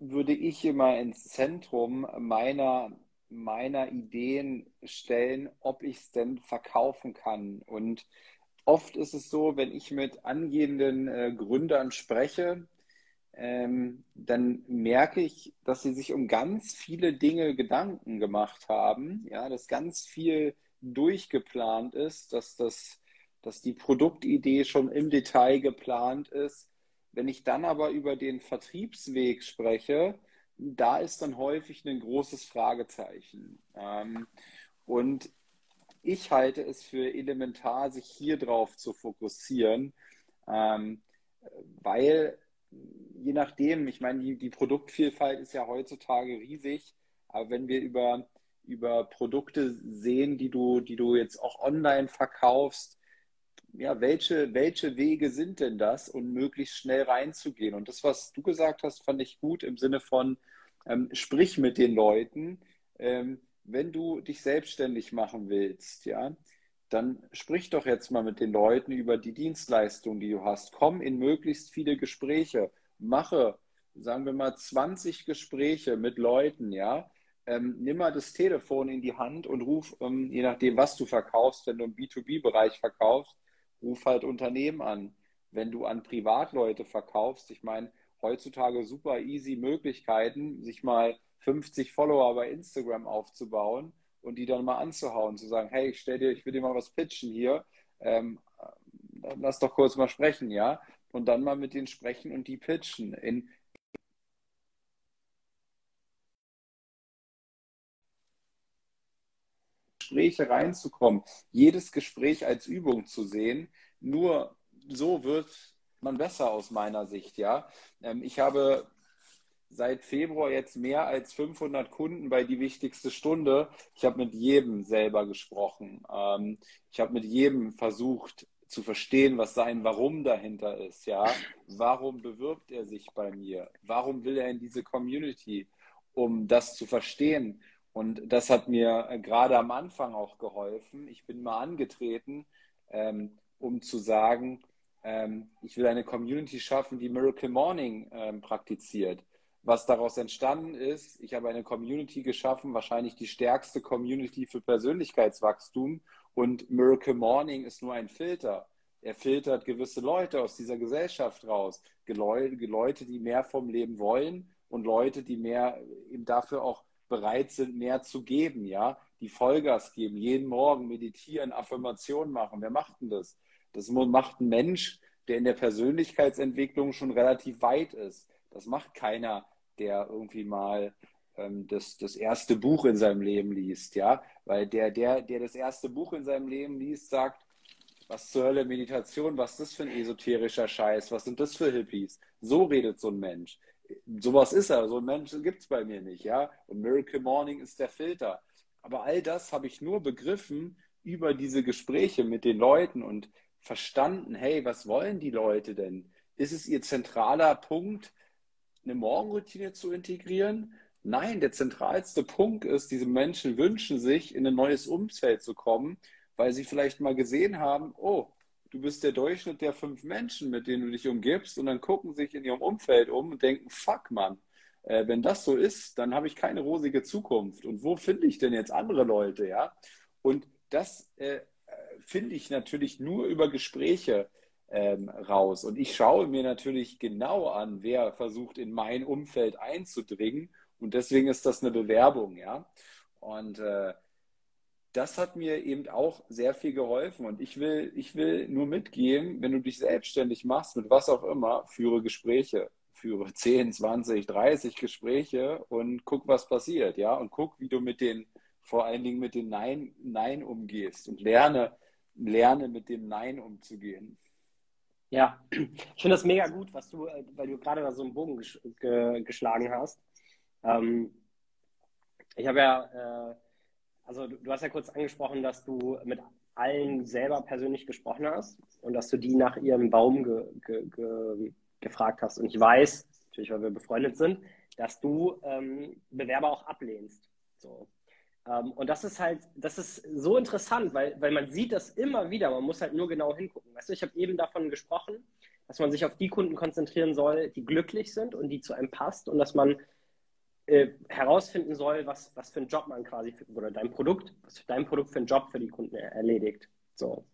würde ich immer ins Zentrum meiner meiner Ideen stellen, ob ich es denn verkaufen kann. Und oft ist es so, wenn ich mit angehenden äh, Gründern spreche, ähm, dann merke ich, dass sie sich um ganz viele Dinge Gedanken gemacht haben, ja, dass ganz viel durchgeplant ist, dass das, dass die Produktidee schon im Detail geplant ist. Wenn ich dann aber über den Vertriebsweg spreche, da ist dann häufig ein großes Fragezeichen. Ähm, und ich halte es für elementar, sich hier drauf zu fokussieren, ähm, weil je nachdem, ich meine, die, die Produktvielfalt ist ja heutzutage riesig, aber wenn wir über, über Produkte sehen, die du, die du jetzt auch online verkaufst, ja, welche, welche Wege sind denn das, um möglichst schnell reinzugehen? Und das, was du gesagt hast, fand ich gut im Sinne von, ähm, sprich mit den Leuten. Ähm, wenn du dich selbstständig machen willst, ja, dann sprich doch jetzt mal mit den Leuten über die Dienstleistung, die du hast. Komm in möglichst viele Gespräche. Mache, sagen wir mal, 20 Gespräche mit Leuten, ja. Ähm, nimm mal das Telefon in die Hand und ruf, ähm, je nachdem, was du verkaufst, wenn du im B2B-Bereich verkaufst, ruf halt Unternehmen an. Wenn du an Privatleute verkaufst, ich meine, heutzutage super easy Möglichkeiten, sich mal 50 Follower bei Instagram aufzubauen und die dann mal anzuhauen, zu sagen, hey, ich stell dir, ich will dir mal was pitchen hier, ähm, lass doch kurz mal sprechen, ja, und dann mal mit denen sprechen und die pitchen. In, Gespräche reinzukommen, jedes Gespräch als Übung zu sehen. Nur so wird man besser aus meiner Sicht, ja. Ähm, ich habe seit Februar jetzt mehr als 500 Kunden bei die wichtigste Stunde. Ich habe mit jedem selber gesprochen. Ähm, ich habe mit jedem versucht zu verstehen, was sein Warum dahinter ist. Ja, warum bewirbt er sich bei mir? Warum will er in diese Community? Um das zu verstehen. Und das hat mir äh, gerade am Anfang auch geholfen. Ich bin mal angetreten, ähm, um zu sagen, ähm, ich will eine Community schaffen, die Miracle Morning ähm, praktiziert was daraus entstanden ist. Ich habe eine Community geschaffen, wahrscheinlich die stärkste Community für Persönlichkeitswachstum. Und Miracle Morning ist nur ein Filter. Er filtert gewisse Leute aus dieser Gesellschaft raus. Leute, die mehr vom Leben wollen und Leute, die mehr eben dafür auch bereit sind, mehr zu geben, ja, die Vollgas geben, jeden Morgen meditieren, Affirmationen machen. Wer macht denn das? Das macht ein Mensch, der in der Persönlichkeitsentwicklung schon relativ weit ist. Das macht keiner, der irgendwie mal ähm, das, das erste Buch in seinem Leben liest, ja. Weil der, der, der das erste Buch in seinem Leben liest, sagt, was zur Hölle Meditation, was ist das für ein esoterischer Scheiß, was sind das für Hippies? So redet so ein Mensch. Sowas ist er, so ein Mensch gibt es bei mir nicht, ja. Und Miracle Morning ist der Filter. Aber all das habe ich nur begriffen über diese Gespräche mit den Leuten und verstanden, hey, was wollen die Leute denn? Ist es ihr zentraler Punkt, eine Morgenroutine zu integrieren? Nein, der zentralste Punkt ist, diese Menschen wünschen sich, in ein neues Umfeld zu kommen, weil sie vielleicht mal gesehen haben, oh, du bist der Durchschnitt der fünf Menschen, mit denen du dich umgibst, und dann gucken sich in ihrem Umfeld um und denken, fuck, Mann, äh, wenn das so ist, dann habe ich keine rosige Zukunft. Und wo finde ich denn jetzt andere Leute, ja? Und das äh, finde ich natürlich nur über Gespräche ähm, raus. Und ich schaue mir natürlich genau an, wer versucht, in mein Umfeld einzudringen. Und deswegen ist das eine Bewerbung, ja. Und äh, das hat mir eben auch sehr viel geholfen. Und ich will, ich will nur mitgeben, wenn du dich selbstständig machst, mit was auch immer, führe Gespräche. Führe 10, 20, 30 Gespräche und guck, was passiert, ja. Und guck, wie du mit den, vor allen Dingen mit dem Nein, Nein umgehst und lerne, lerne mit dem Nein umzugehen. Ja, ich finde das mega gut, was du, äh, weil du gerade da so einen Bogen ges ge geschlagen hast. Ähm, ich habe ja, äh, also du, du, hast ja kurz angesprochen, dass du mit allen selber persönlich gesprochen hast und dass du die nach ihrem Baum ge ge gefragt hast. Und ich weiß, natürlich, weil wir befreundet sind, dass du ähm, Bewerber auch ablehnst. So. Ähm, und das ist halt, das ist so interessant, weil, weil man sieht das immer wieder, man muss halt nur genau hingucken. Weißt du, ich habe eben davon gesprochen, dass man sich auf die Kunden konzentrieren soll, die glücklich sind und die zu einem passt und dass man äh, herausfinden soll, was, was für einen Job man quasi für, oder dein Produkt, was dein Produkt für einen Job für die Kunden erledigt. So.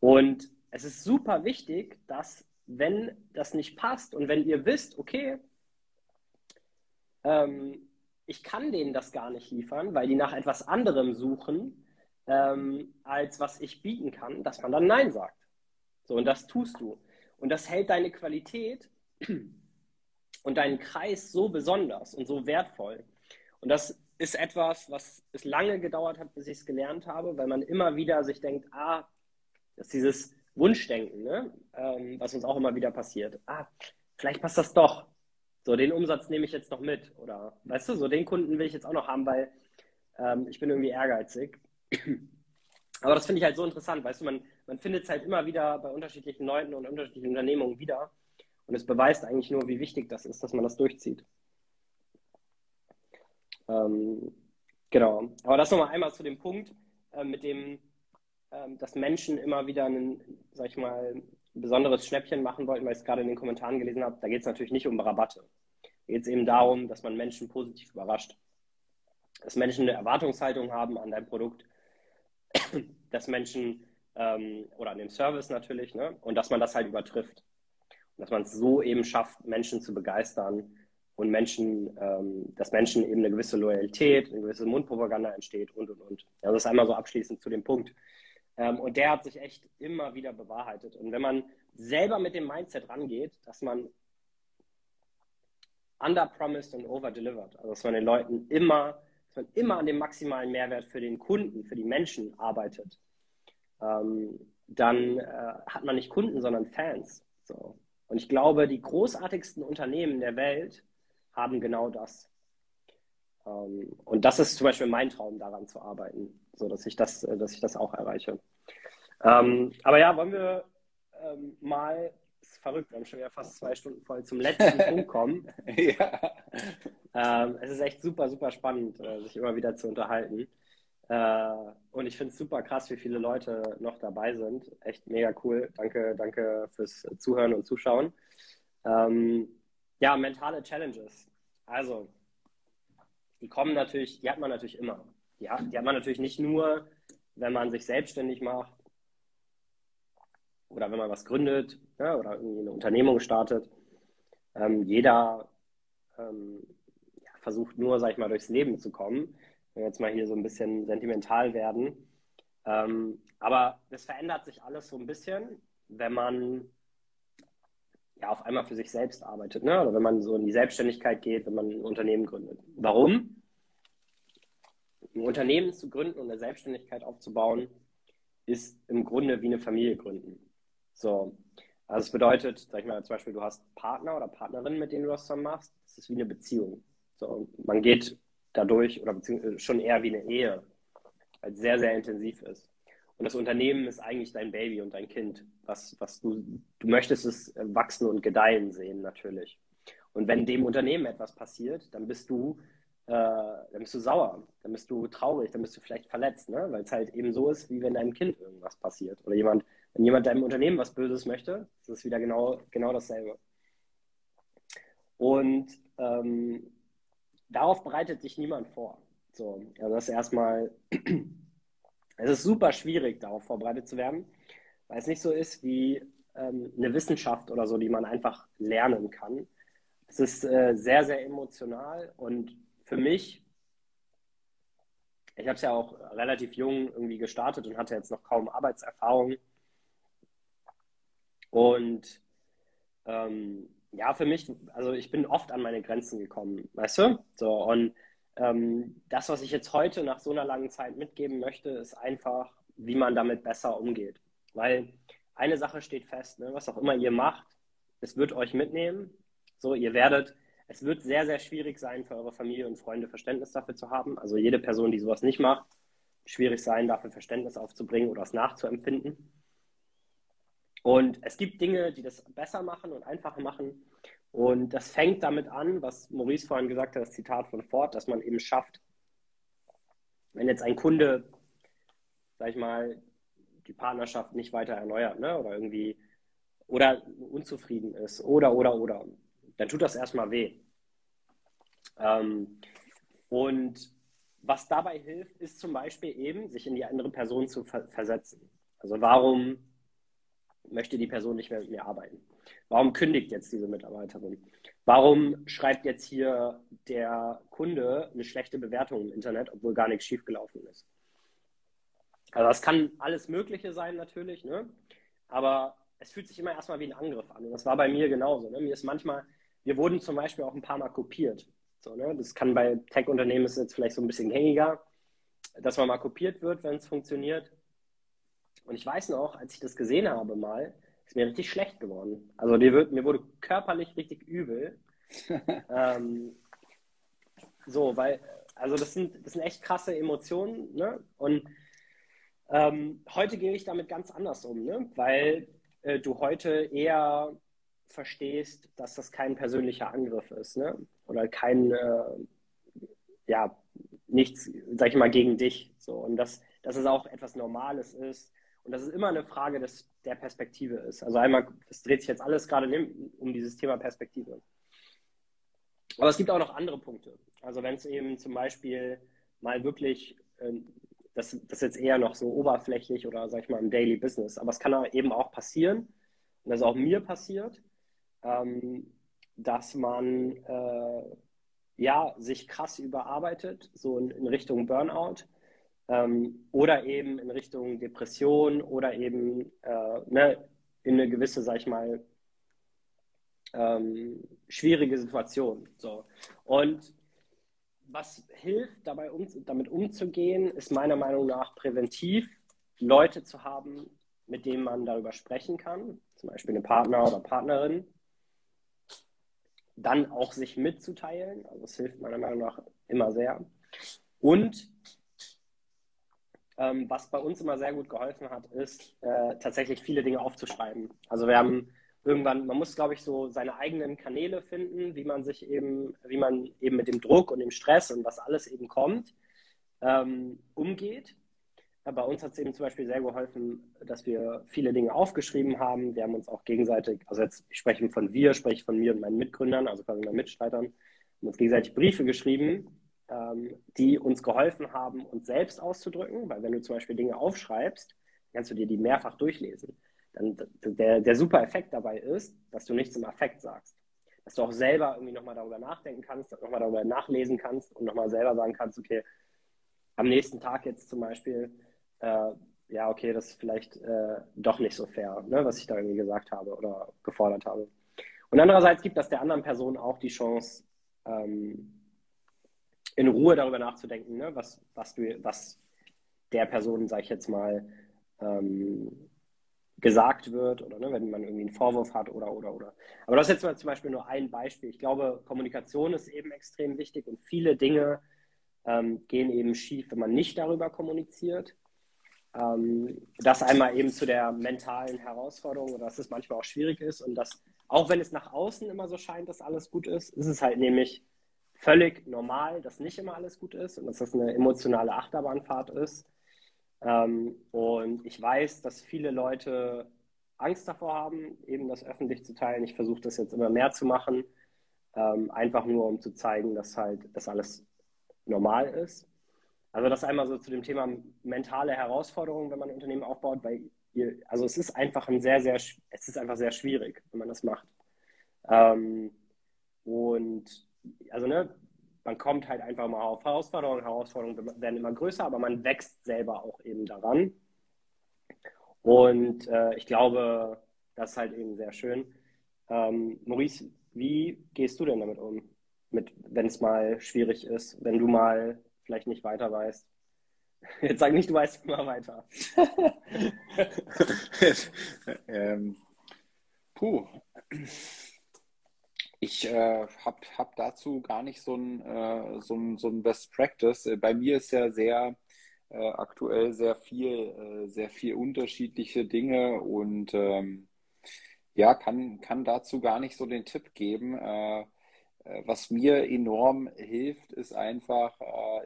Und es ist super wichtig, dass wenn das nicht passt und wenn ihr wisst, okay, ähm, ich kann denen das gar nicht liefern, weil die nach etwas anderem suchen, ähm, als was ich bieten kann, dass man dann Nein sagt. So, und das tust du. Und das hält deine Qualität und deinen Kreis so besonders und so wertvoll. Und das ist etwas, was es lange gedauert hat, bis ich es gelernt habe, weil man immer wieder sich denkt, ah, das ist dieses Wunschdenken, ne? ähm, was uns auch immer wieder passiert. Ah, vielleicht passt das doch. So, den Umsatz nehme ich jetzt noch mit. Oder, weißt du, so den Kunden will ich jetzt auch noch haben, weil ähm, ich bin irgendwie ehrgeizig. Aber das finde ich halt so interessant, weißt du, man, man findet es halt immer wieder bei unterschiedlichen Leuten und unterschiedlichen Unternehmungen wieder. Und es beweist eigentlich nur, wie wichtig das ist, dass man das durchzieht. Ähm, genau. Aber das nochmal einmal zu dem Punkt, äh, mit dem, äh, dass Menschen immer wieder ein, sag ich mal, ein besonderes Schnäppchen machen wollten, weil ich es gerade in den Kommentaren gelesen habe. Da geht es natürlich nicht um Rabatte. Da geht es eben darum, dass man Menschen positiv überrascht. Dass Menschen eine Erwartungshaltung haben an dein Produkt, dass Menschen ähm, oder an dem Service natürlich, ne? und dass man das halt übertrifft dass man es so eben schafft, Menschen zu begeistern und Menschen, ähm, dass Menschen eben eine gewisse Loyalität, eine gewisse Mundpropaganda entsteht und und und. Also das ist einmal so abschließend zu dem Punkt. Ähm, und der hat sich echt immer wieder bewahrheitet. Und wenn man selber mit dem Mindset rangeht, dass man underpromised und overdelivered, also dass man den Leuten immer, dass man immer an dem maximalen Mehrwert für den Kunden, für die Menschen arbeitet, ähm, dann äh, hat man nicht Kunden, sondern Fans. So. Und ich glaube, die großartigsten Unternehmen der Welt haben genau das. Ähm, und das ist zum Beispiel mein Traum, daran zu arbeiten, so dass ich das, äh, dass ich das auch erreiche. Ähm, aber ja, wollen wir ähm, mal, ist verrückt, wir haben schon wieder fast zwei Stunden voll zum letzten Punkt kommen. ja. es ist echt super, super spannend, äh, sich immer wieder zu unterhalten. Äh, und ich finde es super krass, wie viele Leute noch dabei sind. Echt mega cool. Danke, danke fürs Zuhören und Zuschauen. Ähm, ja, mentale Challenges. Also, die kommen natürlich, die hat man natürlich immer. Die hat, die hat man natürlich nicht nur, wenn man sich selbstständig macht oder wenn man was gründet ja, oder irgendwie eine Unternehmung startet. Ähm, jeder ähm, ja, versucht nur, sag ich mal, durchs Leben zu kommen wenn wir jetzt mal hier so ein bisschen sentimental werden. Ähm, aber das verändert sich alles so ein bisschen, wenn man ja auf einmal für sich selbst arbeitet, ne? oder wenn man so in die Selbstständigkeit geht, wenn man ein Unternehmen gründet. Warum? Ein Unternehmen zu gründen und eine Selbstständigkeit aufzubauen, ist im Grunde wie eine Familie gründen. So, also es bedeutet, sag ich mal, zum Beispiel, du hast Partner oder Partnerin, mit denen du das zusammen machst. Das ist wie eine Beziehung. So, man geht dadurch oder beziehungsweise schon eher wie eine Ehe, weil es sehr, sehr intensiv ist. Und das Unternehmen ist eigentlich dein Baby und dein Kind, was, was du, du möchtest es wachsen und gedeihen sehen, natürlich. Und wenn dem Unternehmen etwas passiert, dann bist du, äh, dann bist du sauer, dann bist du traurig, dann bist du vielleicht verletzt, ne? weil es halt eben so ist, wie wenn deinem Kind irgendwas passiert. Oder jemand, wenn jemand deinem Unternehmen was Böses möchte, ist es wieder genau, genau dasselbe. Und ähm, darauf bereitet sich niemand vor. So, also das ist erstmal, es ist super schwierig, darauf vorbereitet zu werden, weil es nicht so ist wie ähm, eine Wissenschaft oder so, die man einfach lernen kann. Es ist äh, sehr, sehr emotional und für mich, ich habe es ja auch relativ jung irgendwie gestartet und hatte jetzt noch kaum Arbeitserfahrung. Und ähm, ja, für mich, also ich bin oft an meine Grenzen gekommen, weißt du? So, und ähm, das, was ich jetzt heute nach so einer langen Zeit mitgeben möchte, ist einfach, wie man damit besser umgeht. Weil eine Sache steht fest, ne? was auch immer ihr macht, es wird euch mitnehmen. So, ihr werdet, es wird sehr, sehr schwierig sein, für eure Familie und Freunde Verständnis dafür zu haben. Also jede Person, die sowas nicht macht, schwierig sein, dafür Verständnis aufzubringen oder es nachzuempfinden. Und es gibt Dinge, die das besser machen und einfacher machen. Und das fängt damit an, was Maurice vorhin gesagt hat, das Zitat von Ford, dass man eben schafft, wenn jetzt ein Kunde, sag ich mal, die Partnerschaft nicht weiter erneuert, ne, oder irgendwie, oder unzufrieden ist, oder, oder, oder, dann tut das erstmal weh. Ähm, und was dabei hilft, ist zum Beispiel eben, sich in die andere Person zu ver versetzen. Also warum möchte die Person nicht mehr mit mir arbeiten? Warum kündigt jetzt diese Mitarbeiterin? Warum schreibt jetzt hier der Kunde eine schlechte Bewertung im Internet, obwohl gar nichts schiefgelaufen ist? Also das kann alles Mögliche sein natürlich, ne? aber es fühlt sich immer erstmal wie ein Angriff an. Und das war bei mir genauso. Ne? Mir ist manchmal, wir wurden zum Beispiel auch ein paar Mal kopiert. So, ne? Das kann bei Tech-Unternehmen ist jetzt vielleicht so ein bisschen gängiger, dass man mal kopiert wird, wenn es funktioniert. Und ich weiß noch, als ich das gesehen habe mal, ist mir richtig schlecht geworden. Also wird, mir wurde körperlich richtig übel. ähm, so, weil, also das sind, das sind echt krasse Emotionen, ne? Und ähm, heute gehe ich damit ganz anders um, ne? weil äh, du heute eher verstehst, dass das kein persönlicher Angriff ist, ne? Oder kein, äh, ja, nichts, sag ich mal, gegen dich. So. Und dass, dass es auch etwas Normales ist und dass es immer eine Frage des, der Perspektive ist. Also einmal, es dreht sich jetzt alles gerade um dieses Thema Perspektive. Aber es gibt auch noch andere Punkte. Also wenn es eben zum Beispiel mal wirklich äh, das, das ist jetzt eher noch so oberflächlich oder sag ich mal im Daily Business. Aber es kann eben auch passieren, und das ist auch mir passiert, ähm, dass man äh, ja sich krass überarbeitet, so in Richtung Burnout ähm, oder eben in Richtung Depression oder eben äh, ne, in eine gewisse, sag ich mal, ähm, schwierige Situation. So. Und was hilft, dabei um, damit umzugehen, ist meiner Meinung nach präventiv, Leute zu haben, mit denen man darüber sprechen kann, zum Beispiel eine Partner oder Partnerin, dann auch sich mitzuteilen, also es hilft meiner Meinung nach immer sehr. Und ähm, was bei uns immer sehr gut geholfen hat, ist äh, tatsächlich viele Dinge aufzuschreiben. Also wir haben irgendwann, man muss, glaube ich, so seine eigenen Kanäle finden, wie man sich eben, wie man eben mit dem Druck und dem Stress und was alles eben kommt, ähm, umgeht. Bei uns hat es eben zum Beispiel sehr geholfen, dass wir viele Dinge aufgeschrieben haben. Wir haben uns auch gegenseitig, also jetzt ich spreche von wir, spreche von mir und meinen Mitgründern, also quasi meinen Mitstreitern, haben uns gegenseitig Briefe geschrieben, die uns geholfen haben, uns selbst auszudrücken. Weil wenn du zum Beispiel Dinge aufschreibst, kannst du dir die mehrfach durchlesen dann der, der super Effekt dabei ist, dass du nichts im Affekt sagst. Dass du auch selber irgendwie nochmal darüber nachdenken kannst, nochmal darüber nachlesen kannst und nochmal selber sagen kannst, okay, am nächsten Tag jetzt zum Beispiel, äh, ja, okay, das ist vielleicht äh, doch nicht so fair, ne, was ich da irgendwie gesagt habe oder gefordert habe. Und andererseits gibt das der anderen Person auch die Chance, ähm, in Ruhe darüber nachzudenken, ne, was, was, du, was der Person, sag ich jetzt mal, ähm, gesagt wird oder ne, wenn man irgendwie einen Vorwurf hat oder, oder, oder. Aber das ist jetzt mal zum Beispiel nur ein Beispiel. Ich glaube, Kommunikation ist eben extrem wichtig und viele Dinge ähm, gehen eben schief, wenn man nicht darüber kommuniziert. Ähm, das einmal eben zu der mentalen Herausforderung oder dass es manchmal auch schwierig ist und dass, auch wenn es nach außen immer so scheint, dass alles gut ist, ist es halt nämlich völlig normal, dass nicht immer alles gut ist und dass das eine emotionale Achterbahnfahrt ist. Ähm, und ich weiß, dass viele Leute Angst davor haben, eben das öffentlich zu teilen. Ich versuche das jetzt immer mehr zu machen, ähm, einfach nur um zu zeigen, dass halt das alles normal ist. Also das einmal so zu dem Thema mentale Herausforderungen, wenn man ein Unternehmen aufbaut, weil ihr, also es ist einfach ein sehr, sehr, es ist einfach sehr schwierig, wenn man das macht. Ähm, und also ne, man kommt halt einfach mal auf Herausforderungen. Herausforderungen werden immer größer, aber man wächst selber auch eben daran. Und äh, ich glaube, das ist halt eben sehr schön. Ähm, Maurice, wie gehst du denn damit um, mit, wenn es mal schwierig ist, wenn du mal vielleicht nicht weiter weißt? Jetzt sag nicht, du weißt immer weiter. ähm, puh ich äh, habe hab dazu gar nicht so ein, äh, so, ein, so ein Best Practice. Äh, bei mir ist ja sehr äh, aktuell sehr viel, äh, sehr viel unterschiedliche Dinge und ähm, ja, kann, kann dazu gar nicht so den Tipp geben. Äh, was mir enorm hilft, ist einfach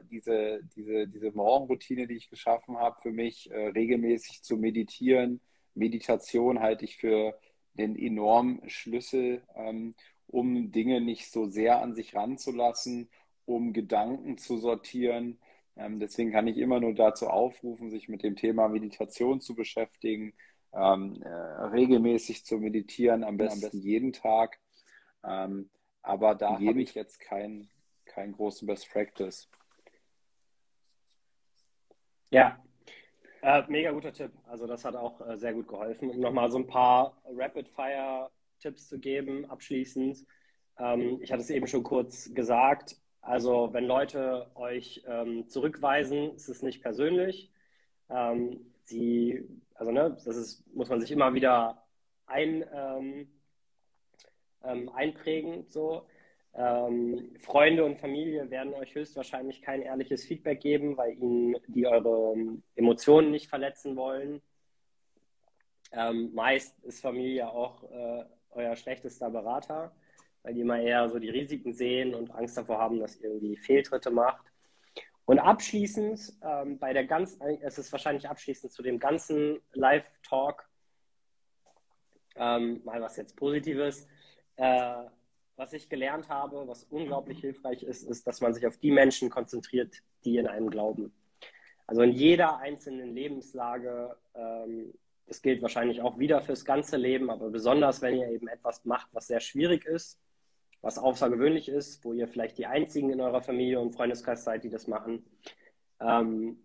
diese, diese, diese Morgenroutine, die ich geschaffen habe, für mich regelmäßig zu meditieren. Meditation halte ich für den enormen Schlüssel, ähm, um Dinge nicht so sehr an sich ranzulassen um Gedanken zu sortieren. Ähm, deswegen kann ich immer nur dazu aufrufen, sich mit dem Thema Meditation zu beschäftigen, ähm, äh, regelmäßig zu meditieren, am besten, am besten jeden Tag. Ähm, aber da habe ich jetzt keinen kein großen Best Practice. Ja, äh, mega guter Tipp. Also das hat auch äh, sehr gut geholfen. Um nochmal so ein paar Rapid-Fire-Tipps zu geben, abschließend. Ähm, ich hatte es eben schon kurz gesagt. Also wenn Leute euch ähm, zurückweisen, ist es nicht persönlich. Ähm, sie, also ne, das ist, muss man sich immer wieder ein, ähm, ähm, einprägen. So. Ähm, Freunde und Familie werden euch höchstwahrscheinlich kein ehrliches Feedback geben, weil ihnen die eure Emotionen nicht verletzen wollen. Ähm, meist ist Familie auch äh, euer schlechtester Berater, weil die immer eher so die Risiken sehen und Angst davor haben, dass ihr irgendwie Fehltritte macht. Und abschließend, ähm, bei der ganzen, es ist wahrscheinlich abschließend zu dem ganzen Live-Talk, ähm, mal was jetzt Positives. Äh, was ich gelernt habe, was unglaublich hilfreich ist, ist, dass man sich auf die Menschen konzentriert, die in einem glauben. Also in jeder einzelnen Lebenslage, ähm, das gilt wahrscheinlich auch wieder fürs ganze Leben, aber besonders wenn ihr eben etwas macht, was sehr schwierig ist, was außergewöhnlich ist, wo ihr vielleicht die einzigen in eurer Familie und Freundeskreis seid, die das machen, ähm,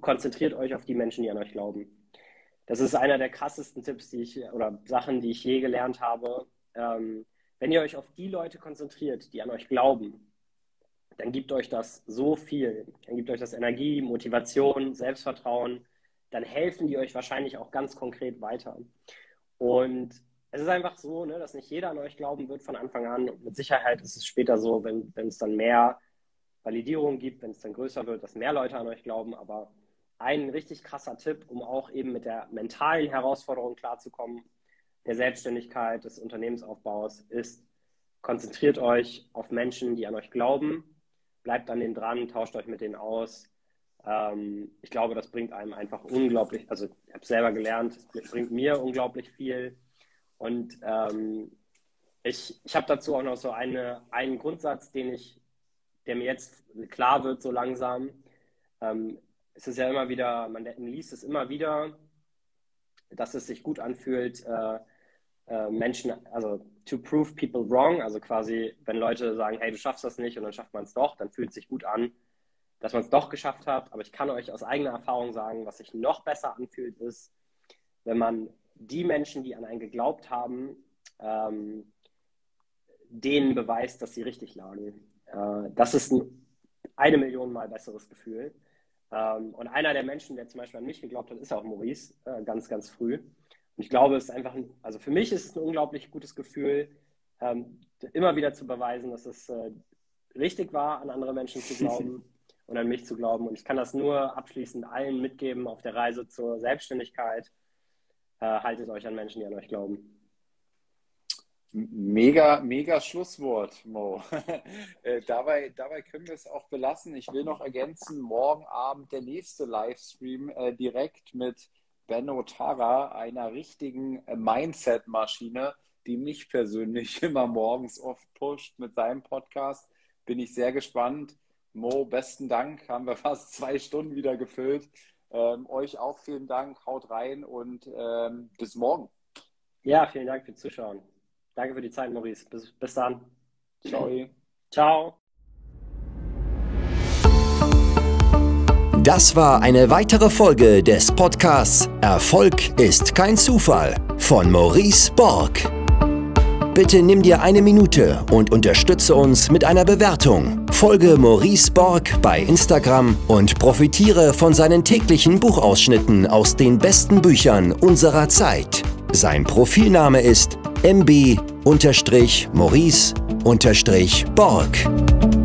konzentriert euch auf die Menschen, die an euch glauben. Das ist einer der krassesten Tipps, die ich oder Sachen, die ich je gelernt habe. Ähm, wenn ihr euch auf die Leute konzentriert, die an euch glauben, dann gibt euch das so viel. Dann gibt euch das Energie, Motivation, Selbstvertrauen. Dann helfen die euch wahrscheinlich auch ganz konkret weiter. Und es ist einfach so, ne, dass nicht jeder an euch glauben wird von Anfang an. Und mit Sicherheit ist es später so, wenn, es dann mehr Validierung gibt, wenn es dann größer wird, dass mehr Leute an euch glauben. Aber ein richtig krasser Tipp, um auch eben mit der mentalen Herausforderung klarzukommen, der Selbstständigkeit, des Unternehmensaufbaus ist, konzentriert euch auf Menschen, die an euch glauben, bleibt an denen dran, tauscht euch mit denen aus. Ähm, ich glaube, das bringt einem einfach unglaublich, also ich habe selber gelernt, es bringt mir unglaublich viel. Und ähm, ich, ich habe dazu auch noch so eine, einen Grundsatz, den ich, der mir jetzt klar wird, so langsam. Ähm, es ist ja immer wieder, man liest es immer wieder, dass es sich gut anfühlt, äh, äh, Menschen, also to prove people wrong, also quasi, wenn Leute sagen, hey, du schaffst das nicht und dann schafft man es doch, dann fühlt es sich gut an, dass man es doch geschafft hat. Aber ich kann euch aus eigener Erfahrung sagen, was sich noch besser anfühlt, ist, wenn man die Menschen, die an einen geglaubt haben, ähm, denen beweist, dass sie richtig lagen. Äh, das ist ein eine Million Mal besseres Gefühl. Ähm, und einer der Menschen, der zum Beispiel an mich geglaubt hat, ist auch Maurice, äh, ganz, ganz früh. Und ich glaube, es ist einfach, ein, also für mich ist es ein unglaublich gutes Gefühl, ähm, immer wieder zu beweisen, dass es äh, richtig war, an andere Menschen zu glauben und an mich zu glauben. Und ich kann das nur abschließend allen mitgeben auf der Reise zur Selbstständigkeit. Äh, haltet euch an Menschen, die an euch glauben. Mega, mega Schlusswort, Mo. äh, dabei, dabei können wir es auch belassen. Ich will noch ergänzen, morgen Abend der nächste Livestream äh, direkt mit Benno Tara, einer richtigen äh, Mindset-Maschine, die mich persönlich immer morgens oft pusht mit seinem Podcast. Bin ich sehr gespannt. Mo, besten Dank. Haben wir fast zwei Stunden wieder gefüllt. Ähm, euch auch vielen Dank. Haut rein und ähm, bis morgen. Ja, vielen Dank fürs Zuschauen. Danke für die Zeit, Maurice. Bis, bis dann. Ciao. Ciao. Das war eine weitere Folge des Podcasts Erfolg ist kein Zufall von Maurice Borg. Bitte nimm dir eine Minute und unterstütze uns mit einer Bewertung. Folge Maurice Borg bei Instagram und profitiere von seinen täglichen Buchausschnitten aus den besten Büchern unserer Zeit. Sein Profilname ist mb-maurice-borg.